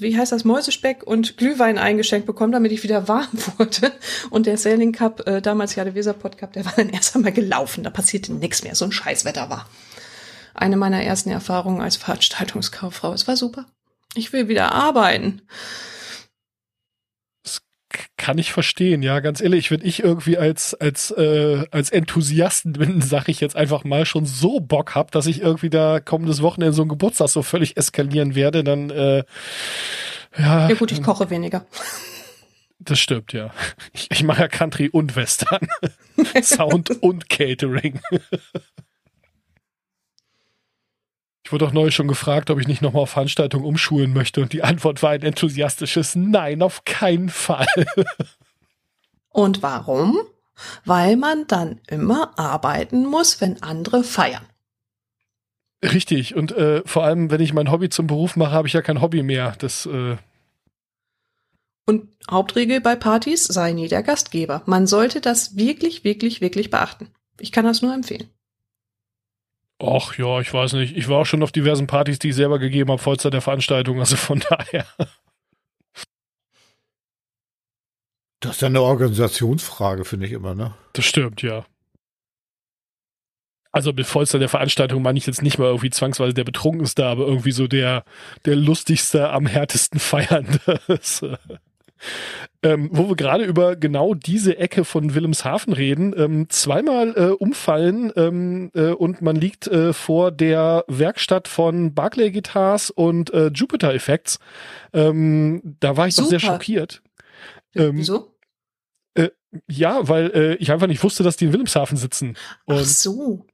wie heißt das, Mäusespeck und Glühwein eingeschenkt bekommen, damit ich wieder warm <laughs> wurde. Und der Sailing Cup, äh, damals ja der Weserpott Cup, der war dann erst einmal gelaufen. Da passierte nichts mehr. So ein Scheißwetter war. Eine meiner ersten Erfahrungen als Veranstaltungskauffrau. Es war super. Ich will wieder arbeiten. Kann ich verstehen, ja, ganz ehrlich, wenn ich irgendwie als als äh, als Enthusiasten bin, <laughs> sag ich jetzt einfach mal schon so Bock hab, dass ich irgendwie da kommendes Wochenende so ein Geburtstag so völlig eskalieren werde, dann äh, ja, Ja gut, ich koche weniger. das stimmt, ja. Ich, ich mache ja Country und Western, <laughs> Sound und Catering. Ich wurde auch neulich schon gefragt, ob ich nicht nochmal auf Veranstaltungen umschulen möchte und die Antwort war ein enthusiastisches Nein, auf keinen Fall. Und warum? Weil man dann immer arbeiten muss, wenn andere feiern. Richtig, und äh, vor allem, wenn ich mein Hobby zum Beruf mache, habe ich ja kein Hobby mehr. Das, äh, Und Hauptregel bei Partys sei nie der Gastgeber. Man sollte das wirklich, wirklich, wirklich beachten. Ich kann das nur empfehlen. Ach ja, ich weiß nicht. Ich war auch schon auf diversen Partys, die ich selber gegeben habe, Vollzeit der Veranstaltung, also von <laughs> daher. Das ist ja eine Organisationsfrage, finde ich immer, ne? Das stimmt, ja. Also mit Vollzeit der Veranstaltung meine ich jetzt nicht mal irgendwie zwangsweise der Betrunkenste, aber irgendwie so der, der lustigste, am härtesten <laughs> feiernde. <laughs> Äh, ähm, wo wir gerade über genau diese Ecke von Wilhelmshaven reden, ähm, zweimal äh, umfallen ähm, äh, und man liegt äh, vor der Werkstatt von Barclay Guitars und äh, Jupiter Effects. Ähm, da war ich doch sehr Super. schockiert. Ähm, Wieso? Ja, weil äh, ich einfach nicht wusste, dass die in Wilhelmshaven sitzen. Ach Und so.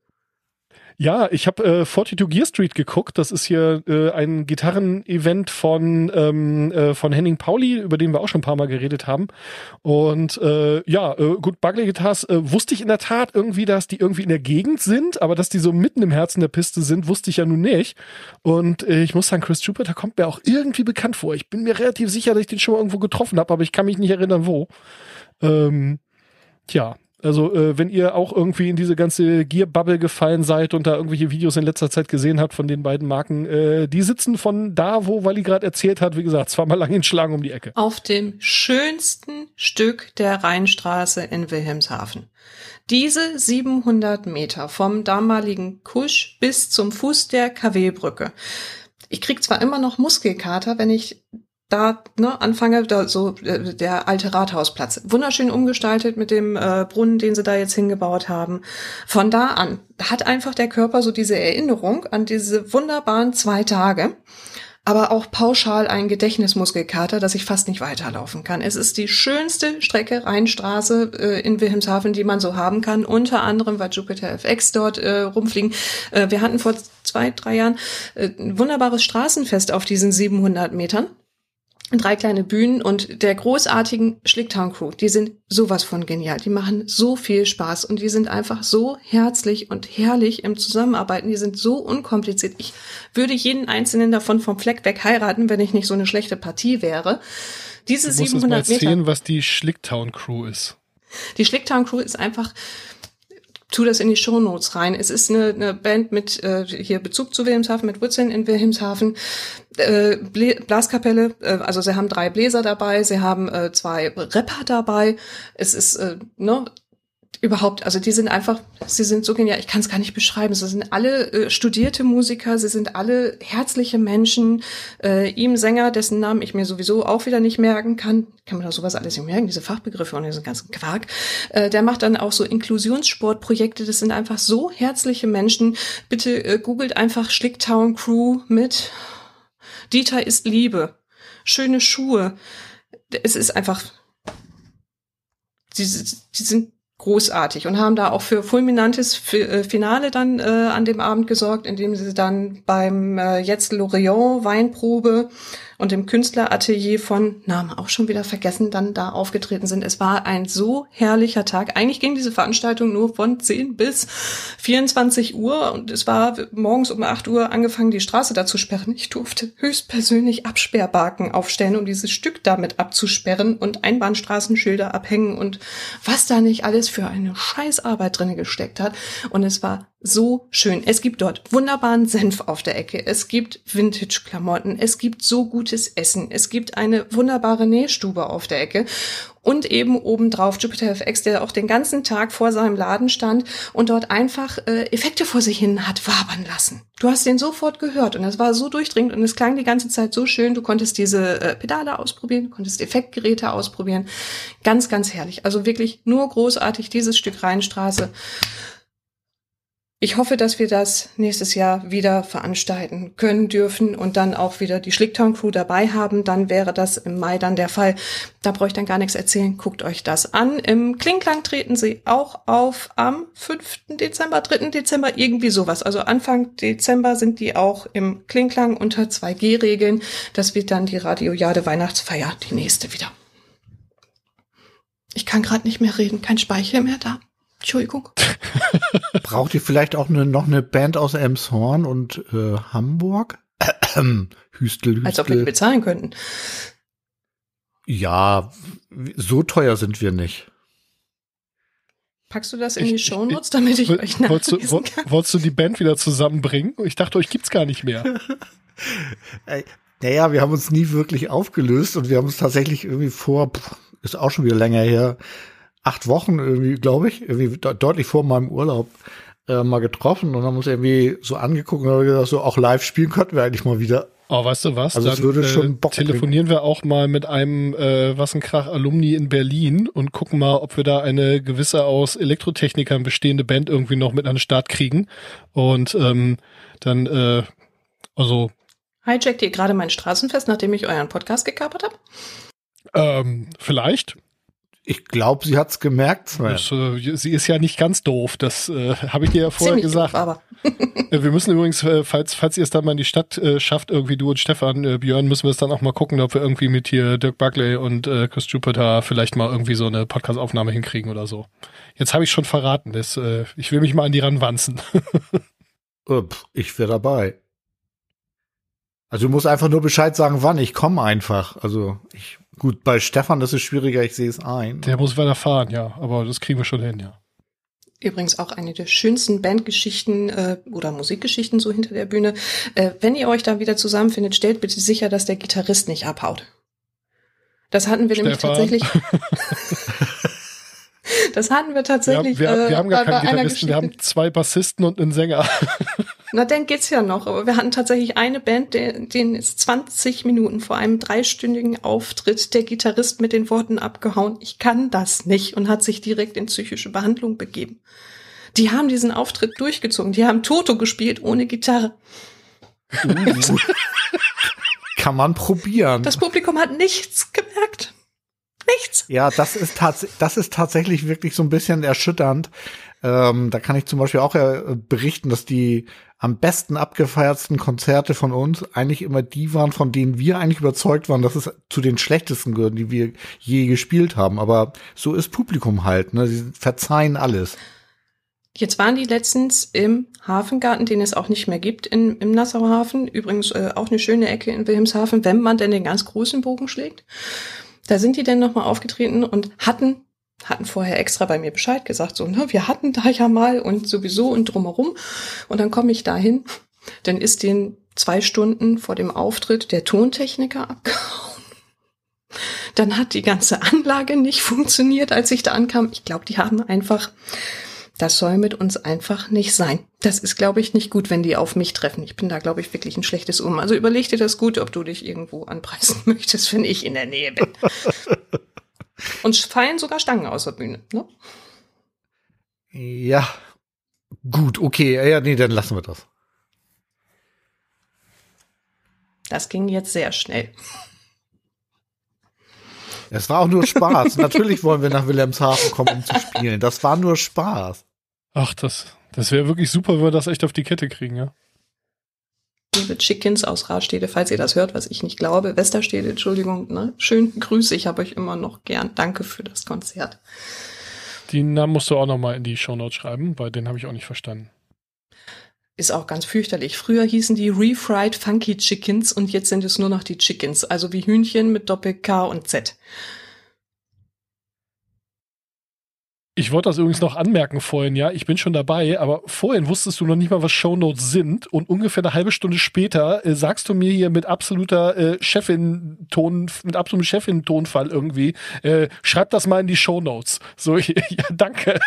Ja, ich habe äh, 42 Gear Street geguckt. Das ist hier äh, ein Gitarren-Event von ähm, äh, von Henning Pauli, über den wir auch schon ein paar Mal geredet haben. Und äh, ja, äh, gut, Bugley Guitars äh, wusste ich in der Tat irgendwie, dass die irgendwie in der Gegend sind, aber dass die so mitten im Herzen der Piste sind, wusste ich ja nun nicht. Und äh, ich muss sagen, Chris Jupiter kommt mir auch irgendwie bekannt vor. Ich bin mir relativ sicher, dass ich den schon mal irgendwo getroffen habe, aber ich kann mich nicht erinnern, wo. Ähm, tja, also äh, wenn ihr auch irgendwie in diese ganze Gear-Bubble gefallen seid und da irgendwelche Videos in letzter Zeit gesehen habt von den beiden Marken, äh, die sitzen von da, wo Wally gerade erzählt hat, wie gesagt, zweimal lang in Schlagen um die Ecke. Auf dem schönsten Stück der Rheinstraße in Wilhelmshaven. Diese 700 Meter vom damaligen Kusch bis zum Fuß der KW-Brücke. Ich krieg zwar immer noch Muskelkater, wenn ich da ne, anfange, da so äh, der alte Rathausplatz. Wunderschön umgestaltet mit dem äh, Brunnen, den sie da jetzt hingebaut haben. Von da an hat einfach der Körper so diese Erinnerung an diese wunderbaren zwei Tage aber auch pauschal ein Gedächtnismuskelkater, dass ich fast nicht weiterlaufen kann. Es ist die schönste Strecke Rheinstraße äh, in Wilhelmshaven, die man so haben kann. Unter anderem, weil Jupiter FX dort äh, rumfliegen. Äh, wir hatten vor zwei, drei Jahren äh, ein wunderbares Straßenfest auf diesen 700 Metern drei kleine Bühnen und der großartigen Schlicktown Crew. Die sind sowas von genial. Die machen so viel Spaß und die sind einfach so herzlich und herrlich im Zusammenarbeiten. Die sind so unkompliziert. Ich würde jeden einzelnen davon vom Fleck weg heiraten, wenn ich nicht so eine schlechte Partie wäre. Diese Du musst uns mal 700 Meter. erzählen, was die Schlicktown Crew ist. Die Schlicktown Crew ist einfach, tu das in die Shownotes rein. Es ist eine, eine Band mit äh, hier Bezug zu Wilhelmshaven, mit Wurzeln in Wilhelmshaven, äh, Blaskapelle, äh, also sie haben drei Bläser dabei, sie haben äh, zwei Rapper dabei. Es ist, äh, ne, Überhaupt, also die sind einfach, sie sind so genial, ich kann es gar nicht beschreiben. Sie sind alle äh, studierte Musiker, sie sind alle herzliche Menschen. Äh, ihm Sänger, dessen Namen ich mir sowieso auch wieder nicht merken kann, kann man da sowas alles nicht merken, diese Fachbegriffe und diesen ganzen Quark. Äh, der macht dann auch so Inklusionssportprojekte, das sind einfach so herzliche Menschen. Bitte äh, googelt einfach Schlicktown Crew mit Dieter ist Liebe, schöne Schuhe. Es ist einfach, die, die sind großartig und haben da auch für fulminantes äh, Finale dann äh, an dem Abend gesorgt, indem sie dann beim äh, jetzt Lorient Weinprobe und im Künstleratelier von Namen auch schon wieder vergessen, dann da aufgetreten sind. Es war ein so herrlicher Tag. Eigentlich ging diese Veranstaltung nur von 10 bis 24 Uhr und es war morgens um 8 Uhr angefangen, die Straße da zu sperren. Ich durfte höchstpersönlich Absperrbarken aufstellen, um dieses Stück damit abzusperren und Einbahnstraßenschilder abhängen und was da nicht alles für eine Scheißarbeit drinne gesteckt hat. Und es war so schön. Es gibt dort wunderbaren Senf auf der Ecke. Es gibt Vintage-Klamotten. Es gibt so gutes Essen. Es gibt eine wunderbare Nähstube auf der Ecke. Und eben obendrauf Jupiter FX, der auch den ganzen Tag vor seinem Laden stand und dort einfach äh, Effekte vor sich hin hat wabern lassen. Du hast den sofort gehört und es war so durchdringend und es klang die ganze Zeit so schön. Du konntest diese äh, Pedale ausprobieren, konntest Effektgeräte ausprobieren. Ganz, ganz herrlich. Also wirklich nur großartig dieses Stück Rheinstraße. Ich hoffe, dass wir das nächstes Jahr wieder veranstalten können dürfen und dann auch wieder die Schlicktown Crew dabei haben. Dann wäre das im Mai dann der Fall. Da brauche ich dann gar nichts erzählen. Guckt euch das an. Im Klingklang treten sie auch auf am 5. Dezember, 3. Dezember, irgendwie sowas. Also Anfang Dezember sind die auch im Klingklang unter 2G-Regeln. Das wird dann die Radiojade Weihnachtsfeier, die nächste wieder. Ich kann gerade nicht mehr reden, kein Speicher mehr da. Entschuldigung. <laughs> Braucht ihr vielleicht auch eine, noch eine Band aus Elmshorn und äh, Hamburg? Hüstel, <clears throat> Hüstel. Als ob wir die bezahlen könnten. Ja, so teuer sind wir nicht. Packst du das in die Shownotes, damit ich, ich euch nachlesen wolltest du, kann? Wolltest du die Band wieder zusammenbringen? Ich dachte, euch gibt's gar nicht mehr. <laughs> naja, wir haben uns nie wirklich aufgelöst und wir haben uns tatsächlich irgendwie vor, ist auch schon wieder länger her, acht Wochen irgendwie, glaube ich, irgendwie deutlich vor meinem Urlaub äh, mal getroffen und haben uns irgendwie so angeguckt und haben gesagt, so auch live spielen könnten wir eigentlich mal wieder. Oh, weißt du was? Also Dann, es würde schon äh, Bock telefonieren wir auch mal mit einem äh, Wassenkrach-Alumni in Berlin und gucken mal, ob wir da eine gewisse aus Elektrotechnikern bestehende Band irgendwie noch mit an den Start kriegen. Und ähm, dann, äh, also. Hijackt ihr gerade mein Straßenfest, nachdem ich euren Podcast gekapert habe? Ähm, vielleicht. Ich glaube, sie hat's gemerkt. Das, äh, sie ist ja nicht ganz doof. Das äh, habe ich dir ja vorher Ziemlich gesagt. Doof, aber. wir müssen übrigens, äh, falls, falls ihr es dann mal in die Stadt äh, schafft, irgendwie du und Stefan, äh, Björn, müssen wir es dann auch mal gucken, ob wir irgendwie mit hier Dirk Buckley und äh, Chris Jupiter vielleicht mal irgendwie so eine Podcast-Aufnahme hinkriegen oder so. Jetzt habe ich schon verraten. Das, äh, ich will mich mal an die ranwanzen. <laughs> ich wäre dabei. Also du musst einfach nur Bescheid sagen, wann. Ich komme einfach. Also ich Gut, bei Stefan das ist schwieriger, ich sehe es ein. Der muss weiter fahren, ja, aber das kriegen wir schon hin, ja. Übrigens auch eine der schönsten Bandgeschichten äh, oder Musikgeschichten so hinter der Bühne. Äh, wenn ihr euch da wieder zusammenfindet, stellt bitte sicher, dass der Gitarrist nicht abhaut. Das hatten wir Stefan. nämlich tatsächlich. <laughs> das hatten wir tatsächlich. Wir, wir, wir haben gar bei- bei keinen einer Gitarristen, wir haben zwei Bassisten und einen Sänger. Na, dann geht's ja noch. Aber wir hatten tatsächlich eine Band, der, denen ist 20 Minuten vor einem dreistündigen Auftritt der Gitarrist mit den Worten abgehauen, ich kann das nicht und hat sich direkt in psychische Behandlung begeben. Die haben diesen Auftritt durchgezogen. Die haben Toto gespielt ohne Gitarre. Uh. <laughs> Kann man probieren. Das Publikum hat nichts gemerkt. Nichts. Ja, das ist, tats das ist tatsächlich wirklich so ein bisschen erschütternd. Ähm, da kann ich zum Beispiel auch äh, berichten, dass die am besten abgefeiertsten Konzerte von uns eigentlich immer die waren, von denen wir eigentlich überzeugt waren, dass es zu den schlechtesten gehören, die wir je gespielt haben. Aber so ist Publikum halt, ne? Sie verzeihen alles. Jetzt waren die letztens im Hafengarten, den es auch nicht mehr gibt, in, im Nassauer Hafen. Übrigens äh, auch eine schöne Ecke in Wilhelmshaven, wenn man denn den ganz großen Bogen schlägt. Da sind die dann nochmal aufgetreten und hatten, hatten vorher extra bei mir Bescheid gesagt, so, ne, wir hatten da ja mal und sowieso und drumherum. Und dann komme ich dahin, dann ist den zwei Stunden vor dem Auftritt der Tontechniker abgehauen. Dann hat die ganze Anlage nicht funktioniert, als ich da ankam. Ich glaube, die haben einfach, das soll mit uns einfach nicht sein. Das ist, glaube ich, nicht gut, wenn die auf mich treffen. Ich bin da, glaube ich, wirklich ein schlechtes Um. Also überleg dir das gut, ob du dich irgendwo anpreisen <laughs> möchtest, wenn ich in der Nähe bin. <laughs> Und fallen sogar Stangen aus der Bühne. Ne? Ja. Gut, okay. Ja, nee, dann lassen wir das. Das ging jetzt sehr schnell. Es war auch nur Spaß. <laughs> Natürlich wollen wir nach Wilhelmshaven kommen, um zu spielen. Das war nur Spaß. Ach, das, das wäre wirklich super, wenn wir das echt auf die Kette kriegen, ja. Liebe Chickens aus Rastede, falls ihr das hört, was ich nicht glaube, Westerstede, Entschuldigung, ne? Schön Grüße, ich habe euch immer noch gern. Danke für das Konzert. Die Namen musst du auch noch mal in die Shownotes schreiben, weil den habe ich auch nicht verstanden. Ist auch ganz fürchterlich. Früher hießen die Refried Funky Chickens und jetzt sind es nur noch die Chickens, also wie Hühnchen mit Doppel K und Z. Ich wollte das übrigens noch anmerken vorhin, ja. Ich bin schon dabei, aber vorhin wusstest du noch nicht mal, was Shownotes sind und ungefähr eine halbe Stunde später äh, sagst du mir hier mit absoluter äh, Chefin-Ton, mit absolutem Chefin-Tonfall irgendwie, äh, schreib das mal in die Shownotes. So, <laughs> ja, danke.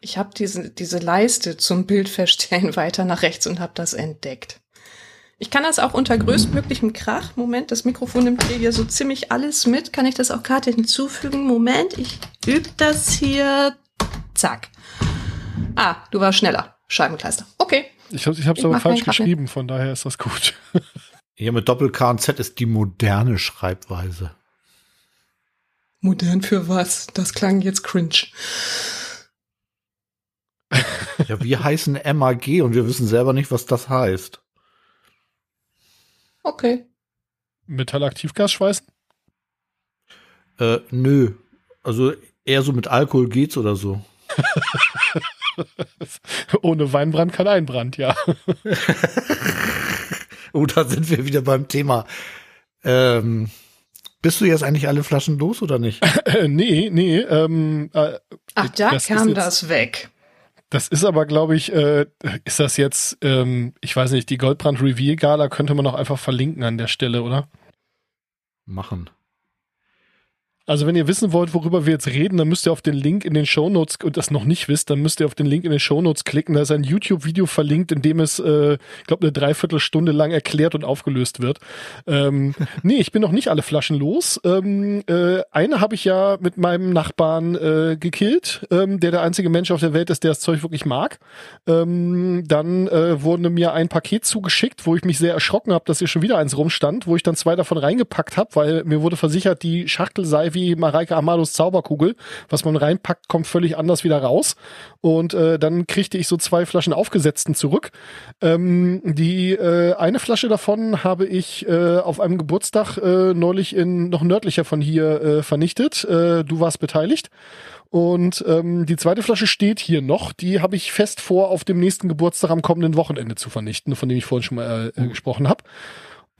Ich habe diese, diese Leiste zum Bildverstellen <laughs> weiter nach rechts und habe das entdeckt. Ich kann das auch unter größtmöglichem Krach. Moment, das Mikrofon nimmt hier, hier so ziemlich alles mit. Kann ich das auch gerade hinzufügen? Moment, ich übe das hier. Zack. Ah, du warst schneller. Scheibenkleister. Okay. Ich habe es aber falsch geschrieben, von daher ist das gut. <laughs> Hier mit Doppel-K und Z ist die moderne Schreibweise. Modern für was? Das klang jetzt cringe. Ja, wir heißen MAG und wir wissen selber nicht, was das heißt. Okay. Metallaktivgas schweißen? Äh, nö. Also eher so mit Alkohol geht's oder so. <laughs> Ohne Weinbrand kein Einbrand, ja. <laughs> oh, da sind wir wieder beim Thema. Ähm, bist du jetzt eigentlich alle Flaschen los oder nicht? Äh, <laughs> nee, nee. Ähm, äh, Ach, da das kam ist jetzt- das weg. Das ist aber, glaube ich, äh, ist das jetzt, ähm, ich weiß nicht, die Goldbrand Reveal Gala könnte man auch einfach verlinken an der Stelle, oder? Machen. Also wenn ihr wissen wollt, worüber wir jetzt reden, dann müsst ihr auf den Link in den Shownotes und das noch nicht wisst, dann müsst ihr auf den Link in den Shownotes klicken. Da ist ein YouTube-Video verlinkt, in dem es, äh, ich glaube, eine Dreiviertelstunde lang erklärt und aufgelöst wird. Ähm, <laughs> nee, ich bin noch nicht alle Flaschen los. Ähm, äh, eine habe ich ja mit meinem Nachbarn äh, gekillt, ähm, der der einzige Mensch auf der Welt ist, der das Zeug wirklich mag. Ähm, dann äh, wurde mir ein Paket zugeschickt, wo ich mich sehr erschrocken habe, dass hier schon wieder eins rumstand, wo ich dann zwei davon reingepackt habe, weil mir wurde versichert, die Schachtel sei wie Mareike Amados Zauberkugel. Was man reinpackt, kommt völlig anders wieder raus. Und äh, dann kriegte ich so zwei Flaschen aufgesetzten zurück. Ähm, die äh, eine Flasche davon habe ich äh, auf einem Geburtstag äh, neulich in noch nördlicher von hier äh, vernichtet. Äh, du warst beteiligt. Und ähm, die zweite Flasche steht hier noch. Die habe ich fest vor, auf dem nächsten Geburtstag am kommenden Wochenende zu vernichten, von dem ich vorhin schon mal äh, äh, gesprochen habe.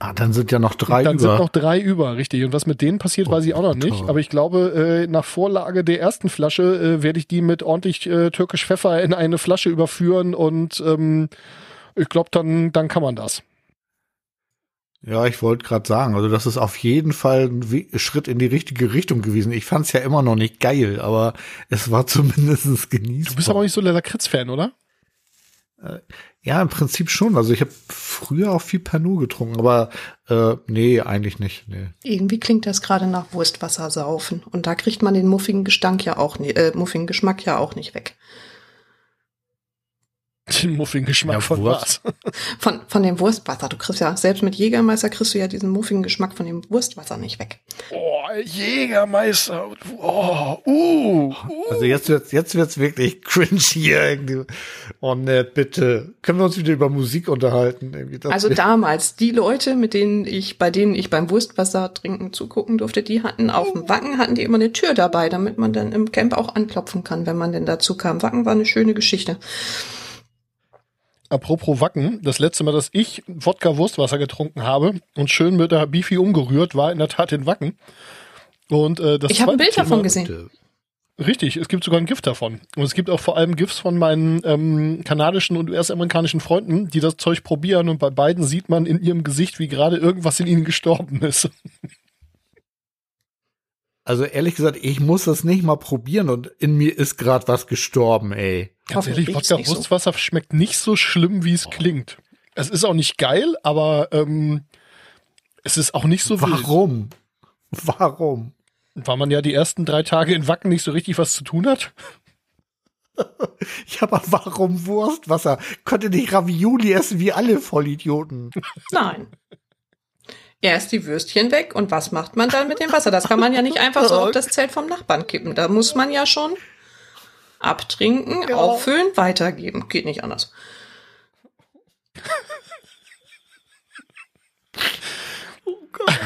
Ah, dann sind ja noch drei Dann über. sind noch drei über, richtig. Und was mit denen passiert, weiß ich auch noch nicht. Aber ich glaube, äh, nach Vorlage der ersten Flasche äh, werde ich die mit ordentlich äh, türkisch Pfeffer in eine Flasche überführen und ähm, ich glaube, dann, dann kann man das. Ja, ich wollte gerade sagen, also das ist auf jeden Fall ein We- Schritt in die richtige Richtung gewesen. Ich fand's ja immer noch nicht geil, aber es war <laughs> zumindest genießbar. Du bist aber auch nicht so der Lakritz-Fan, oder? Ja, im Prinzip schon. Also ich habe früher auch viel Pernod getrunken, aber äh, nee, eigentlich nicht. Nee. Irgendwie klingt das gerade nach Wurstwasser saufen. Und da kriegt man den muffigen Gestank ja auch nicht, äh, muffigen Geschmack ja auch nicht weg. Den muffigen Geschmack Ja, von Wurst. was? <laughs> Von, von dem Wurstwasser. Du kriegst ja, selbst mit Jägermeister kriegst du ja diesen muffigen Geschmack von dem Wurstwasser nicht weg. Oh, Jägermeister. Oh, uh, uh. Also jetzt wird's, jetzt wird's wirklich cringe hier irgendwie. Oh ne, bitte. Können wir uns wieder über Musik unterhalten? Also damals, die Leute, mit denen ich, bei denen ich beim Wurstwasser trinken zugucken durfte, die hatten auf dem Wacken hatten die immer eine Tür dabei, damit man dann im Camp auch anklopfen kann, wenn man denn dazu kam. Wacken war eine schöne Geschichte. Apropos Wacken, das letzte Mal, dass ich Wodka-Wurstwasser getrunken habe und schön mit der Bifi umgerührt, war in der Tat in Wacken. Und äh, das Ich habe ein Bild davon Thema- gesehen. Richtig, es gibt sogar ein Gift davon. Und es gibt auch vor allem Gifts von meinen ähm, kanadischen und US-amerikanischen Freunden, die das Zeug probieren und bei beiden sieht man in ihrem Gesicht, wie gerade irgendwas in ihnen gestorben ist. Also ehrlich gesagt, ich muss das nicht mal probieren und in mir ist gerade was gestorben, ey. Ganz ehrlich, Hoffentlich Wodka nicht so. Wurstwasser schmeckt nicht so schlimm, wie es klingt. Es ist auch nicht geil, aber ähm, es ist auch nicht so wild. Warum? Warum? Weil man ja die ersten drei Tage in Wacken nicht so richtig was zu tun hat. <laughs> Ja, aber warum Wurstwasser? Konnte nicht Ravioli essen wie alle Vollidioten. <laughs> Nein. Erst die Würstchen weg und was macht man dann mit dem Wasser? Das kann man ja nicht einfach so auf <laughs> das Zelt vom Nachbarn kippen. Da muss man ja schon abtrinken, Ja. auffüllen, weitergeben. Geht nicht anders. <laughs>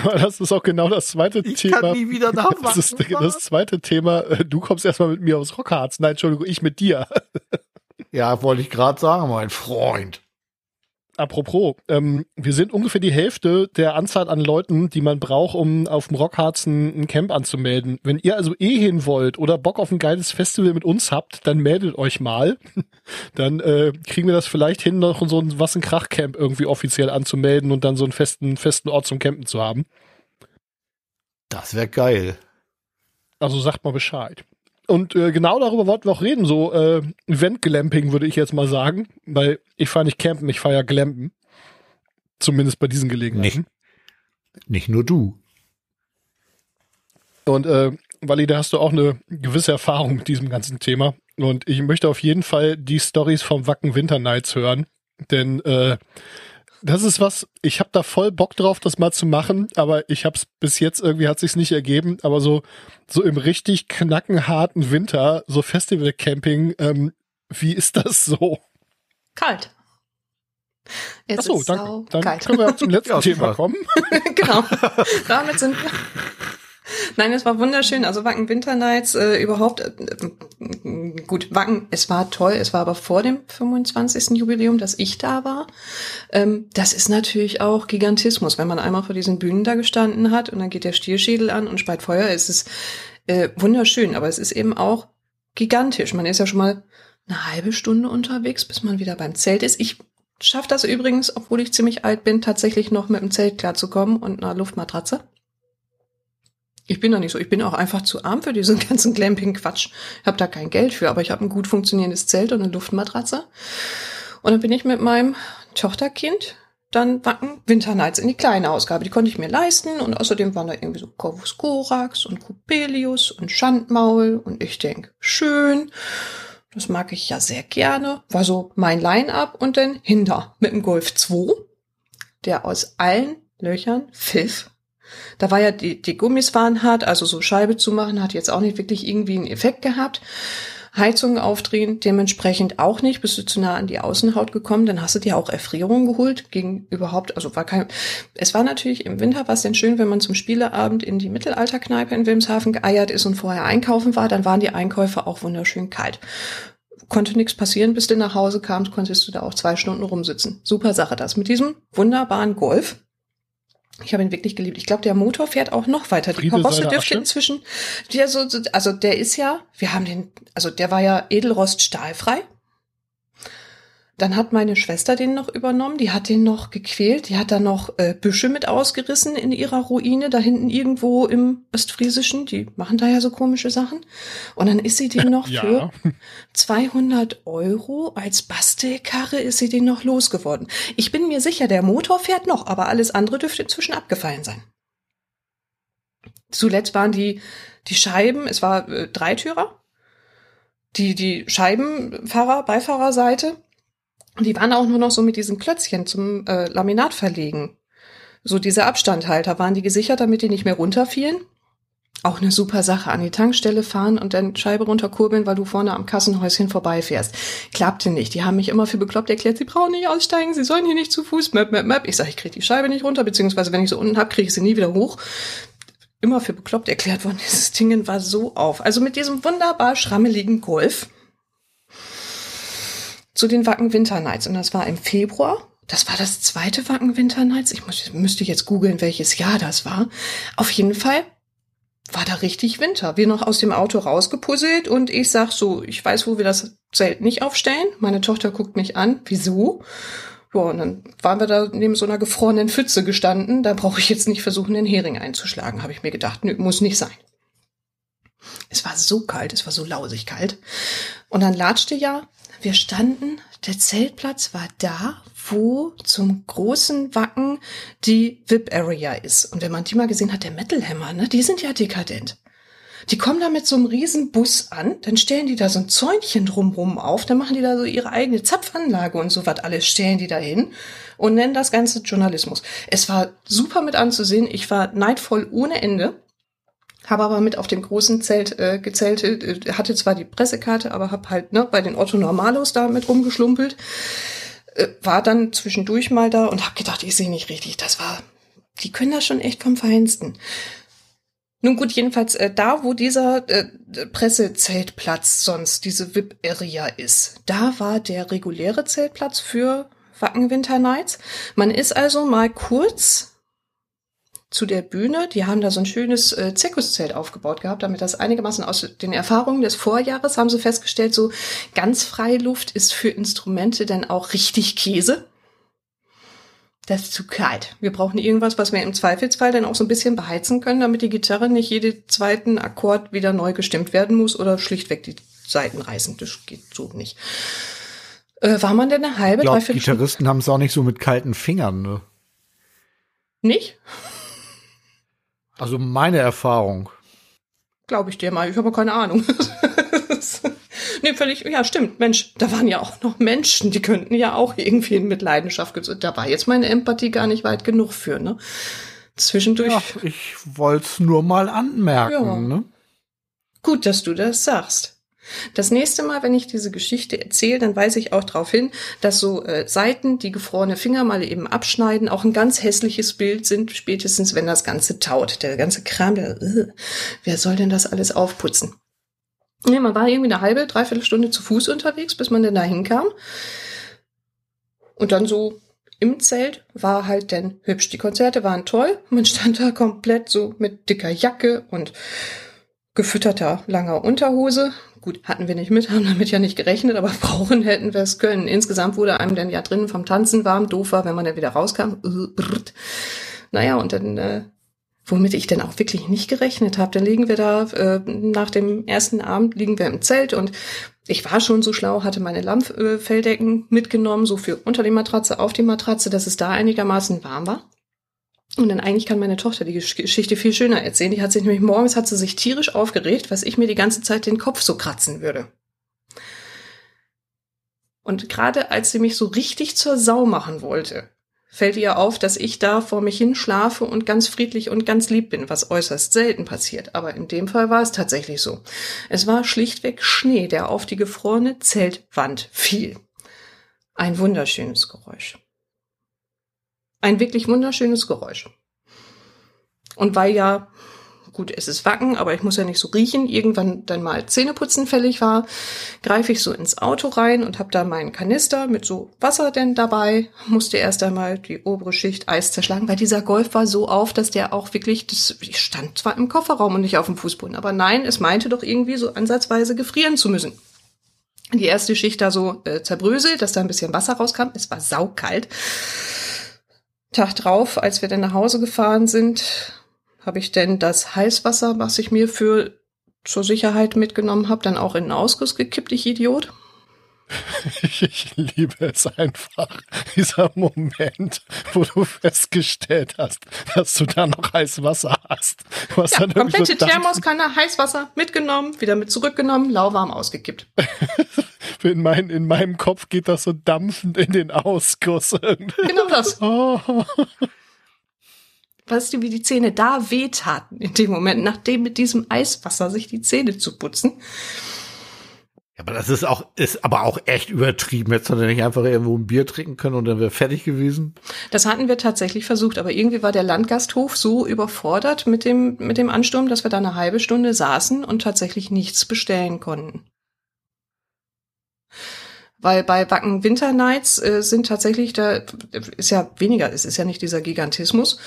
Aber das ist auch genau das zweite Ich Thema. kann nie wieder nach das ist das zweite Thema. Äh, Du kommst erstmal mit mir aufs Rockharz. Nein, Entschuldigung, ich mit dir. <laughs> Ja, wollte ich gerade sagen, mein Freund. Apropos, ähm, wir sind ungefähr die Hälfte der Anzahl an Leuten, die man braucht, um auf dem Rockharz ein, Camp anzumelden. Wenn ihr also eh hin wollt oder Bock auf ein geiles Festival mit uns habt, dann meldet euch mal. <laughs> Dann äh, kriegen wir das vielleicht hin, noch so ein Was ein Krach-Camp irgendwie offiziell anzumelden und dann so einen festen, festen Ort zum Campen zu haben. Das wäre geil. Also sagt mal Bescheid. Und äh, genau darüber wollten wir auch reden, so äh, Event-Glamping würde ich jetzt mal sagen, weil ich fahre nicht campen, ich fahre ja Glampen. Zumindest bei diesen Gelegenheiten. Nicht nur du. Und äh, Wally, da hast du auch eine gewisse Erfahrung mit diesem ganzen Thema. Und ich möchte auf jeden Fall die Stories vom Wacken Winter Nights hören. Denn äh, das ist was, ich habe da voll Bock drauf, das mal zu machen, aber ich habe es bis jetzt irgendwie hat sich's nicht ergeben. Aber so so im richtig knackenharten Winter, so Festival-Camping, ähm, wie ist das so? Kalt. Es Achso, ist danke. Dann kalt. können wir zum letzten Ja, Thema kommen. <laughs> genau. Damit sind wir. <laughs> Nein, es war wunderschön. Also Wacken Winter Nights äh, überhaupt äh, äh, gut. Wacken, es war toll. Es war aber vor dem 25. Jubiläum, dass ich da war. Ähm, das ist natürlich auch Gigantismus, wenn man einmal vor diesen Bühnen da gestanden hat und dann geht der Stierschädel an und speit Feuer. Es ist äh, wunderschön, aber es ist eben auch gigantisch. Man ist ja schon mal eine halbe Stunde unterwegs, bis man wieder beim Zelt ist. Ich schaffe das übrigens, obwohl ich ziemlich alt bin, tatsächlich noch mit dem Zelt klarzukommen und einer Luftmatratze. Ich bin da nicht so. Ich bin auch einfach zu arm für diesen <laughs> ganzen Glamping-Quatsch. Ich habe da kein Geld für, aber ich habe ein gut funktionierendes Zelt und eine Luftmatratze. Und dann bin ich mit meinem Tochterkind dann Wacken Winter Nights in die kleine Ausgabe. Die konnte ich mir leisten und außerdem waren da irgendwie so Corvus Corax und Coppelius und Schandmaul und ich denk schön. Das mag ich ja sehr gerne. War so mein Line-Up und dann hinter mit dem Golf 2, der aus allen Löchern pfiff. Da war ja die, die Gummis waren hart, also so Scheibe zu machen, hat jetzt auch nicht wirklich irgendwie einen Effekt gehabt. Heizung aufdrehen, dementsprechend auch nicht. Bist du zu nah an die Außenhaut gekommen, dann hast du dir auch Erfrierung geholt gegen überhaupt, also war kein, es war natürlich im Winter, war es denn schön, wenn man zum Spieleabend in die Mittelalterkneipe in Wilmshaven geeiert ist und vorher einkaufen war, dann waren die Einkäufe auch wunderschön kalt. Konnte nichts passieren, bis du nach Hause kamst, konntest du da auch zwei Stunden rumsitzen. Super Sache das. Mit diesem wunderbaren Golf. Ich habe ihn wirklich geliebt. Ich glaube, der Motor fährt auch noch weiter. Die Friede Karosse dürfte inzwischen, der so- also der ist ja, wir haben den, also der war ja Edelrost stahlfrei. Dann hat meine Schwester den noch übernommen, die hat den noch gequält, die hat da noch äh, Büsche mit ausgerissen in ihrer Ruine, da hinten irgendwo im Ostfriesischen, die machen da ja so komische Sachen. Und dann ist sie den noch <laughs> Ja. für 200 Euro als Bastelkarre ist sie den noch losgeworden. Ich bin mir sicher, der Motor fährt noch, aber alles andere dürfte inzwischen abgefallen sein. Zuletzt waren die, die Scheiben, es war äh, Dreitürer, die, die Scheibenfahrer, Beifahrerseite, und die waren auch nur noch so mit diesen Klötzchen zum äh, Laminat verlegen. So diese Abstandhalter waren die gesichert, damit die nicht mehr runterfielen. Auch eine super Sache. An die Tankstelle fahren und dann Scheibe runterkurbeln, weil du vorne am Kassenhäuschen vorbeifährst. Klappte nicht. Die haben mich immer für bekloppt erklärt, sie brauchen nicht aussteigen, sie sollen hier nicht zu Fuß. Möp, möp, möp. Ich sage, ich kriege die Scheibe nicht runter, beziehungsweise wenn ich sie unten hab, kriege ich sie nie wieder hoch. Immer für bekloppt erklärt worden. <laughs> Dieses Ding war so auf. Also mit diesem wunderbar schrammeligen Golf zu den Wacken Winter Nights. Und das war im Februar. Das war das zweite Wacken Winter Nights. Ich muss, müsste jetzt googeln, welches Jahr das war. Auf jeden Fall war da richtig Winter. Wir noch aus dem Auto rausgepuzzelt und ich sag so, ich weiß, wo wir das Zelt nicht aufstellen. Meine Tochter guckt mich an. Wieso? Ja, und dann waren wir da neben so einer gefrorenen Pfütze gestanden. Da brauche ich jetzt nicht versuchen, den Hering einzuschlagen, habe ich mir gedacht. Nö, muss nicht sein. Es war so kalt, es war so lausig kalt. Und dann latschte ja, wir standen, der Zeltplatz war da, wo zum großen Wacken die VIP-Area ist. Und wenn man die mal gesehen hat, der Metal Hammer, ne, die sind ja dekadent. Die kommen da mit so einem riesen Bus an, dann stellen die da so ein Zäunchen drumrum auf, dann machen die da so ihre eigene Zapfanlage und so was alles, stellen die da hin und nennen das Ganze Journalismus. Es war super mit anzusehen, ich war neidvoll ohne Ende, habe aber mit auf dem großen Zelt äh, gezeltet, äh, hatte zwar die Pressekarte, aber habe halt ne, bei den Otto Normalos da mit rumgeschlumpelt, äh, war dann zwischendurch mal da und habe gedacht, ich sehe nicht richtig, das war, die können das schon echt vom Feinsten. Nun gut, jedenfalls äh, da, wo dieser äh, Pressezeltplatz sonst, diese VIP-Area ist, da war der reguläre Zeltplatz für Wacken Winter Nights. Man ist also mal kurz zu der Bühne. Die haben da so ein schönes äh, Zirkuszelt aufgebaut gehabt, damit das einigermaßen aus den Erfahrungen des Vorjahres haben sie festgestellt, so ganz freie Luft ist für Instrumente dann auch richtig Käse. Das ist zu kalt. Wir brauchen irgendwas, was wir im Zweifelsfall dann auch so ein bisschen beheizen können, damit die Gitarre nicht jeden zweiten Akkord wieder neu gestimmt werden muss oder schlichtweg die Seiten reißen. Das geht so nicht. Äh, war man denn eine halbe, Ich glaube, dreiviertel? Gitarristen haben es auch nicht so mit kalten Fingern. Ne? Nicht? Also meine Erfahrung. Glaube ich dir mal. Ich habe keine Ahnung. <laughs> nee, völlig, ja, stimmt. Mensch, da waren ja auch noch Menschen, die könnten ja auch irgendwie mit Leidenschaft, da war jetzt meine Empathie gar nicht weit genug für, ne? Zwischendurch, Ja, ich wollte es nur mal anmerken. Ja. Ne? gut, dass du das sagst. Das nächste Mal, wenn ich diese Geschichte erzähle, dann weise ich auch darauf hin, dass so äh, Seiten, die gefrorene Finger mal eben abschneiden, auch ein ganz hässliches Bild sind, spätestens wenn das Ganze taut. Der ganze Kram, der, äh, wer soll denn das alles aufputzen? Nee, man war irgendwie eine halbe, dreiviertel Stunde zu Fuß unterwegs, bis man denn da hinkam. Und dann so im Zelt war halt dann hübsch. Die Konzerte waren toll. Man stand da komplett so mit dicker Jacke und gefütterter langer Unterhose. Gut, hatten wir nicht mit, <laughs> haben damit ja nicht gerechnet, aber brauchen hätten wir es können. Insgesamt wurde einem dann ja drinnen vom Tanzen warm, doof war, wenn man dann wieder rauskam. <laughs> Naja, und dann, äh, womit ich dann auch wirklich nicht gerechnet habe, dann liegen wir da, äh, nach dem ersten Abend liegen wir im Zelt und ich war schon so schlau, hatte meine Lammfelldecken mitgenommen, so für unter die Matratze, auf die Matratze, dass es da einigermaßen warm war. Und dann eigentlich kann meine Tochter die Gesch- Geschichte viel schöner erzählen. Die hat sich nämlich morgens hat sie sich tierisch aufgeregt, was ich mir die ganze Zeit den Kopf so kratzen würde. Und gerade als sie mich so richtig zur Sau machen wollte, fällt ihr auf, dass ich da vor mich hin schlafe und ganz friedlich und ganz lieb bin, was äußerst selten passiert. Aber in dem Fall war es tatsächlich so. Es war schlichtweg Schnee, der auf die gefrorene Zeltwand fiel. Ein wunderschönes Geräusch. Ein wirklich wunderschönes Geräusch. Und weil ja, gut, es ist Wacken, aber ich muss ja nicht so riechen, irgendwann dann mal Zähneputzen fällig war, greife ich so ins Auto rein und habe da meinen Kanister mit so Wasser denn dabei, musste erst einmal die obere Schicht Eis zerschlagen, weil dieser Golf war so auf, dass der auch wirklich, das stand zwar im Kofferraum und nicht auf dem Fußboden, aber nein, es meinte doch irgendwie so ansatzweise gefrieren zu müssen. Die erste Schicht da so äh, zerbröselt, dass da ein bisschen Wasser rauskam. Es war saukalt. Tag drauf, als wir dann nach Hause gefahren sind, habe ich denn das Heißwasser, was ich mir für zur Sicherheit mitgenommen habe, dann auch in den Ausguss gekippt, ich Idiot. <laughs> Ich liebe es einfach, dieser Moment, wo du festgestellt hast, dass du da noch heiß Wasser hast. Du hast Ja, komplette so Thermoskanne, Heißwasser mitgenommen, wieder mit zurückgenommen, lauwarm ausgekippt. <laughs> in, mein, in meinem Kopf geht das so dampfend in den Ausguss. irgendwie. Genau das. <laughs> Oh. Weißt du, wie die Zähne da wehtaten in dem Moment, nachdem mit diesem Eiswasser sich die Zähne zu putzen. Ja, aber das ist auch, ist aber auch echt übertrieben. Jetzt hätte er nicht einfach irgendwo ein Bier trinken können und dann wäre fertig gewesen. Das hatten wir tatsächlich versucht, aber irgendwie war der Landgasthof so überfordert mit dem, mit dem Ansturm, dass wir da eine halbe Stunde saßen und tatsächlich nichts bestellen konnten. Weil bei Wacken Winter Nights äh, sind tatsächlich, da ist ja weniger, es ist ja nicht dieser Gigantismus,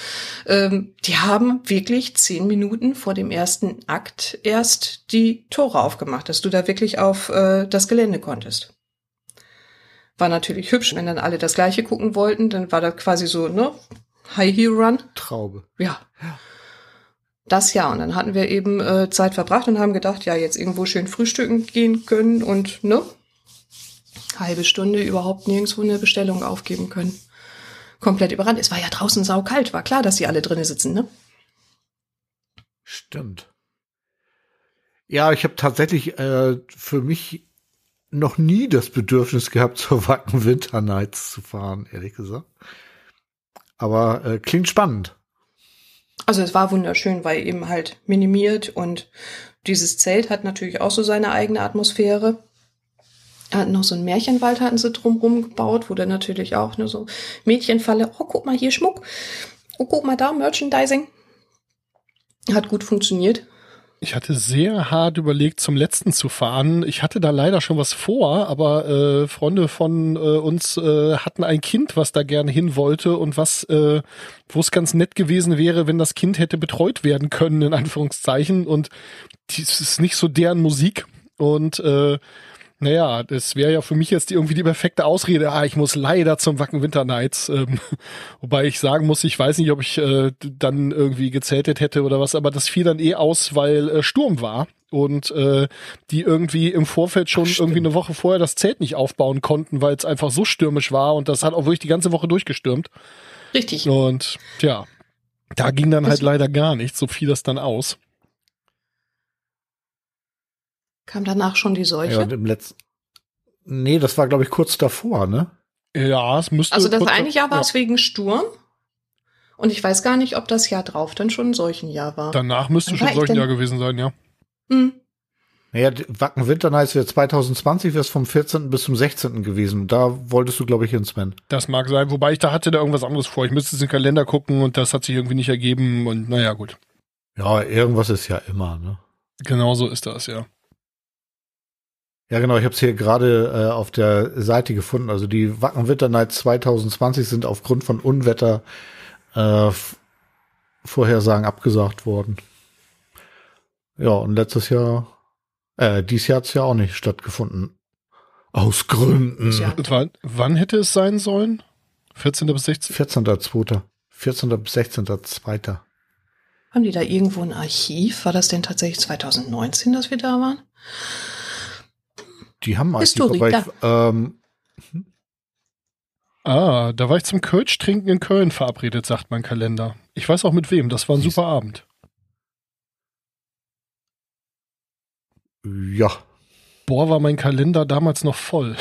ähm, die haben wirklich zehn Minuten vor dem ersten Akt erst die Tore aufgemacht, dass du da wirklich auf äh, das Gelände konntest. War natürlich hübsch, wenn dann alle das gleiche gucken wollten, dann war das quasi so, ne, High Heel Run. Traube. Ja. Das ja, und dann hatten wir eben äh, Zeit verbracht und haben gedacht, ja, jetzt irgendwo schön frühstücken gehen können und ne, halbe Stunde überhaupt nirgendwo eine Bestellung aufgeben können. Komplett überrannt. Es war ja draußen saukalt, war klar, dass sie alle drinnen sitzen, ne? Stimmt. Ja, ich habe tatsächlich äh, für mich noch nie das Bedürfnis gehabt, <laughs> zur Wacken Winter Nights zu fahren, ehrlich gesagt. Aber äh, klingt spannend. Also es war wunderschön, weil eben halt minimiert und dieses Zelt hat natürlich auch so seine eigene Atmosphäre. Hatten noch so einen Märchenwald hatten sie drumrum gebaut, wo dann natürlich auch nur so Mädchenfalle, oh guck mal hier Schmuck, oh guck mal da Merchandising. Hat gut funktioniert. Ich hatte sehr hart überlegt, zum letzten zu fahren. Ich hatte da leider schon was vor, aber äh, Freunde von äh, uns äh, hatten ein Kind, was da gerne hin wollte und was, äh, wo es ganz nett gewesen wäre, wenn das Kind hätte betreut werden können, in Anführungszeichen. Und das ist nicht so deren Musik. Und äh, naja, das wäre ja für mich jetzt irgendwie die perfekte Ausrede. Ah, ich muss leider zum Wacken Winter Nights. Ähm, <laughs> wobei ich sagen muss, ich weiß nicht, ob ich äh, dann irgendwie gezeltet hätte oder was, aber das fiel dann eh aus, weil äh, Sturm war und äh, die irgendwie im Vorfeld schon Ach, irgendwie eine Woche vorher das Zelt nicht aufbauen konnten, weil es einfach so stürmisch war und das hat auch wirklich die ganze Woche durchgestürmt. Richtig. Und ja, da ging dann halt leider gar nichts, so fiel das dann aus. Kam danach schon die Seuche. Ja, im letzten. Nee, das war, glaube ich, kurz davor, ne? Ja, es müsste. also das eine Jahr war ja. es wegen Sturm. Und ich weiß gar nicht, ob das Jahr drauf dann schon ein Seuchenjahr war. Danach müsste Wann schon war ich solchen denn? Jahr gewesen sein, ja. Hm. Naja, Wacken Winter Nights wäre 2020, wäre es vom 14. bis zum 16. gewesen. Da wolltest du, glaube ich, hin, Sven. Das mag sein, wobei ich da hatte da irgendwas anderes vor. Ich müsste den Kalender gucken und das hat sich irgendwie nicht ergeben und naja, gut. Ja, irgendwas ist ja immer, ne? Genau so ist das, ja. Ja, genau, ich habe es hier gerade äh, auf der Seite gefunden. Also die Wacken Winter Nights 2020 sind aufgrund von Unwetter äh, Vorhersagen abgesagt worden. Ja, und letztes Jahr, äh, dieses Jahr hat's ja auch nicht stattgefunden. Aus Gründen. Und wann, wann hätte es sein sollen? 14. bis 16. 14.2. 14. bis 16.2. Haben die da irgendwo ein Archiv? War das denn tatsächlich 2019, dass wir da waren? Die haben eigentlich, Historiker. aber ich, ähm, Ah, da war ich zum Kölsch trinken in Köln verabredet, sagt mein Kalender. Ich weiß auch mit wem, das war ein Siehst- super Abend. ja. Boah, war mein Kalender damals noch voll.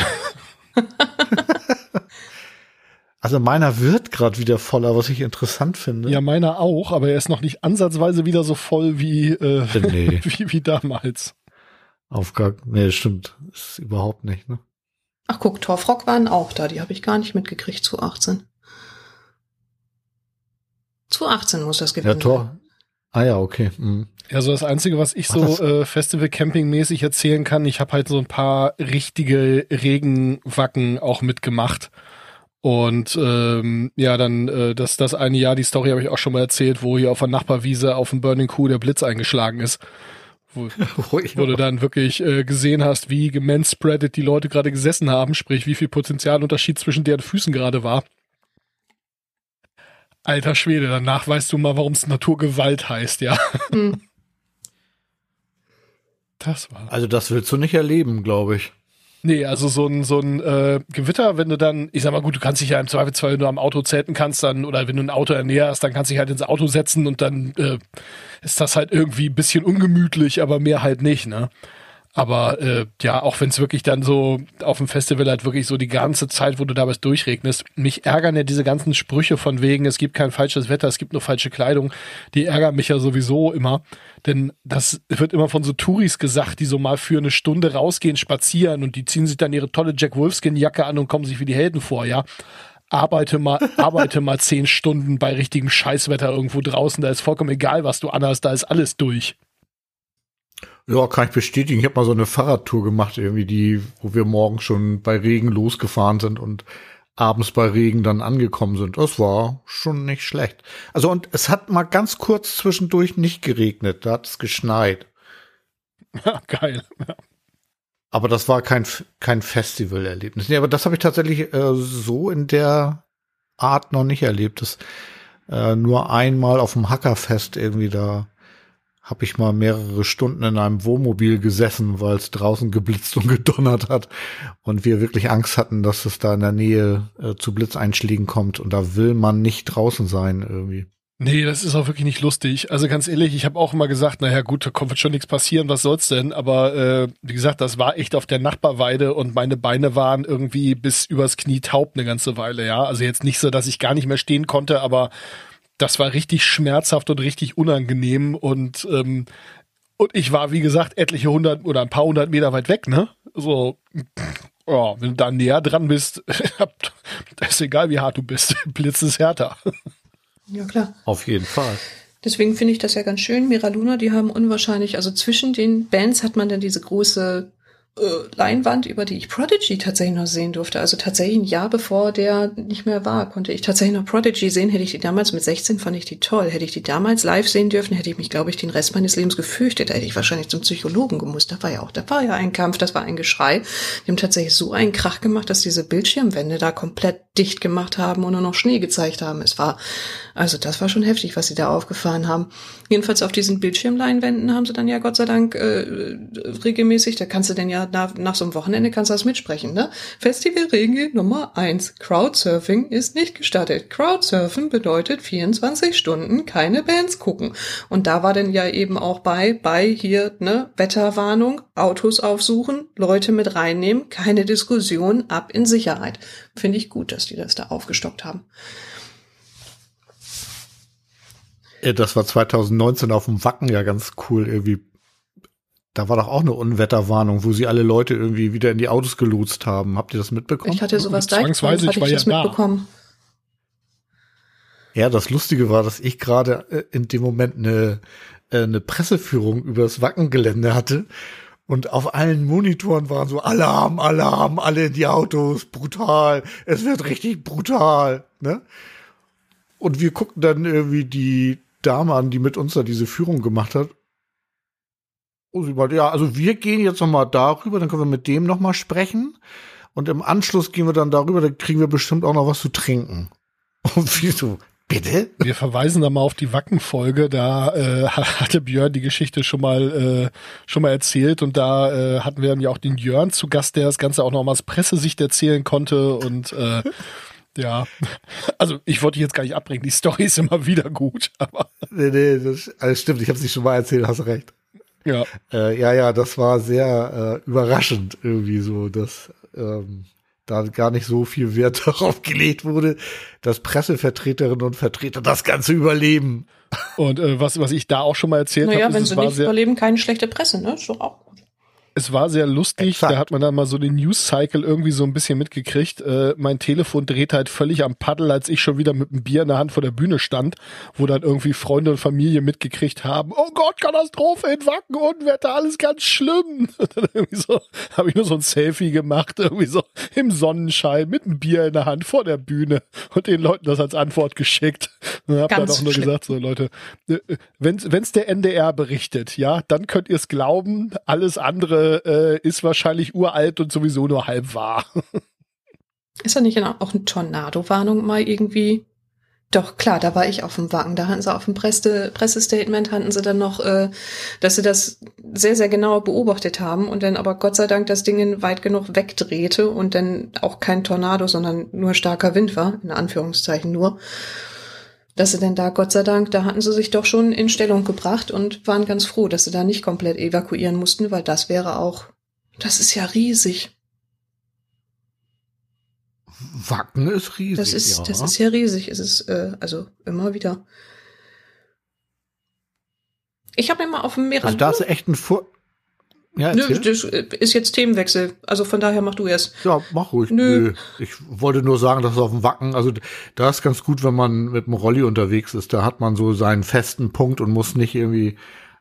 <laughs> Also meiner wird gerade wieder voller, was ich interessant finde. Ja, meiner auch, aber er ist noch nicht ansatzweise wieder so voll wie, äh, Nee, <laughs> wie, wie damals. Auf gar, nee, stimmt. Ist überhaupt nicht, ne? Ach guck, Torfrock waren auch da. Die habe ich gar nicht mitgekriegt zu 18. Zu 18 muss das gewesen Ja, sein. Tor. Ah ja, okay. Mhm. Also das Einzige, was ich Ach, so äh, Festival-Camping-mäßig erzählen kann, ich habe halt so ein paar richtige Regenwacken auch mitgemacht. Und ähm, ja, dann äh, das, das eine Jahr, die Story habe ich auch schon mal erzählt, wo hier auf der Nachbarwiese auf dem Burning Coup der Blitz eingeschlagen ist. Wo, <laughs> Oh, ja. wo du dann wirklich äh, gesehen hast, wie gemanspreadet die Leute gerade gesessen haben, sprich wie viel Potenzialunterschied zwischen deren Füßen gerade war. Alter Schwede, danach weißt du mal, warum es Naturgewalt heißt, ja. Hm. Das war. Also das willst du nicht erleben, glaube ich. Nee, also so ein, so ein äh, Gewitter, wenn du dann, ich sag mal gut, du kannst dich ja im Zweifelsfall, wenn du am Auto zelten kannst, dann, oder wenn du ein Auto ernährst, dann kannst du dich halt ins Auto setzen und dann äh, ist das halt irgendwie ein bisschen ungemütlich, aber mehr halt nicht, ne? Aber äh, ja, auch wenn es wirklich dann so auf dem Festival halt wirklich so die ganze Zeit, wo du da was durchregnest, mich ärgern ja diese ganzen Sprüche von wegen, es gibt kein falsches Wetter, es gibt nur falsche Kleidung, die ärgern mich ja sowieso immer. Denn das wird immer von so Touris gesagt, die so mal für eine Stunde rausgehen, spazieren und die ziehen sich dann ihre tolle Jack Wolfskin-Jacke an und kommen sich wie die Helden vor, ja. Arbeite mal, <laughs> arbeite mal zehn Stunden bei richtigem Scheißwetter irgendwo draußen, da ist vollkommen egal, was du anhast, da ist alles durch. Ja, kann ich bestätigen. Ich habe mal so eine Fahrradtour gemacht, irgendwie die, wo wir morgen schon bei Regen losgefahren sind und abends bei Regen dann angekommen sind. Das war schon nicht schlecht. Also und es hat mal ganz kurz zwischendurch nicht geregnet, da hat es geschneit. <laughs> Ja, geil. Ja. Aber das war kein kein Festivalerlebnis. Nee, aber das habe ich tatsächlich äh, so in der Art noch nicht erlebt. Das äh, nur einmal auf dem Hackerfest irgendwie da habe ich mal mehrere Stunden in einem Wohnmobil gesessen, weil es draußen geblitzt und gedonnert hat und wir wirklich Angst hatten, dass es da in der Nähe äh, zu Blitzeinschlägen kommt und da will man nicht draußen sein irgendwie. Nee, das ist auch wirklich nicht lustig. Also ganz ehrlich, ich habe auch immer gesagt, naja gut, da kommt schon nichts passieren, was soll's denn? Aber äh, wie gesagt, das war echt auf der Nachbarweide und meine Beine waren irgendwie bis übers Knie taub eine ganze Weile, ja. Also jetzt nicht so, dass ich gar nicht mehr stehen konnte, aber das war richtig schmerzhaft und richtig unangenehm und ähm, und ich war, wie gesagt, etliche hundert oder ein paar hundert Meter weit weg, ne? So, ja, wenn du da näher dran bist, <laughs> ist egal, wie hart du bist, <laughs> Blitz ist härter. Ja, klar. Auf jeden Fall. Deswegen finde ich das ja ganz schön. Mira Luna, die haben unwahrscheinlich, also zwischen den Bands hat man dann diese große Leinwand, über die ich Prodigy tatsächlich noch sehen durfte. Also tatsächlich ein Jahr bevor der nicht mehr war, konnte ich tatsächlich noch Prodigy sehen. Hätte ich die damals mit 16, fand ich die toll. Hätte ich die damals live sehen dürfen, hätte ich mich, glaube ich, den Rest meines Lebens gefürchtet. Da hätte ich wahrscheinlich zum Psychologen gemusst. Da war ja auch, da war ja ein Kampf, das war ein Geschrei. Die haben tatsächlich so einen Krach gemacht, dass diese Bildschirmwände da komplett dicht gemacht haben und nur noch Schnee gezeigt haben. Es war, also das war schon heftig, was sie da aufgefahren haben. Jedenfalls auf diesen Bildschirmleinwänden haben sie dann ja Gott sei Dank äh, regelmäßig, da kannst du denn ja nach, nach so einem Wochenende kannst du das mitsprechen, ne? Festivalregel Nummer eins: Crowdsurfing ist nicht gestattet. Crowdsurfen bedeutet 24 Stunden keine Bands gucken. Und da war denn ja eben auch bei, bei hier, ne, Wetterwarnung, Autos aufsuchen, Leute mit reinnehmen, keine Diskussion, ab in Sicherheit. Finde ich gut, dass die das da aufgestockt haben. Das war 2019 auf dem Wacken ja ganz cool irgendwie. Da war doch auch eine Unwetterwarnung, wo sie alle Leute irgendwie wieder in die Autos gelotst haben. Habt ihr das mitbekommen? Ich hatte sowas da, Zwangsweise, hatte ich war ich das ja da. mitbekommen. Ja, das Lustige war, dass ich gerade äh, in dem Moment eine, äh, eine Presseführung über das Wackengelände hatte. Und auf allen Monitoren waren so Alarm, Alarm, alle in die Autos, brutal. Es wird richtig brutal, ne? Und wir guckten dann irgendwie die Dame an, die mit uns da diese Führung gemacht hat. Sie meinte, ja, also wir gehen jetzt noch mal darüber, dann können wir mit dem noch mal sprechen. Und im Anschluss gehen wir dann darüber, dann kriegen wir bestimmt auch noch was zu trinken. <laughs> Und wie so, bitte? Wir verweisen da mal auf die Wacken-Folge. Da äh, hatte Björn die Geschichte schon mal äh, schon mal erzählt und da äh, hatten wir ja auch den Jörn zu Gast, der das Ganze auch noch mal aus Pressesicht erzählen konnte und äh, <laughs> ja, also ich wollte dich jetzt gar nicht abbringen. Die Story ist immer wieder gut, aber Nee, nee, das alles stimmt. Ich habe es nicht schon mal erzählt, hast recht. Ja. Äh, ja, ja, das war sehr äh, überraschend irgendwie so, dass ähm, da gar nicht so viel Wert <laughs> darauf gelegt wurde, dass Pressevertreterinnen und Vertreter das Ganze überleben. Und äh, was was ich da auch schon mal erzählt Naja, habe, wenn ist, sie es war nicht sehr überleben, keine schlechte Presse, ne? Ist doch auch. Es war sehr lustig, Exakt. da hat man dann mal so den News-Cycle irgendwie so ein bisschen mitgekriegt. Äh, mein Telefon dreht halt völlig am Paddel, als ich schon wieder mit einem Bier in der Hand vor der Bühne stand, wo dann irgendwie Freunde und Familie mitgekriegt haben, oh Gott, Katastrophe in Wacken, Unwetter, alles ganz schlimm. <laughs> Und dann irgendwie so, habe ich nur so ein Selfie gemacht, irgendwie so im Sonnenschein mit einem Bier in der Hand vor der Bühne und den Leuten das als Antwort geschickt. Und hab dann Ganz auch nur schlimm. gesagt, so Leute, äh, wenn wenn's der NDR berichtet, ja, dann könnt ihr es glauben. Alles andere äh, ist wahrscheinlich uralt und sowieso nur halb wahr. Ist da nicht auch eine Tornado-Warnung mal irgendwie? Doch, klar, da war ich auf dem Wagen. Da hatten sie auf dem Presse Pressestatement, hatten sie dann noch, äh, dass sie das sehr, sehr genau beobachtet haben und dann aber Gott sei Dank das Ding weit genug wegdrehte und dann auch kein Tornado, sondern nur starker Wind war, in Anführungszeichen nur. Dass sie denn da, Gott sei Dank, da hatten sie sich doch schon in Stellung gebracht und waren ganz froh, dass sie da nicht komplett evakuieren mussten, weil das wäre auch, das ist ja riesig. Wacken ist riesig. Das ist, ja. das ist ja riesig. Es ist, äh, also immer wieder. Ich habe mir mal auf dem Meer. also da ist echt ein Vor ja, Nö, das äh, ist jetzt Themenwechsel. Also von daher mach du erst. ja, mach ruhig. Nö. Nö. Ich wollte nur sagen, dass es auf dem Wacken, also da ist ganz gut, wenn man mit dem Rolli unterwegs ist. Da hat man so seinen festen Punkt und muss nicht irgendwie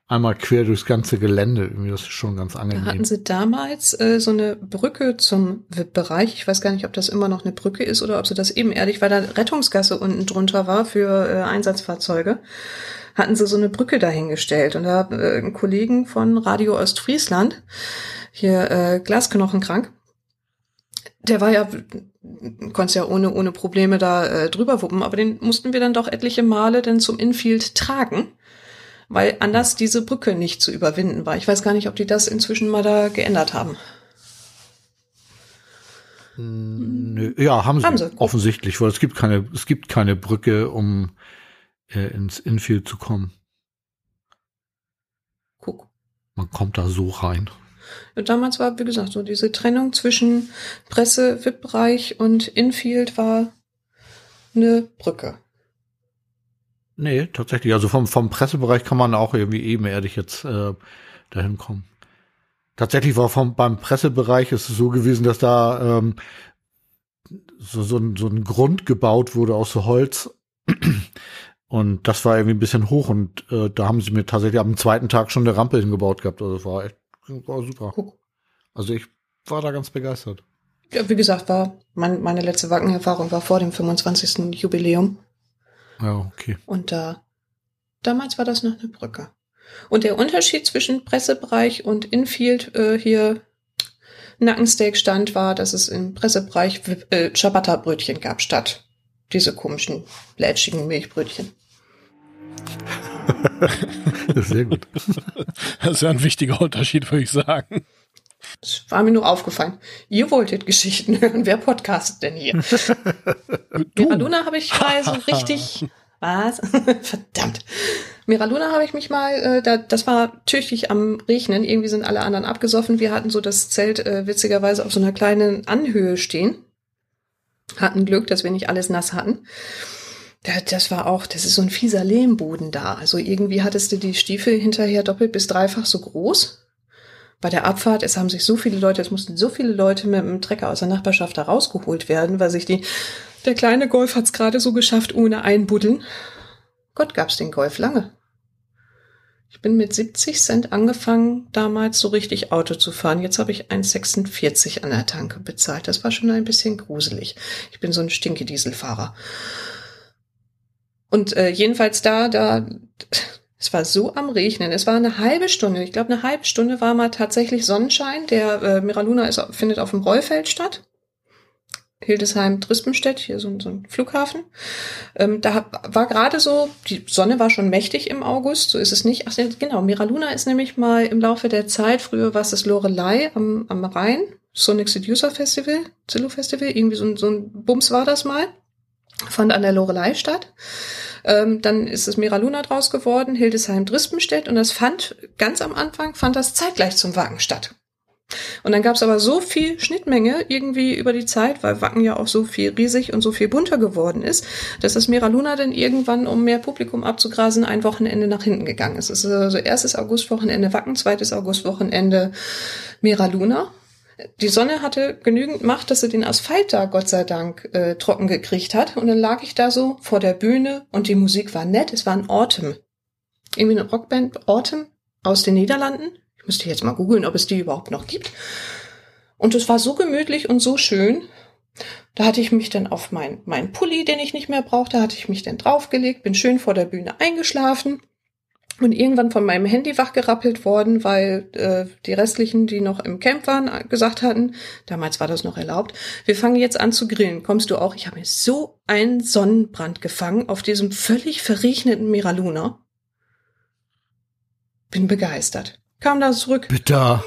einmal quer durchs ganze Gelände. Irgendwie, das ist schon ganz Da angenehm. hatten sie damals äh, so eine Brücke zum VIP-Bereich. Ich weiß gar nicht, ob das immer noch eine Brücke ist oder ob sie das ebenerdig, weil da Rettungsgasse unten drunter war für äh, Einsatzfahrzeuge. Hatten sie so eine Brücke dahingestellt. Und da äh, einen Kollegen von Radio Ostfriesland, hier äh, Glasknochenkrank, der war ja, konntest ja ohne, ohne Probleme da äh, drüber wuppen, aber den mussten wir dann doch etliche Male dann zum Infield tragen. weil anders diese Brücke nicht zu überwinden war. Ich weiß gar nicht, ob die das inzwischen mal da geändert haben. Nö, ja, haben sie, Haben sie. offensichtlich, weil es gibt keine, es gibt keine Brücke, um äh, ins Infield zu kommen. Guck. Man kommt da so rein. Ja, damals war, wie gesagt, so diese Trennung zwischen Presse, VIP-Bereich und Infield war eine Brücke. Nee, tatsächlich. Also vom, vom Pressebereich kann man auch irgendwie ebenerdig jetzt äh, dahin kommen. Tatsächlich war vom, beim Pressebereich ist es so gewesen, dass da ähm, so, so, ein, so ein Grund gebaut wurde aus so Holz. Und das war irgendwie ein bisschen hoch und äh, da haben sie mir tatsächlich am zweiten Tag schon eine Rampe hingebaut gehabt. Also das war echt war super. Guck. Also ich war da ganz begeistert. Ja, wie gesagt, war mein, meine letzte Wackenerfahrung war vor dem 25. Jubiläum. Ja, okay. Und da, damals war das noch eine Brücke. Und der Unterschied zwischen Pressebereich und Infield äh, hier Nackensteak stand war, dass es im Pressebereich äh, Ciabatta-Brötchen gab, statt diese komischen, lätschigen Milchbrötchen. Sehr gut. Das ist ja ein wichtiger Unterschied, würde ich sagen. Das war mir nur aufgefallen. Ihr wolltet Geschichten hören. Wer podcastet denn hier? Miraluna habe ich mal so <laughs> richtig. Was? <laughs> Verdammt. Miraluna habe ich mich mal, äh, da, das war tüchtig am Regnen. Irgendwie sind alle anderen abgesoffen. Wir hatten so das Zelt äh, witzigerweise auf so einer kleinen Anhöhe stehen. Hatten Glück, dass wir nicht alles nass hatten. Da, das war auch, das ist so ein fieser Lehmboden da. Also irgendwie hattest du die Stiefel hinterher doppelt bis dreifach so groß bei der Abfahrt, es haben sich so viele Leute, es mussten so viele Leute mit dem Trecker aus der Nachbarschaft da rausgeholt werden, weil sich die, der kleine Golf hat's gerade so geschafft, ohne einbuddeln. Gott gab's den Golf lange. Ich bin mit 70 Cent angefangen, damals so richtig Auto zu fahren. Jetzt habe ich 1,46 an der Tanke bezahlt. Das war schon ein bisschen gruselig. Ich bin so ein Stinkedieselfahrer. Und äh, jedenfalls da, da, <laughs> es war so am Regnen. Es war eine halbe Stunde. Ich glaube, eine halbe Stunde war mal tatsächlich Sonnenschein. Der äh, Miraluna ist, findet auf dem Rollfeld statt. Hildesheim, Drispenstedt, hier so, ein- so ein Flughafen. Ähm, da war gerade so, die Sonne war schon mächtig im August, so ist es nicht. Ach genau, Miraluna ist nämlich mal im Laufe der Zeit, früher war es das Lorelei am, am Rhein, Sonic Seducer Festival, Zillow Festival, irgendwie so, ein- so ein Bums war das mal. Fand an der Lorelei statt. Ähm, dann ist es Miraluna draus geworden, Hildesheim, Drispenstedt und das fand ganz am Anfang fand das zeitgleich zum Wagen statt. Und dann gab es aber so viel Schnittmenge irgendwie über die Zeit, weil Wacken ja auch so viel riesig und so viel bunter geworden ist, dass das Miraluna dann irgendwann, um mehr Publikum abzugrasen, ein Wochenende nach hinten gegangen ist. Es ist also erstes Augustwochenende Wacken, zweites Augustwochenende Miraluna. Die Sonne hatte genügend Macht, dass sie den Asphalt da, Gott sei Dank, äh, trocken gekriegt hat. Und dann lag ich da so vor der Bühne und die Musik war nett. Es war ein Autumn. Irgendwie eine Rockband Autumn aus den Niederlanden. Ich müsste jetzt mal googeln, ob es die überhaupt noch gibt. Und es war so gemütlich und so schön. Da hatte ich mich dann auf mein, mein Pulli, den ich nicht mehr brauchte, hatte ich mich dann draufgelegt, bin schön vor der Bühne eingeschlafen und irgendwann von meinem Handy wachgerappelt worden, weil äh, die restlichen, die noch im Camp waren, gesagt hatten, damals war das noch erlaubt, wir fangen jetzt an zu grillen. Kommst du auch? Ich habe mir so einen Sonnenbrand gefangen auf diesem völlig verregneten Miraluna. Bin begeistert. Kam da zurück, Bitter.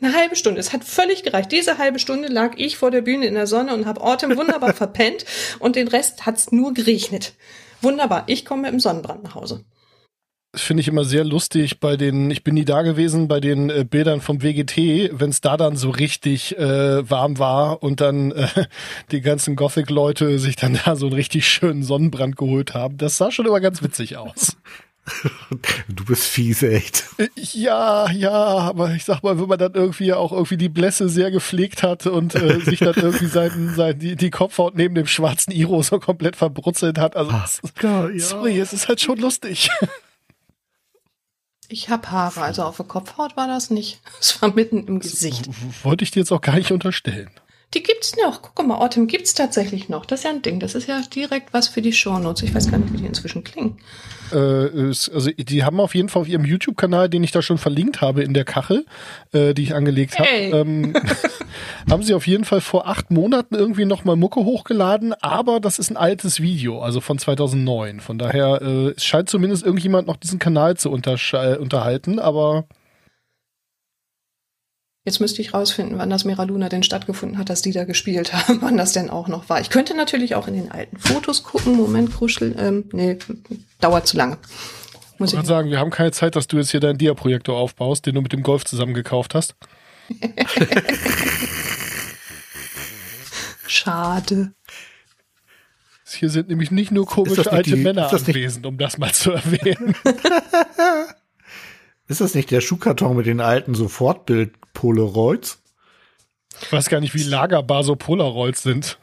eine halbe Stunde. Es hat völlig gereicht. Diese halbe Stunde lag ich vor der Bühne in der Sonne und habe Autumn wunderbar <laughs> verpennt und den Rest hat's nur geregnet. Wunderbar. Ich komme mit dem Sonnenbrand nach Hause. Das finde ich immer sehr lustig bei den, ich bin nie da gewesen, bei den äh, Bildern vom WGT, wenn es da dann so richtig äh, warm war und dann äh, <laughs> die ganzen Gothic-Leute sich dann da so einen richtig schönen Sonnenbrand geholt haben. Das sah schon immer ganz witzig aus. <laughs> Du bist fies, echt. Äh, Ja, ja, aber ich sag mal, wenn man dann irgendwie auch irgendwie die Blässe sehr gepflegt hat und äh, <laughs> sich dann irgendwie sein, sein, die, die Kopfhaut neben dem schwarzen Iro so komplett verbrutzelt hat. Also, sorry, es ist halt schon lustig. Ich hab Haare, also auf der Kopfhaut war das nicht. <laughs> Es war mitten im Gesicht. Wollte ich dir jetzt auch gar nicht unterstellen. Die gibt's noch. Guck mal, Autumn gibt's tatsächlich noch. Das ist ja ein Ding. Das ist ja direkt was für die Shownotes. Ich weiß gar nicht, wie die inzwischen klingen. Äh, also die haben auf jeden Fall auf ihrem YouTube-Kanal, den ich da schon verlinkt habe in der Kachel, äh, die ich angelegt habe, ähm, <laughs> haben sie auf jeden Fall vor acht Monaten irgendwie nochmal Mucke hochgeladen, aber das ist ein altes Video, also von 2009. Von daher, äh, es scheint zumindest irgendjemand noch diesen Kanal zu unterhalten, aber Jetzt müsste ich rausfinden, wann das Mera Luna denn stattgefunden hat, dass die da gespielt <laughs> haben, wann das denn auch noch war. Ich könnte natürlich auch in den alten Fotos gucken. Moment, Kruschel, ähm, nee, dauert zu lange. Muss ich kann sagen, wir haben keine Zeit, dass du jetzt hier deinen Dia-Projektor aufbaust, den du mit dem Golf zusammen gekauft hast. <laughs> Schade. Hier sind nämlich nicht nur komische nicht alte die- Männer anwesend, um das mal zu erwähnen. <laughs> Ist das nicht der Schuhkarton mit den alten Sofortbild-Polaroids? Ich weiß gar nicht, wie lagerbar so Polaroids sind.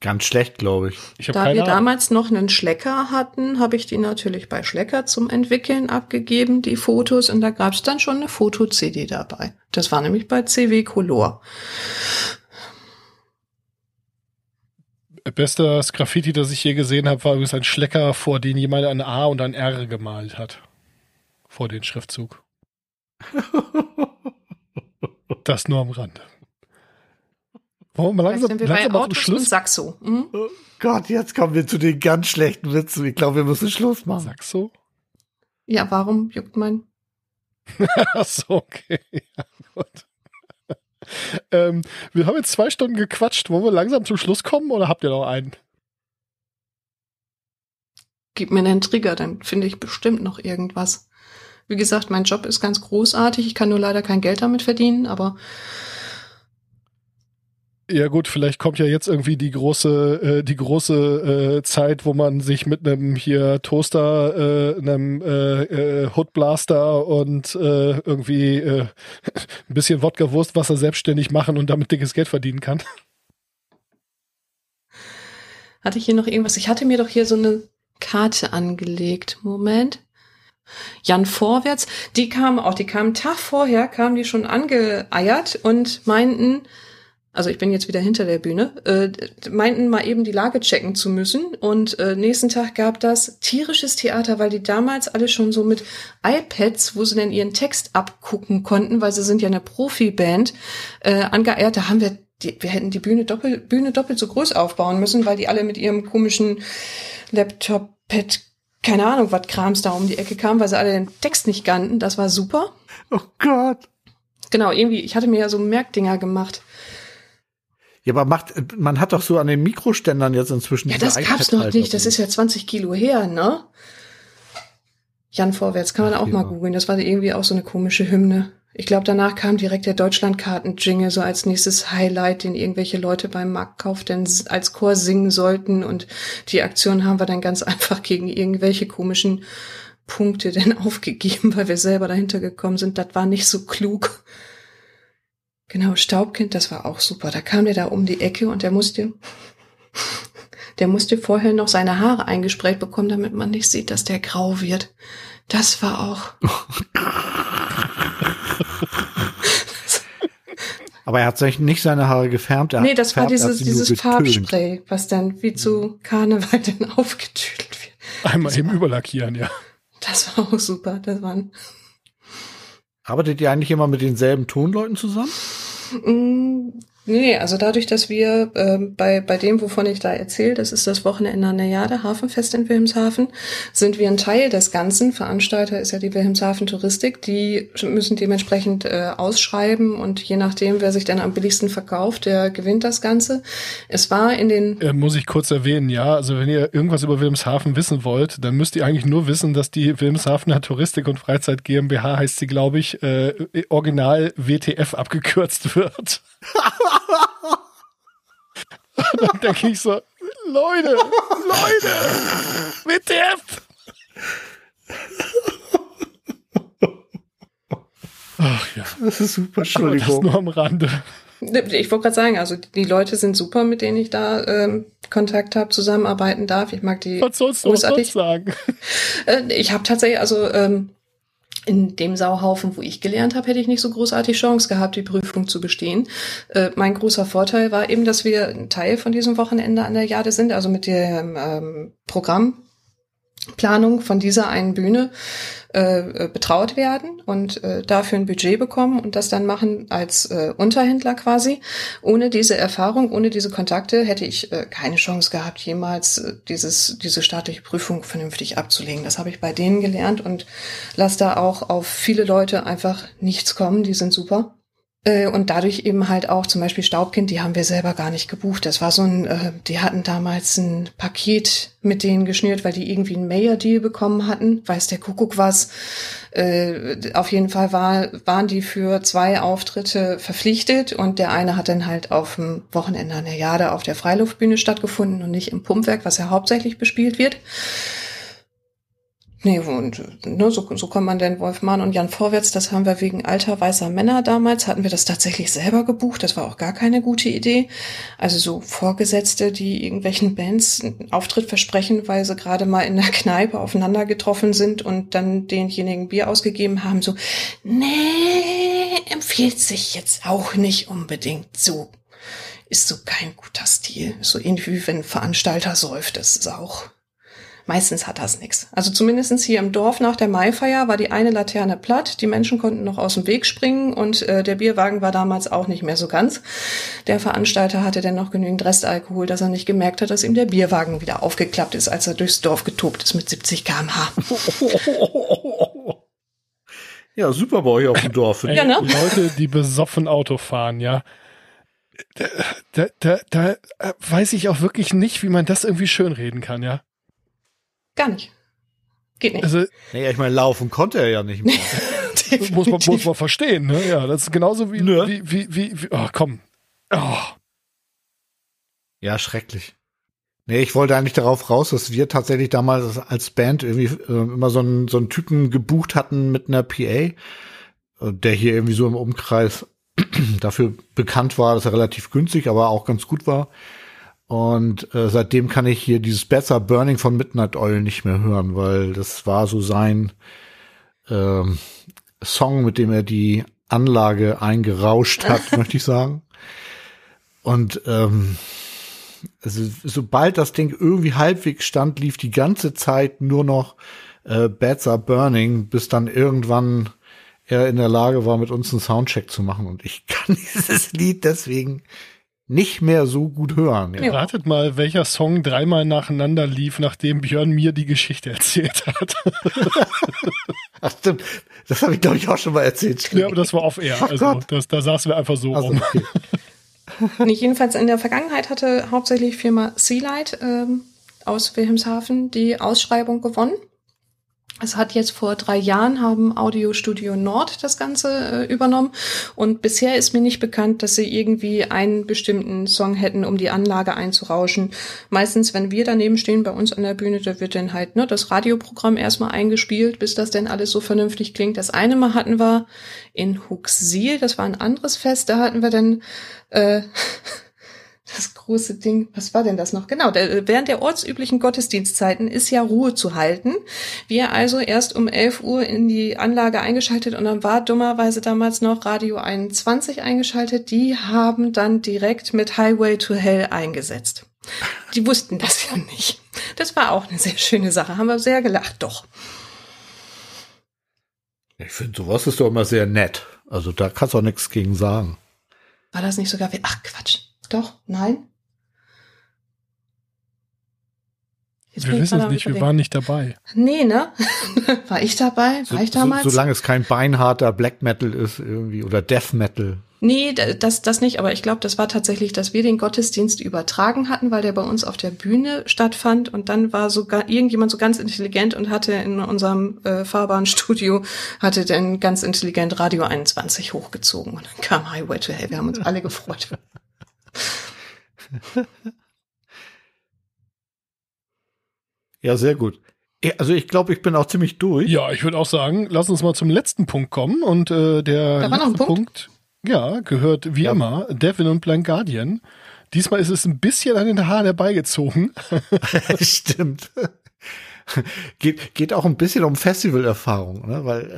Ganz schlecht, glaube ich. Ich Da keine wir Ahnung. damals noch einen Schlecker hatten, habe ich die natürlich bei Schlecker zum Entwickeln abgegeben, die Fotos, und da gab es dann schon eine Foto-CD dabei. Das war nämlich bei CW Color. Bestes Graffiti, das ich je gesehen habe, war übrigens ein Schlecker, vor den jemand ein A und ein R gemalt hat. Vor den Schriftzug. <laughs> das nur am Rande. Wollen wir mal langsam, sind wir bei langsam zum Autos und Schluss? Saxo. Hm? Oh Gott, jetzt kommen wir zu den ganz schlechten Witzen. Ich glaube, wir müssen Schluss machen. Saxo? Ja, warum juckt mein <laughs> Achso, okay. Ja, gut. <laughs> ähm, wir haben jetzt zwei Stunden gequatscht. Wollen wir langsam zum Schluss kommen oder habt ihr noch einen? Gib mir einen Trigger, dann finde ich bestimmt noch irgendwas. Wie gesagt, mein Job ist ganz großartig. Ich kann nur leider kein Geld damit verdienen, aber Ja gut, vielleicht kommt ja jetzt irgendwie die große, äh, die große äh, Zeit, wo man sich mit einem hier Toaster, äh, einem äh, äh, Hoodblaster und äh, irgendwie äh, <laughs> ein bisschen Wodka Wurstwasser selbstständig machen und damit dickes Geld verdienen kann. <laughs> hatte ich hier noch irgendwas? Ich hatte mir doch hier so eine Karte angelegt. Moment. Jan Vorwärts, die kamen auch, die kamen Tag vorher, kamen die schon angeeiert und meinten, also ich bin jetzt wieder hinter der Bühne, äh, meinten mal eben die Lage checken zu müssen. Und äh, nächsten Tag gab das tierisches Theater, weil die damals alle schon so mit iPads, wo sie dann ihren Text abgucken konnten, weil sie sind ja eine Profiband, äh, angeeiert. Da haben wir, die, wir hätten die Bühne doppelt, Bühne doppelt so groß aufbauen müssen, weil die alle mit ihrem komischen Laptop, Pad, keine Ahnung, was Krams da um die Ecke kam, weil sie alle den Text nicht kannten. Das war super. Oh Gott. Genau, irgendwie, ich hatte mir ja so Merkdinger gemacht. Ja, aber macht, man hat doch so an den Mikroständern jetzt inzwischen Ja, das gab's noch nicht. Das ist ja 20 Kilo her, ne? Jan Vorwärts kann man Ach, auch mal ja. googeln. Das war irgendwie auch so eine komische Hymne. Ich glaube, danach kam direkt der Deutschlandkarten-Jingle so als nächstes Highlight, den irgendwelche Leute beim Marktkauf dann s- als Chor singen sollten. Und die Aktion haben wir dann ganz <laughs> einfach gegen irgendwelche komischen Punkte denn <laughs> aufgegeben, weil wir selber dahinter gekommen sind. Das war nicht so klug. Genau, Staubkind, das war auch super. Da kam der da um die Ecke und der musste, der musste vorher noch seine Haare eingesprayt bekommen, damit man nicht sieht, dass der grau wird. Das war auch. <laughs> Aber er hat sich nicht seine Haare gefärbt. Er nee, hat das war dieses, dieses. Farbspray, was dann wie zu Karneval dann <laughs> aufgetüdelt wird. Einmal eben überlackieren, ja. Das war auch super. Das waren. Arbeitet ihr eigentlich immer mit denselben Tonleuten zusammen? Nee, also dadurch, dass wir ähm, bei, bei dem, wovon ich da erzähle, das ist das Wochenende an der Jade, Hafenfest in Wilhelmshaven, sind wir ein Teil des Ganzen. Veranstalter ist ja die Wilhelmshaven Touristik. Die müssen dementsprechend äh, ausschreiben und je nachdem, wer sich dann am billigsten verkauft, der gewinnt das Ganze. Es war in den Äh, muss ich kurz erwähnen, ja. Also wenn ihr irgendwas über Wilhelmshaven wissen wollt, dann müsst ihr eigentlich nur wissen, dass die Wilhelmshavener Touristik und Freizeit GmbH heißt sie, glaube ich, äh, original WTF abgekürzt wird. <laughs> Und dann denke ich so, Leute, Leute, WTF! Ach ja, Das ist super, aber das Entschuldigung. nur am Rande. Ich wollte gerade sagen, also die Leute sind super, mit denen ich da ähm, Kontakt habe, zusammenarbeiten darf. Ich mag die Was sollst du sonst sagen? Äh, ich habe tatsächlich, also ähm, in dem Sauhaufen, wo ich gelernt habe, hätte ich nicht so großartig Chance gehabt, die Prüfung zu bestehen. Äh, mein großer Vorteil war eben, dass wir ein Teil von diesem Wochenende an der Jade sind, also mit dem ähm, Programm Planung von dieser einen Bühne äh, betraut werden und äh, dafür ein Budget bekommen und das dann machen als äh, Unterhändler quasi. Ohne diese Erfahrung, ohne diese Kontakte hätte ich äh, keine Chance gehabt, jemals äh, dieses, diese staatliche Prüfung vernünftig abzulegen. Das habe ich bei denen gelernt und lasse da auch auf viele Leute einfach nichts kommen. Die sind super. Äh, und dadurch eben halt auch zum Beispiel Staubkind, die haben wir selber gar nicht gebucht. Das war so ein, äh, die hatten damals ein Paket mit denen geschnürt, weil die irgendwie einen Mayor-Deal bekommen hatten. Weiß der Kuckuck was. Äh, auf jeden Fall war, waren die für zwei Auftritte verpflichtet und der eine hat dann halt auf dem Wochenende an der Jade auf der Freiluftbühne stattgefunden und nicht im Pumpwerk, was ja hauptsächlich bespielt wird. Nee, und ne, so, so kommt man denn Wolfmann und Jan Vorwärts, das haben wir wegen alter weißer Männer damals, hatten wir das tatsächlich selber gebucht, das war auch gar keine gute Idee. Also so Vorgesetzte, die irgendwelchen Bands einen Auftritt versprechen, weil sie gerade mal in der Kneipe aufeinander getroffen sind und dann denjenigen Bier ausgegeben haben, so, nee, empfiehlt sich jetzt auch nicht unbedingt so. Ist so kein guter Stil. So ähnlich wie wenn ein Veranstalter säuft, das ist auch Meistens hat das nichts. Also zumindestens hier im Dorf nach der Maifeier war die eine Laterne platt, die Menschen konnten noch aus dem Weg springen und äh, der Bierwagen war damals auch nicht mehr so ganz. Der Veranstalter hatte dann noch genügend Restalkohol, dass er nicht gemerkt hat, dass ihm der Bierwagen wieder aufgeklappt ist, als er durchs Dorf getobt ist mit 70 kmh. Ja, super bei euch auf dem Dorf. Ey, Ja, ne? Leute, die besoffen Auto fahren, ja. Da, da, da, da weiß ich auch wirklich nicht, wie man das irgendwie schönreden kann, ja. Gar nicht. Geht nicht. Also Naja, ich meine, laufen konnte er ja nicht mehr. <laughs> <laughs> muss man, muss man verstehen, ne? Ja, das ist genauso wie, Ne? wie, wie, wie, wie, oh, komm. Oh. Ja, schrecklich. Nee, ich wollte eigentlich darauf raus, dass wir tatsächlich damals als Band irgendwie äh, immer so einen, so einen Typen gebucht hatten mit einer PA, äh, der hier irgendwie so im Umkreis <clears throat> dafür bekannt war, dass er relativ günstig, aber auch ganz gut war. Und äh, seitdem kann ich hier dieses Better Burning von Midnight Oil nicht mehr hören, weil das war so sein ähm, Song, mit dem er die Anlage eingerauscht hat, <laughs> möchte ich sagen. Und ähm, also, sobald das Ding irgendwie halbwegs stand, lief die ganze Zeit nur noch äh, Bats Are Burning, bis dann irgendwann er in der Lage war, mit uns einen Soundcheck zu machen. Und ich kann <laughs> dieses Lied deswegen nicht mehr so gut hören. Ja. Ratet mal, welcher Song dreimal nacheinander lief, nachdem Björn mir die Geschichte <laughs> erzählt hat. <laughs> Ach, stimmt. Das habe ich, glaube ich, auch schon mal erzählt. ja, aber das war off air. Ach Also das, da saßen wir einfach so Also, rum. okay. <laughs> Nicht jedenfalls in der Vergangenheit hatte hauptsächlich Firma Sealight ähm, aus Wilhelmshaven die Ausschreibung gewonnen. Es hat jetzt vor drei Jahren haben Audio Studio Nord das Ganze äh, übernommen und bisher ist mir nicht bekannt, dass sie irgendwie einen bestimmten Song hätten, um die Anlage einzurauschen. Meistens, wenn wir daneben stehen bei uns an der Bühne, da wird dann halt ne, das Radioprogramm erstmal eingespielt, bis das denn alles so vernünftig klingt. Das eine Mal hatten wir in Huxil, das war ein anderes Fest, da hatten wir dann äh, <laughs> das große Ding, was war denn das noch? Genau, der, während der ortsüblichen Gottesdienstzeiten ist ja Ruhe zu halten. Wir also erst um 11 Uhr in die Anlage eingeschaltet und dann war dummerweise damals noch Radio 21 eingeschaltet. Die haben dann direkt mit Highway to Hell eingesetzt. Die wussten das ja nicht. Das war auch eine sehr schöne Sache. Haben wir sehr gelacht, doch. Ich finde, sowas ist doch immer sehr nett. Also da kannst du auch nichts gegen sagen. War das nicht sogar, ach Quatsch. Doch, nein. Jetzt Wir wissen es nicht, wir waren nicht dabei. Nee, ne? <laughs> War ich dabei? War ich damals? So, solange es kein beinharter Black Metal ist irgendwie oder Death Metal. nee, das, das nicht, aber ich glaube, das war tatsächlich, dass wir den Gottesdienst übertragen hatten, weil der bei uns auf der Bühne stattfand und dann war sogar irgendjemand so ganz intelligent und hatte in unserem äh, Fahrbahnstudio, hatte dann ganz intelligent Radio 21 hochgezogen und dann kam Highway to Hell. Wir haben uns alle gefreut. <laughs> Ja, sehr gut. Also ich glaube, ich bin auch ziemlich durch. Ja, ich würde auch sagen, lass uns mal zum letzten Punkt kommen. Und äh, der letzte Punkt? ja, gehört wie Ja. immer Devin und Blind Guardian. Diesmal ist es ein bisschen an den Haaren herbeigezogen. <laughs> Stimmt. geht, geht auch ein bisschen um Festivalerfahrung, ne? weil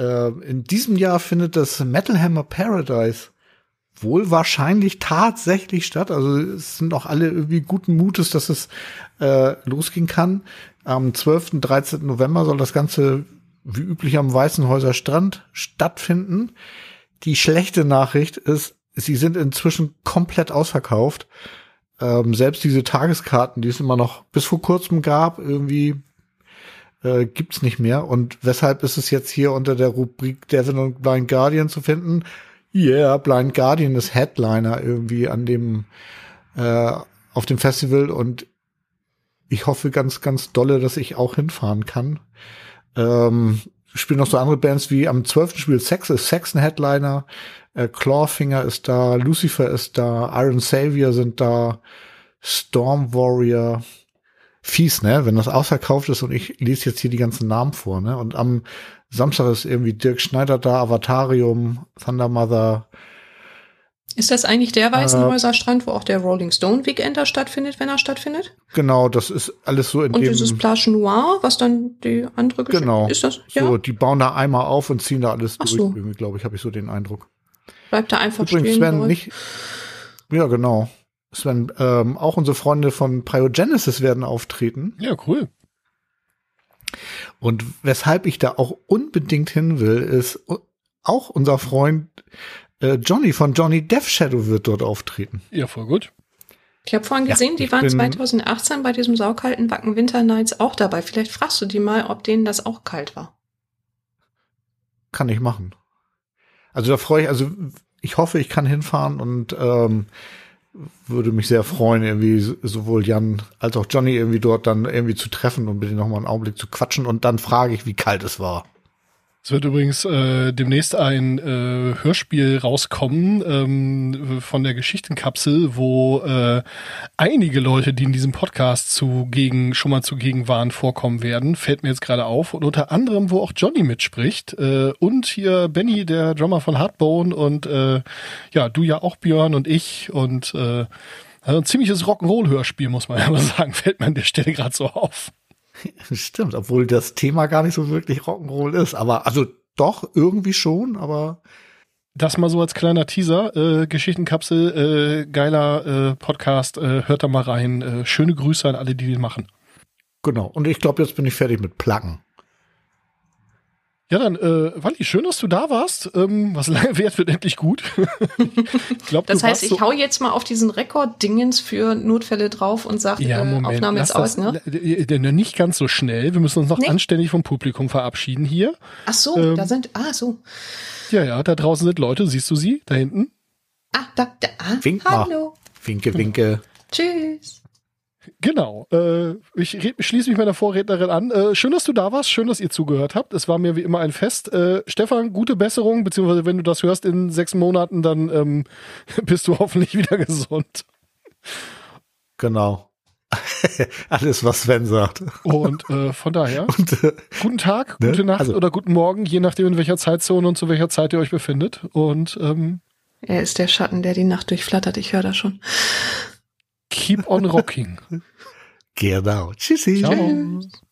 äh, in diesem Jahr findet das Metal Hammer Paradise wohl wahrscheinlich tatsächlich statt. Also es sind auch alle irgendwie guten Mutes, dass es äh, losgehen kann. Am 12. 13. November soll das Ganze wie üblich am Weißenhäuser Strand stattfinden. Die schlechte Nachricht ist, sie sind inzwischen komplett ausverkauft. Ähm, selbst diese Tageskarten, die es immer noch bis vor kurzem gab, irgendwie äh, gibt's nicht mehr. Und weshalb ist es jetzt hier unter der Rubrik Devin und Blind Guardian zu finden? Yeah, Blind Guardian ist Headliner irgendwie an dem äh, auf dem Festival und ich hoffe ganz, ganz dolle, dass ich auch hinfahren kann. Ähm, spielen noch so andere Bands wie am 12. Spiel Sex ist Sex ein Headliner, äh, Clawfinger ist da, Lucifer ist da, Iron Savior sind da, Storm Warrior, fies, ne? Wenn das ausverkauft ist und ich lese jetzt hier die ganzen Namen vor, ne? Und am Samstag ist irgendwie Dirk Schneider da, Avatarium, Thunder Mother. Ist das eigentlich der Weißenhäuser Strand, wo auch der Rolling Stone Weekender stattfindet, wenn er stattfindet? Genau, das ist alles so in Und dem. dieses Plage Noir, was dann die andere Geschichte Genau. ist das? Ja. So, die bauen da einmal auf und ziehen da alles Ach durch, so. irgendwie, glaube ich, habe ich so den Eindruck. Bleibt da einfach Übrigens, stehen. Sven, nicht. Ja, genau. Sven, ähm, auch unsere Freunde von Priogenesis werden auftreten. Ja, cool. Und weshalb ich da auch unbedingt hin will, ist auch unser Freund äh, Johnny von Johnny Death Shadow wird dort auftreten. Ja, voll gut. Ich habe vorhin Ja, gesehen, die ich waren bin- 2018 bei diesem saukalten Wacken Winter Nights auch dabei. Vielleicht fragst du die mal, ob denen das auch kalt war. Kann ich machen. Also da freue ich, also ich hoffe, ich kann hinfahren und ähm, würde mich sehr freuen, irgendwie so- sowohl Jan als auch Johnny irgendwie dort dann irgendwie zu treffen und mit denen nochmal einen Augenblick zu quatschen und dann frage ich, wie kalt es war. Es wird übrigens äh, demnächst ein äh, Hörspiel rauskommen ähm, von der Geschichtenkapsel, wo äh, einige Leute, die in diesem Podcast zugegen, schon mal zugegen waren, vorkommen werden. Fällt mir jetzt gerade auf. Und unter anderem, wo auch Johnny mitspricht. Äh, und hier Benny, der Drummer von Hardbone und äh, ja, du ja auch Björn und ich und äh, also ein ziemliches Rock'n'Roll-Hörspiel, muss man <laughs> ja mal sagen, fällt mir an der Stelle gerade so auf. <laughs> Stimmt, obwohl das Thema gar nicht so wirklich Rock'n'Roll ist, aber also doch irgendwie schon, aber Das mal so als kleiner Teaser. Äh, Geschichtenkapsel, äh, geiler äh, Podcast. Äh, hört da mal rein. Äh, schöne Grüße an alle, die den machen. genau. Und ich glaube, jetzt bin ich fertig mit Pluggen. Ja, dann, äh, Wally, schön, dass du da warst. Ähm, was <laughs> lange währt, wird endlich gut. ich <laughs> glaub, Das du heißt, warst ich hau jetzt mal auf diesen Rekorddingens für Notfälle drauf und sag, ja, äh, Moment, Aufnahme lass jetzt aus, ne? äh, äh, nicht ganz so schnell. Wir müssen uns noch Nee. anständig vom Publikum verabschieden hier. Ach so, Ähm, da sind, ah, so. Ja, ja, da draußen sind Leute. Siehst du sie? Da hinten? Ah, da, da, ah, Wink mal. hallo. Winke, winke. Tschüss. Genau. Äh, ich schließe mich meiner Vorrednerin an. Äh, schön, dass du da warst. Schön, dass ihr zugehört habt. Es war mir wie immer ein Fest. Äh, Stefan, gute Besserung, beziehungsweise wenn du das hörst in sechs Monaten, dann ähm, <laughs> bist du hoffentlich wieder gesund. Genau. <laughs> Alles, was Sven sagt. Und äh, von daher, <laughs> Und äh, guten Tag, Ne? gute Nacht Also- oder guten Morgen, je nachdem, in welcher Zeitzone und zu welcher Zeit ihr euch befindet. Und ähm, Er ist der Schatten, der die Nacht durchflattert. Ich höre das schon. Keep on rocking. <laughs> genau. Tschüssi. Ciao. Tschüss.